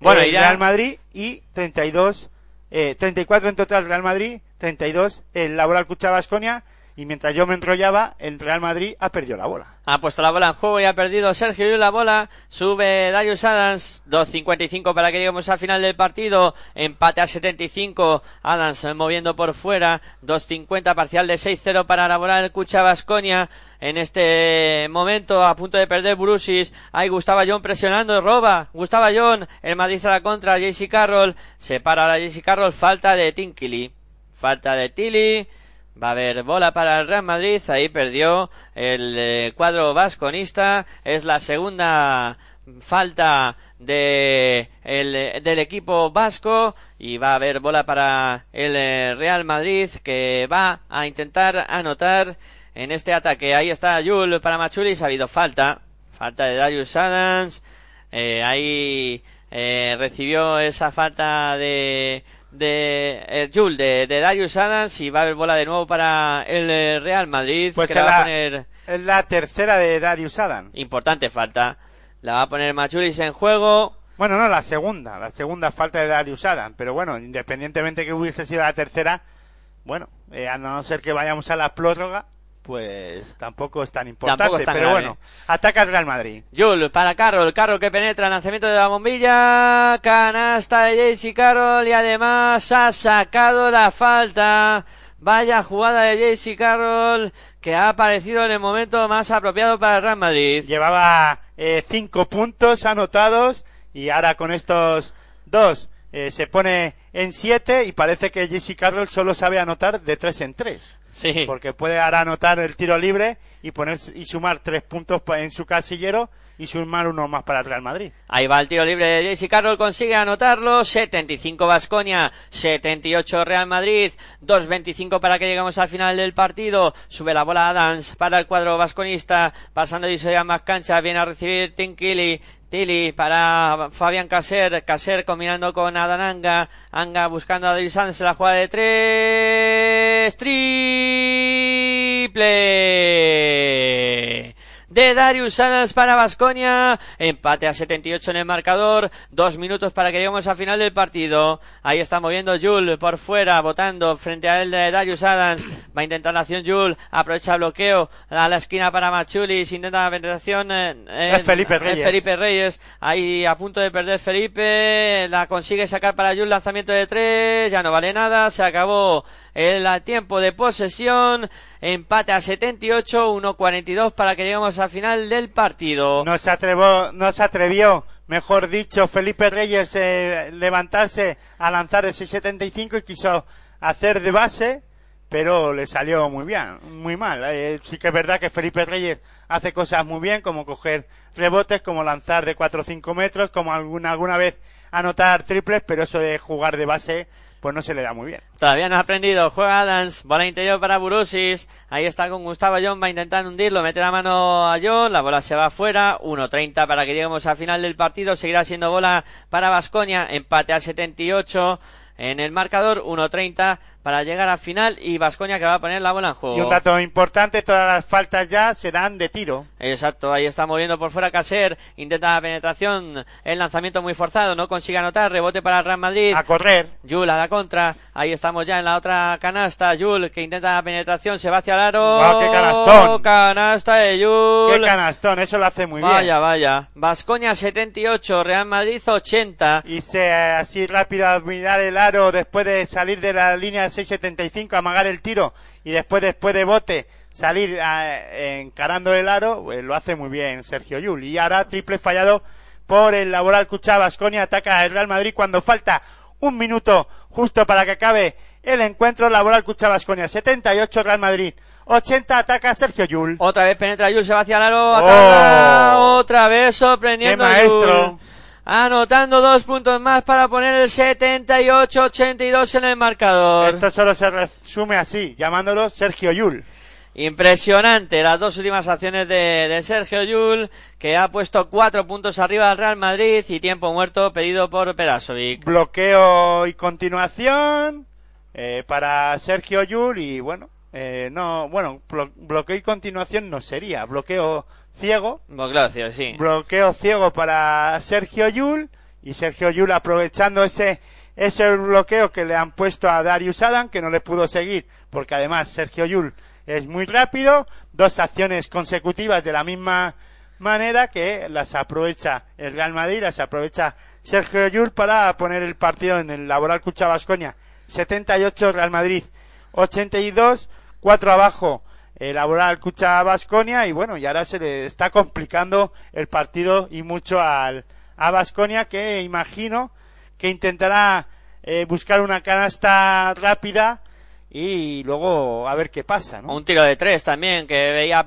Bueno, el y ya- Real Madrid y 32, eh, 34 en total Real Madrid, 32 el Laboral Cucha Basconia. Y mientras yo me enrollaba, el Real Madrid ha perdido la bola. Ha puesto la bola en juego y ha perdido Sergio Llull la bola. Sube Darius Adams. 2.55 para que lleguemos al final del partido. Empate a 75. Adams moviendo por fuera. 2.50 parcial de 6-0 para elaborar el Cucha Basconia. En este momento, a punto de perder Brusis. Hay Gustavo John presionando. Roba. Gustavo John. El Madrid a la contra. JC Carroll. Se para la JC Carroll. Falta de Tinkily. Falta de Tilly. Va a haber bola para el Real Madrid. Ahí perdió el eh, cuadro vasconista. Es la segunda falta de el, del equipo vasco. Y va a haber bola para el eh, Real Madrid que va a intentar anotar en este ataque. Ahí está Yul para Machulis. Ha habido falta. Falta de Darius Adams. Eh, ahí recibió esa falta de de eh, Jul de, de Darius Adams y va a haber bola de nuevo para el eh, Real Madrid Pues que la va a poner es la tercera de Darius Adam. importante falta la va a poner Machulis en juego Bueno, no, la segunda, la segunda falta de Darius Adam. Pero bueno, independientemente que hubiese sido la tercera, bueno, eh, a no ser que vayamos a la prórroga, pues tampoco es tan importante. Tampoco es tan pero grave. bueno, ataca el Real Madrid. Jul para Carroll, Carroll que penetra, lanzamiento de la bombilla, canasta de Jaycee Carroll y además ha sacado la falta. Vaya jugada de Jaycee Carroll que ha aparecido en el momento más apropiado para el Real Madrid. Llevaba eh, cinco puntos anotados y ahora con estos dos eh, se pone en siete y parece que Jesse Carroll solo sabe anotar de tres en tres. Sí. Porque puede ahora anotar el tiro libre y poner y sumar tres puntos pa- en su casillero y sumar uno más para el Real Madrid. Ahí va el tiro libre de Jaycee Carroll, consigue anotarlo. 75 Vasconia, 78 Real Madrid, 2.25 para que lleguemos al final del partido. Sube la bola Adams para el cuadro vasconista, pasando y a más cancha, viene a recibir Tim Killy. Tilly para Fabián Caser, Caser combinando con Adan Anga, Anga buscando a David Sanz la jugada de tres, triple de Darius Adams para Basconia. Empate a 78 en el marcador. Dos minutos para que lleguemos al final del partido. Ahí está moviendo Jul por fuera, votando frente a él de Darius Adams. Va a intentar la acción Jul. Aprovecha el bloqueo a la esquina para Machulis. Intenta la penetración. Es Felipe Reyes. Felipe Reyes. Ahí a punto de perder Felipe. La consigue sacar para Jul. Lanzamiento de tres. Ya no vale nada. Se acabó el tiempo de posesión. Empate a 78, 1.42 para que lleguemos al final del partido. No se atrevió, no se atrevió, mejor dicho, Felipe Reyes eh, levantarse a lanzar el 6.75 y quiso hacer de base, pero le salió muy bien, muy mal. Eh, sí que es verdad que Felipe Reyes hace cosas muy bien, como coger rebotes, como lanzar de 4 o 5 metros, como alguna, alguna vez anotar triples, pero eso de jugar de base, pues no se le da muy bien. Todavía no ha aprendido. Juega Adams. Bola interior para Burusis. Ahí está con Gustavo John. Va a intentar hundirlo. Mete la mano a John. La bola se va afuera. 1.30 para que lleguemos al final del partido. Seguirá siendo bola para Vasconia. Empate a 78 en el marcador. 1.30 para llegar al final. Y Vasconia que va a poner la bola en juego. Y un dato importante, todas las faltas ya serán de tiro. Exacto, ahí está moviendo por fuera Caser, intenta la penetración, el lanzamiento muy forzado, no consigue anotar, rebote para el Real Madrid. A correr. Yul a la contra, ahí estamos ya en la otra canasta, Yul que intenta la penetración, se va hacia el aro. Guau, qué canastón. Canasta de Yul. Qué canastón, eso lo hace muy bien. Vaya, vaya. Vascoña 78, Real Madrid 80. y se así rápido a el después de salir de la línea de 6.75 amagar el tiro y después después de bote salir ah, encarando el aro pues lo hace muy bien Sergio Yul y ahora triple fallado por el Laboral Cucha Basconia ataca el Real Madrid cuando falta un minuto justo para que acabe el encuentro Laboral Cucha Basconia 78 Real Madrid 80 ataca Sergio Yul Otra vez penetra Yul, se va hacia el aro, Oh. ataca, otra vez sorprendiendo ¡Qué a maestro! Yul. Anotando dos puntos más para poner el 78-82 en el marcador. esto solo se resume así llamándolo Sergio Yul Impresionante las dos últimas acciones de, de Sergio Yul, que ha puesto cuatro puntos arriba al Real Madrid y tiempo muerto pedido por Perasovic. Bloqueo y continuación eh, para Sergio Yul y bueno, eh, no, bueno, blo- bloqueo y continuación no sería, bloqueo ciego, Boclacio, sí. bloqueo ciego para Sergio Yul y Sergio Yul aprovechando ese ese bloqueo que le han puesto a Darius Adam que no le pudo seguir porque además Sergio Yul es muy rápido dos acciones consecutivas de la misma manera que las aprovecha el Real Madrid las aprovecha Sergio Yul para poner el partido en el Laboral Cucha Vasconia 78 Real Madrid 82 4 abajo el Laboral Cucha Vasconia y bueno y ahora se le está complicando el partido y mucho al a Vasconia que imagino que intentará eh, buscar una canasta rápida y luego a ver qué pasa ¿no? Un tiro de tres también, que veía a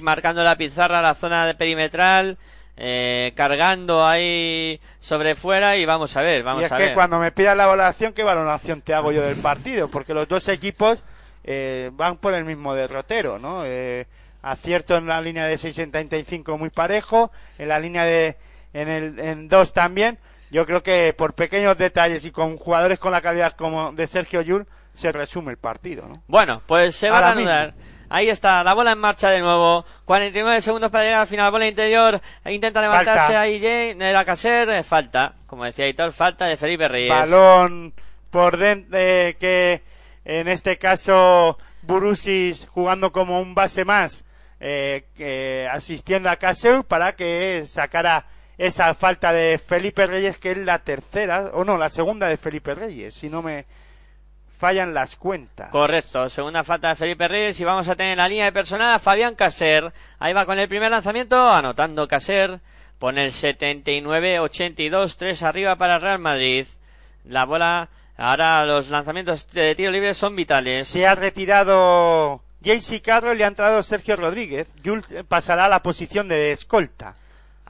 marcando la pizarra, la zona de perimetral, eh, cargando ahí sobre fuera y vamos a ver, vamos y es a que ver. cuando me pidas la valoración, ¿qué valoración te hago yo del partido? Porque los dos equipos eh, van por el mismo derrotero, ¿no? Eh, acierto en la línea de 6.75 muy parejo, en la línea de en el en dos también. Yo creo que por pequeños detalles y con jugadores con la calidad como de Sergio Yul se resume el partido, ¿no? Bueno, pues se va Ahora a anudar. Ahí está, la bola en marcha de nuevo. 49 segundos para llegar al final. Bola interior. Intenta levantarse ahí Jay. Era Caser. eh, Falta. Como decía Hitor, falta de Felipe Reyes. balón por dentro que en este caso Burusis jugando como un base más eh, asistiendo a Caseur para que sacara esa falta de Felipe Reyes que es la tercera o no la segunda de Felipe Reyes si no me fallan las cuentas Correcto, segunda falta de Felipe Reyes y vamos a tener en la línea de personal a Fabián Caser. Ahí va con el primer lanzamiento, anotando Caser. Pone el 79-82, 3 arriba para Real Madrid. La bola, ahora los lanzamientos de tiro libre son vitales. se ha retirado JC Carroll y ha entrado Sergio Rodríguez Yul pasará a la posición de escolta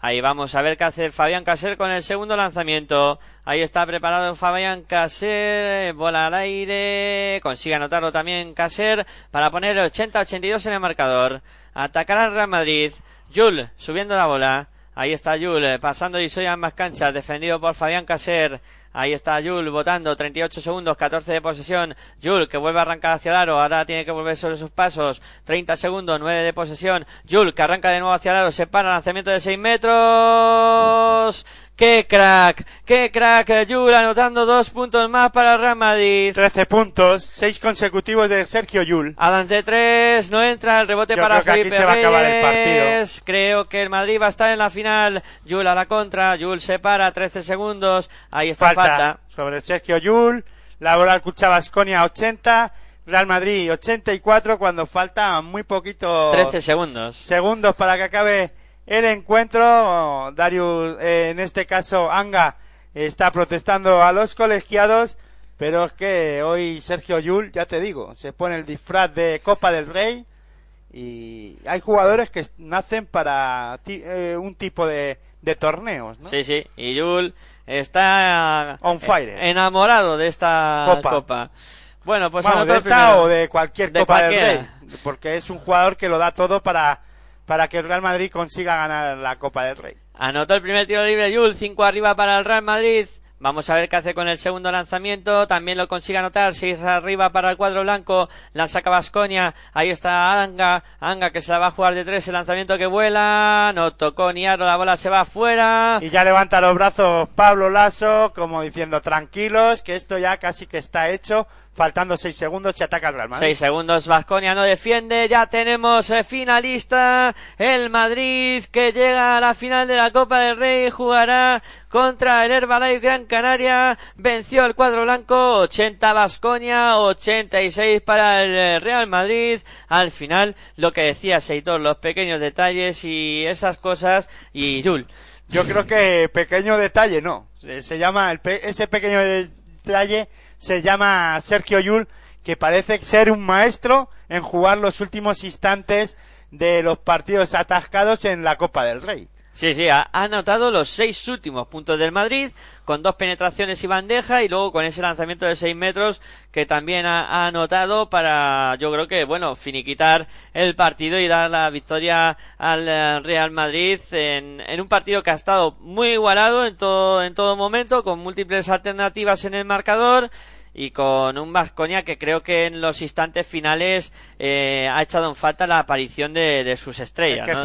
Ahí vamos a ver qué hace Fabián Caser con el segundo lanzamiento. Ahí está preparado Fabián Caser, bola al aire, consigue anotarlo también Caser para poner el 80-82 en el marcador. Atacará el Real Madrid. Jul subiendo la bola. Ahí está Jul eh, pasando y soy ambas canchas, defendido por Fabián Caser. Ahí está Jul votando, 38 segundos, 14 de posesión. Jul que vuelve a arrancar hacia el aro, ahora tiene que volver sobre sus pasos. 30 segundos, 9 de posesión. Jul que arranca de nuevo hacia el aro, se para, lanzamiento de 6 metros. ¡Qué crack! ¡Qué crack! Jul anotando dos puntos más para Real Madrid. 13 puntos 6 consecutivos de Sergio Yul Adán de tres, no entra el rebote Yo para creo que aquí Felipe se va a acabar el Reyes. Creo que el Madrid va a estar en la final. Jul a la contra, Jul se para, 13 segundos. Ahí está falta, falta. sobre Sergio Yul, Laboral Cucha Basconia 80, Real Madrid 84 cuando falta muy poquito 13 segundos. segundos para que acabe el encuentro. Darius, eh, en este caso Anga, está protestando a los colegiados, pero es que hoy Sergio Yul, ya te digo, se pone el disfraz de Copa del Rey y hay jugadores que nacen para ti- eh, un tipo de, de torneos, ¿no? Sí, sí. Y Jul está On fire. eh, enamorado de esta Copa. copa. Bueno, pues anotó de esta primero. o de cualquier De Copa cualquiera. del Rey, porque es un jugador que lo da todo para, para que el Real Madrid consiga ganar la Copa del Rey. Anotó el primer tiro libre Jul, 5 arriba para el Real Madrid. Vamos a ver qué hace con el segundo lanzamiento. También lo consigue anotar. 6 arriba para el cuadro blanco. La saca Vasconia. Ahí está Anga. Anga que se la va a jugar de tres. El lanzamiento que vuela. No tocó ni aro. La bola se va afuera. Y ya levanta los brazos Pablo Lasso, como diciendo, tranquilos, que esto ya casi que está hecho. Faltando seis segundos y ataca el Real Madrid. Seis segundos, Vasconia no defiende, ya tenemos eh, finalista, el Madrid que llega a la final de la Copa del Rey, jugará contra el Herbalife Gran Canaria, venció el cuadro blanco, 80 Vasconia, 86 para el eh, Real Madrid, al final lo que decía Seitor, los pequeños detalles y esas cosas, y Yul. Yo creo que pequeño detalle, no. Se, se llama, el pe- ese pequeño detalle se llama Sergio Yul, que parece ser un maestro en jugar los últimos instantes de los partidos atascados en la Copa del Rey. Sí, sí, ha, ha anotado los seis últimos puntos del Madrid con dos penetraciones y bandeja y luego con ese lanzamiento de seis metros que también ha, ha anotado para, yo creo que, bueno, finiquitar el partido y dar la victoria al eh, Real Madrid en, en un partido que ha estado muy igualado en todo, en todo momento, con múltiples alternativas en el marcador y con un Vasconia que creo que en los instantes finales eh, ha echado en falta la aparición de, de sus estrellas. Es que ¿no?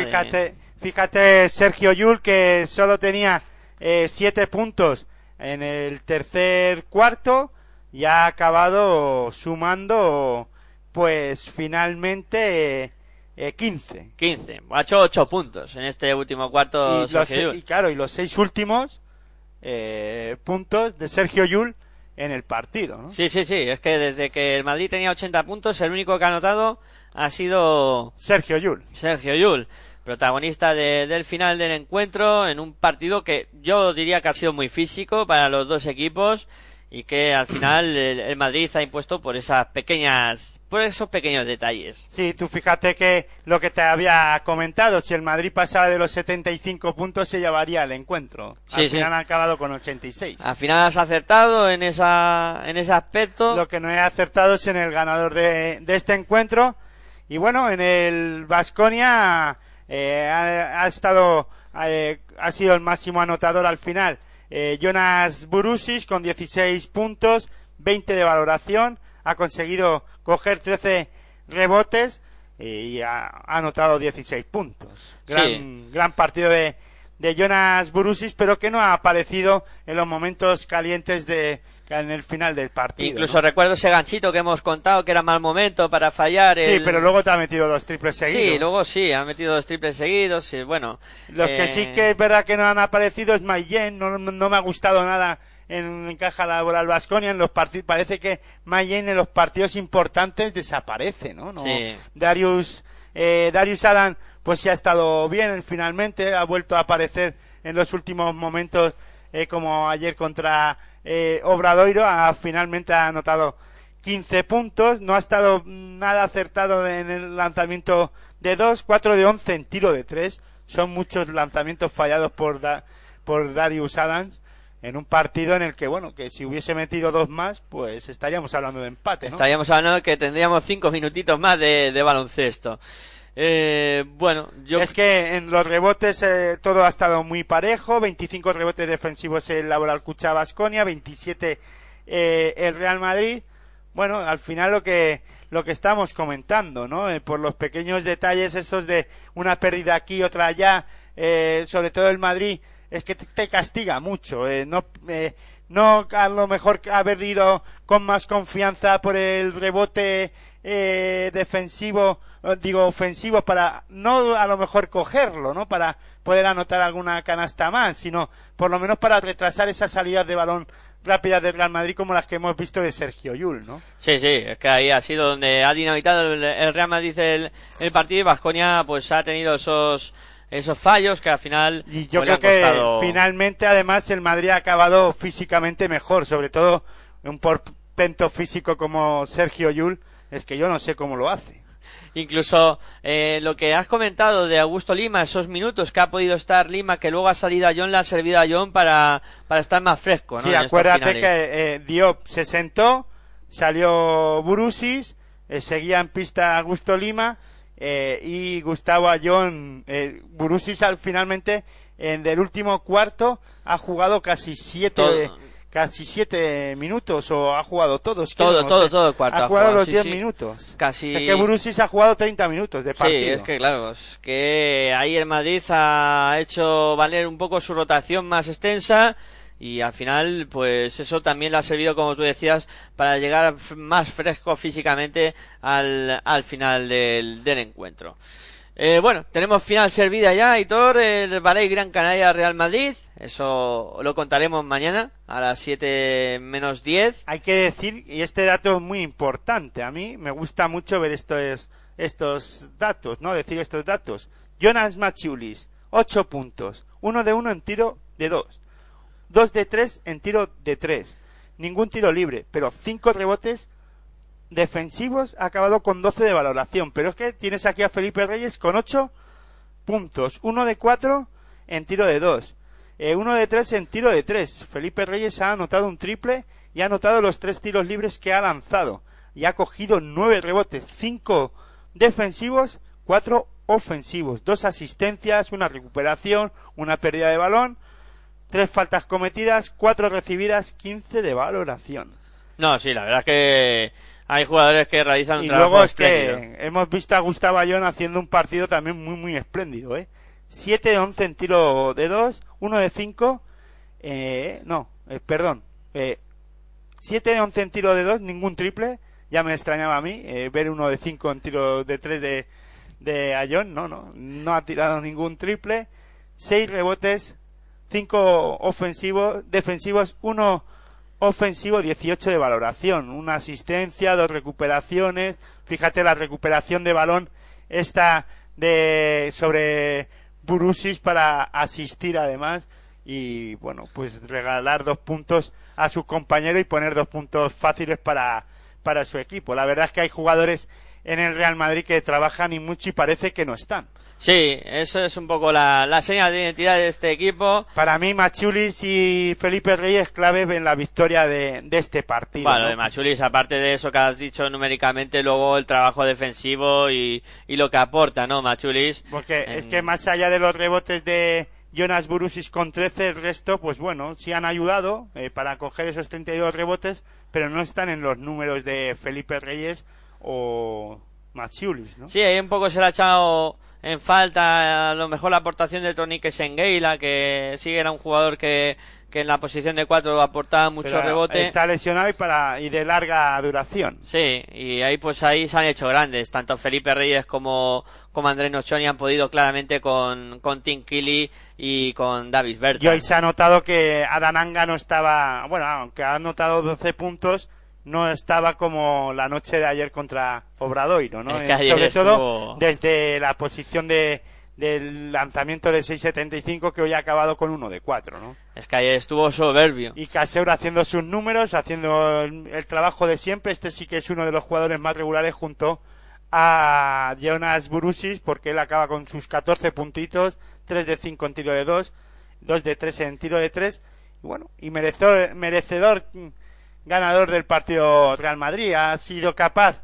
De- fíjate, Sergio Yul que solo tenía eh, siete puntos en el tercer cuarto y ha acabado sumando pues finalmente eh, 15. 15. Ha hecho 8 puntos en este último cuarto. Y, los, Sergio y claro, y los seis últimos eh, puntos de Sergio Yul en el partido. ¿no? Sí, sí, sí. Es que desde que el Madrid tenía 80 puntos, el único que ha anotado ha sido Sergio Yul. Sergio Yul, protagonista de- del final del encuentro en un partido que yo diría que ha sido muy físico para los dos equipos y que al final el, el Madrid ha impuesto por esas pequeñas, por esos pequeños detalles. Sí, tú fíjate que lo que te había comentado, si el Madrid pasaba de los 75 puntos se llevaría el encuentro. Sí, Al sí. final han acabado con 86. Al final has acertado en esa, en ese aspecto. Lo que no he acertado es en el ganador de, de este encuentro. Y bueno, en el Vasconia ha, ha estado, eh, ha sido el máximo anotador al final. Eh, Jonas Burusis con 16 puntos, 20 de valoración, ha conseguido coger 13 rebotes y ha, ha anotado 16 puntos. Gran, gran partido de, de Jonas Burusis, pero que no ha aparecido en los momentos calientes de en el final del partido. Incluso ¿no? recuerdo ese ganchito que hemos contado que era mal momento para fallar. Sí, el- pero luego te ha metido dos triples seguidos. Sí, luego sí, ha metido dos triples seguidos y bueno. Los que eh, sí que es verdad que no han aparecido es Mayen, no, no me ha gustado nada en, en caja laboral Vasconia en los partidos parece que Mayen en los partidos importantes desaparece, ¿no? no Sí. Darius eh, Darius Adam pues sí ha estado bien finalmente, ha vuelto a aparecer en los últimos momentos eh, como ayer contra eh, Obradoiro, ha, finalmente ha anotado 15 puntos, no ha estado nada acertado en el lanzamiento de 2, 4 de 11 en tiro de 3, son muchos lanzamientos fallados por, Da- por Darius Adams en un partido en el que, bueno, que si hubiese metido dos más, pues estaríamos hablando de empate, ¿no? Estaríamos hablando de que tendríamos cinco minutitos más de, de baloncesto. Eh, bueno, yo Es que en los rebotes eh, todo ha estado muy parejo, 25 rebotes defensivos el Laboral Cucha Basconia, 27 eh, el Real Madrid. Bueno, al final lo que lo que estamos comentando, ¿no? Eh, por los pequeños detalles esos de una pérdida aquí, otra allá, eh, sobre todo el Madrid, es que te, castiga mucho. no, no a lo mejor haber ido con más confianza por el rebote eh, defensivo, eh, digo ofensivo, para no a lo mejor cogerlo, ¿no? Para poder anotar alguna canasta más, sino por lo menos para retrasar esas salidas de balón rápidas del Real Madrid como las que hemos visto de Sergio Yul, ¿no? Sí, sí, es que ahí ha sido donde ha dinamitado el, el Real Madrid el, el partido y Vasconia pues ha tenido esos esos fallos que al final Y yo pues, creo que costado- finalmente además el Madrid ha acabado físicamente mejor, sobre todo un portento físico como Sergio Yul, es que yo no sé cómo lo hace. Incluso eh, lo que has comentado de Augusto Lima, esos minutos que ha podido estar Lima, que luego ha salido a John, le ha servido a John para, para estar más fresco. ¿no? Sí, en acuérdate que eh, Diop se sentó, salió Burusis, eh, seguía en pista Augusto Lima eh, y Gustavo Ayón. Eh, Burusis al, finalmente en el último cuarto ha jugado casi siete Todo. Casi siete minutos o ha jugado todos. Todo, todo, todo el cuarto Ha jugado los sí, 10 sí. minutos. Casi- Es que Burusis ha jugado 30 minutos de partido. Sí, es que claro, es que ahí el Madrid ha hecho valer un poco su rotación más extensa y al final pues eso también le ha servido como tú decías para llegar más fresco físicamente al, al final del, del encuentro. Eh, bueno, tenemos final servida ya, Hitor, el Ballet Gran Canaria Real Madrid, eso lo contaremos mañana a las 7 menos 10. Hay que decir, y este dato es muy importante, a mí me gusta mucho ver estos, estos datos, ¿no? Decir estos datos. Jonas Machiulis, 8 puntos, 1 de 1 en tiro de 2, 2 de 3 en tiro de 3, ningún tiro libre, pero 5 rebotes defensivos, ha acabado con 12 de valoración, pero es que tienes aquí a Felipe Reyes con 8 puntos, 1 de 4 en tiro de dos. Eh, uno de tres en tiro de tres. Felipe Reyes ha anotado un triple y ha anotado los tres tiros libres que ha lanzado. Y ha cogido nueve rebotes, cinco defensivos, cuatro ofensivos, dos asistencias, una recuperación, una pérdida de balón, tres faltas cometidas, cuatro recibidas, quince de valoración. No, sí, la verdad es que hay jugadores que realizan un Y trabajo luego es espléndido. que hemos visto a Gustavo Ayón haciendo un partido también muy, muy espléndido, ¿eh? 7 de 11 en tiro de 2, 1 de 5, eh, no, eh, perdón, eh, 7 de 11 en tiro de 2, ningún triple, ya me extrañaba a mí eh, ver uno de 5 en tiro de 3 de, de Ayón, no, no, no ha tirado ningún triple, 6 rebotes, 5 ofensivos, defensivos, 1 ofensivo, 18 de valoración, una asistencia, dos recuperaciones, fíjate la recuperación de balón esta de sobre Burusis para asistir además y bueno, pues regalar dos puntos a su compañero y poner dos puntos fáciles para, para su equipo. La verdad es que hay jugadores en el Real Madrid que trabajan y mucho y parece que no están. Sí, eso es un poco la, la señal de identidad de este equipo. Para mí, Machulis y Felipe Reyes clave en la victoria de, de este partido. Bueno, ¿no? de Machulis, aparte de eso que has dicho numéricamente, luego el trabajo defensivo y, y lo que aporta, ¿no, Machulis? Porque En- es que más allá de los rebotes de Jonas Burusis con 13, el resto, pues bueno, sí han ayudado eh, para coger esos 32 rebotes, pero no están en los números de Felipe Reyes o Machiulis, ¿no? Sí, ahí un poco se le ha echado en falta a lo mejor la aportación de Tonique Sengueila, que sí era un jugador que, que en la posición de cuatro aportaba mucho Pero rebote. Está lesionado y, para, y de larga duración. Sí, y ahí pues ahí se han hecho grandes. Tanto Felipe Reyes como, como Andrés Nochoni han podido claramente con, con Tim Kelly y con Davis Berta. Y hoy se ha notado que Adananga no estaba, bueno, aunque ha anotado 12 puntos, no estaba como la noche de ayer contra Obradoiro, ¿no? Es que Eh, ayer Sobre todo estuvo- desde la posición de, del lanzamiento de 6.75 que hoy ha acabado con uno de 4, ¿no? Es que ayer estuvo soberbio. Y Caseur haciendo sus números, haciendo el, el trabajo de siempre. Este sí que es uno de los jugadores más regulares junto a Jonas Burusis, porque él acaba con sus 14 puntitos, 3 de 5 en tiro de 2, 2 de 3 en tiro de 3. Y bueno, y merecedor, merecedor ganador del partido Real Madrid. Ha sido capaz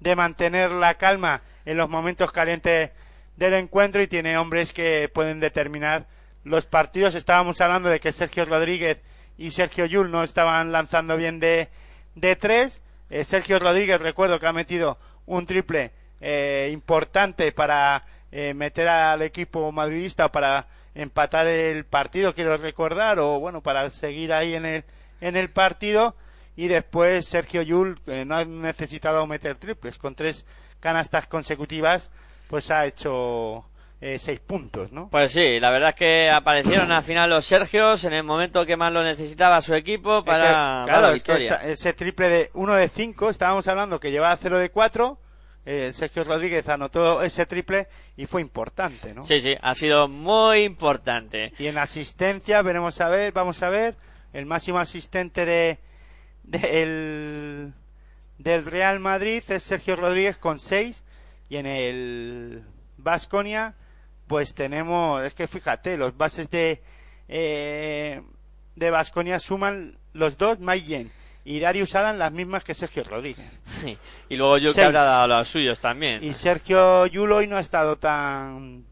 de mantener la calma en los momentos calientes del encuentro y tiene hombres que pueden determinar los partidos. Estábamos hablando de que Sergio Rodríguez y Sergio Yul no estaban lanzando bien de, de tres. Eh, Sergio Rodríguez, recuerdo que ha metido un triple eh, importante para eh, meter al equipo madridista para empatar el partido, quiero recordar, o bueno, para seguir ahí en el, en el partido. Y después Sergio Yul eh, no ha necesitado meter triples, con tres canastas consecutivas, pues ha hecho eh, seis puntos, ¿no? Pues sí, la verdad es que aparecieron al final los Sergios en el momento que más lo necesitaba su equipo para Es que, dar claro, la es que victoria. esta- ese triple de 1 de 5, estábamos hablando que llevaba 0 de 4, eh, Sergio Rodríguez anotó ese triple y fue importante, ¿no? Sí, sí, ha sido muy importante. Y en asistencia veremos a ver, vamos a ver, el máximo asistente de, del, del Real Madrid es Sergio Rodríguez con 6 y en el Vasconia pues tenemos, es que fíjate, los bases de eh, de Vasconia suman los dos Mayen y Darius Adam las mismas que Sergio Rodríguez. Sí. Y luego yo que habrá dado los suyos también. Y Sergio Yulo hoy no ha estado tan,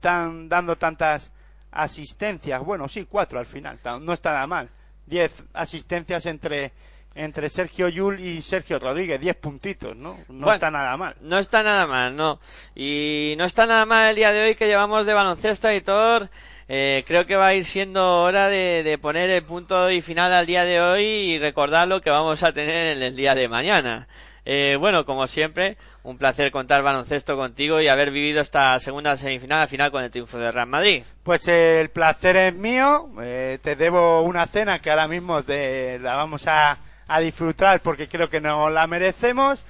tan dando tantas asistencias. Bueno, sí, cuatro al final. No está nada mal. Diez asistencias entre, entre Sergio Yul y Sergio Rodríguez. Diez puntitos, ¿no? No Bueno. está nada mal. No está nada mal, no. Y no está nada mal el día de hoy que llevamos de baloncesto, editor. Eh, creo que va a ir siendo hora de, de poner el punto y final al día de hoy y recordar lo que vamos a tener en el día de mañana. Eh, bueno, como siempre, un placer contar baloncesto contigo y haber vivido esta segunda semifinal al final con el triunfo de Real Madrid. Pues el placer es mío. Eh, te debo una cena que ahora mismo te, la vamos a, a disfrutar porque creo que nos la merecemos.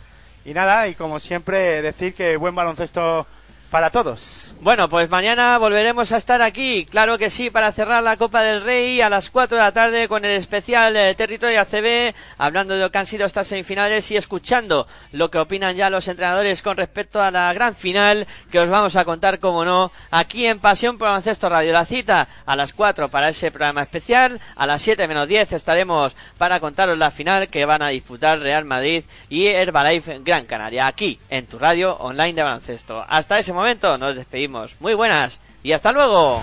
Y nada, y como siempre, decir que buen baloncesto para todos. Bueno, pues mañana volveremos a estar aquí, claro que sí, para cerrar la Copa del Rey a las 4 de la tarde con el especial eh, Territorio ACB, hablando de lo que han sido estas semifinales y escuchando lo que opinan ya los entrenadores con respecto a la gran final que os vamos a contar, como no, aquí en Pasión por Baloncesto Radio. La cita a las 4 para ese programa especial, a las 7 menos 10 estaremos para contaros la final que van a disputar Real Madrid y Herbalife Gran Canaria, aquí en tu radio online de baloncesto. Hasta ese momento nos despedimos. Muy buenas y hasta luego.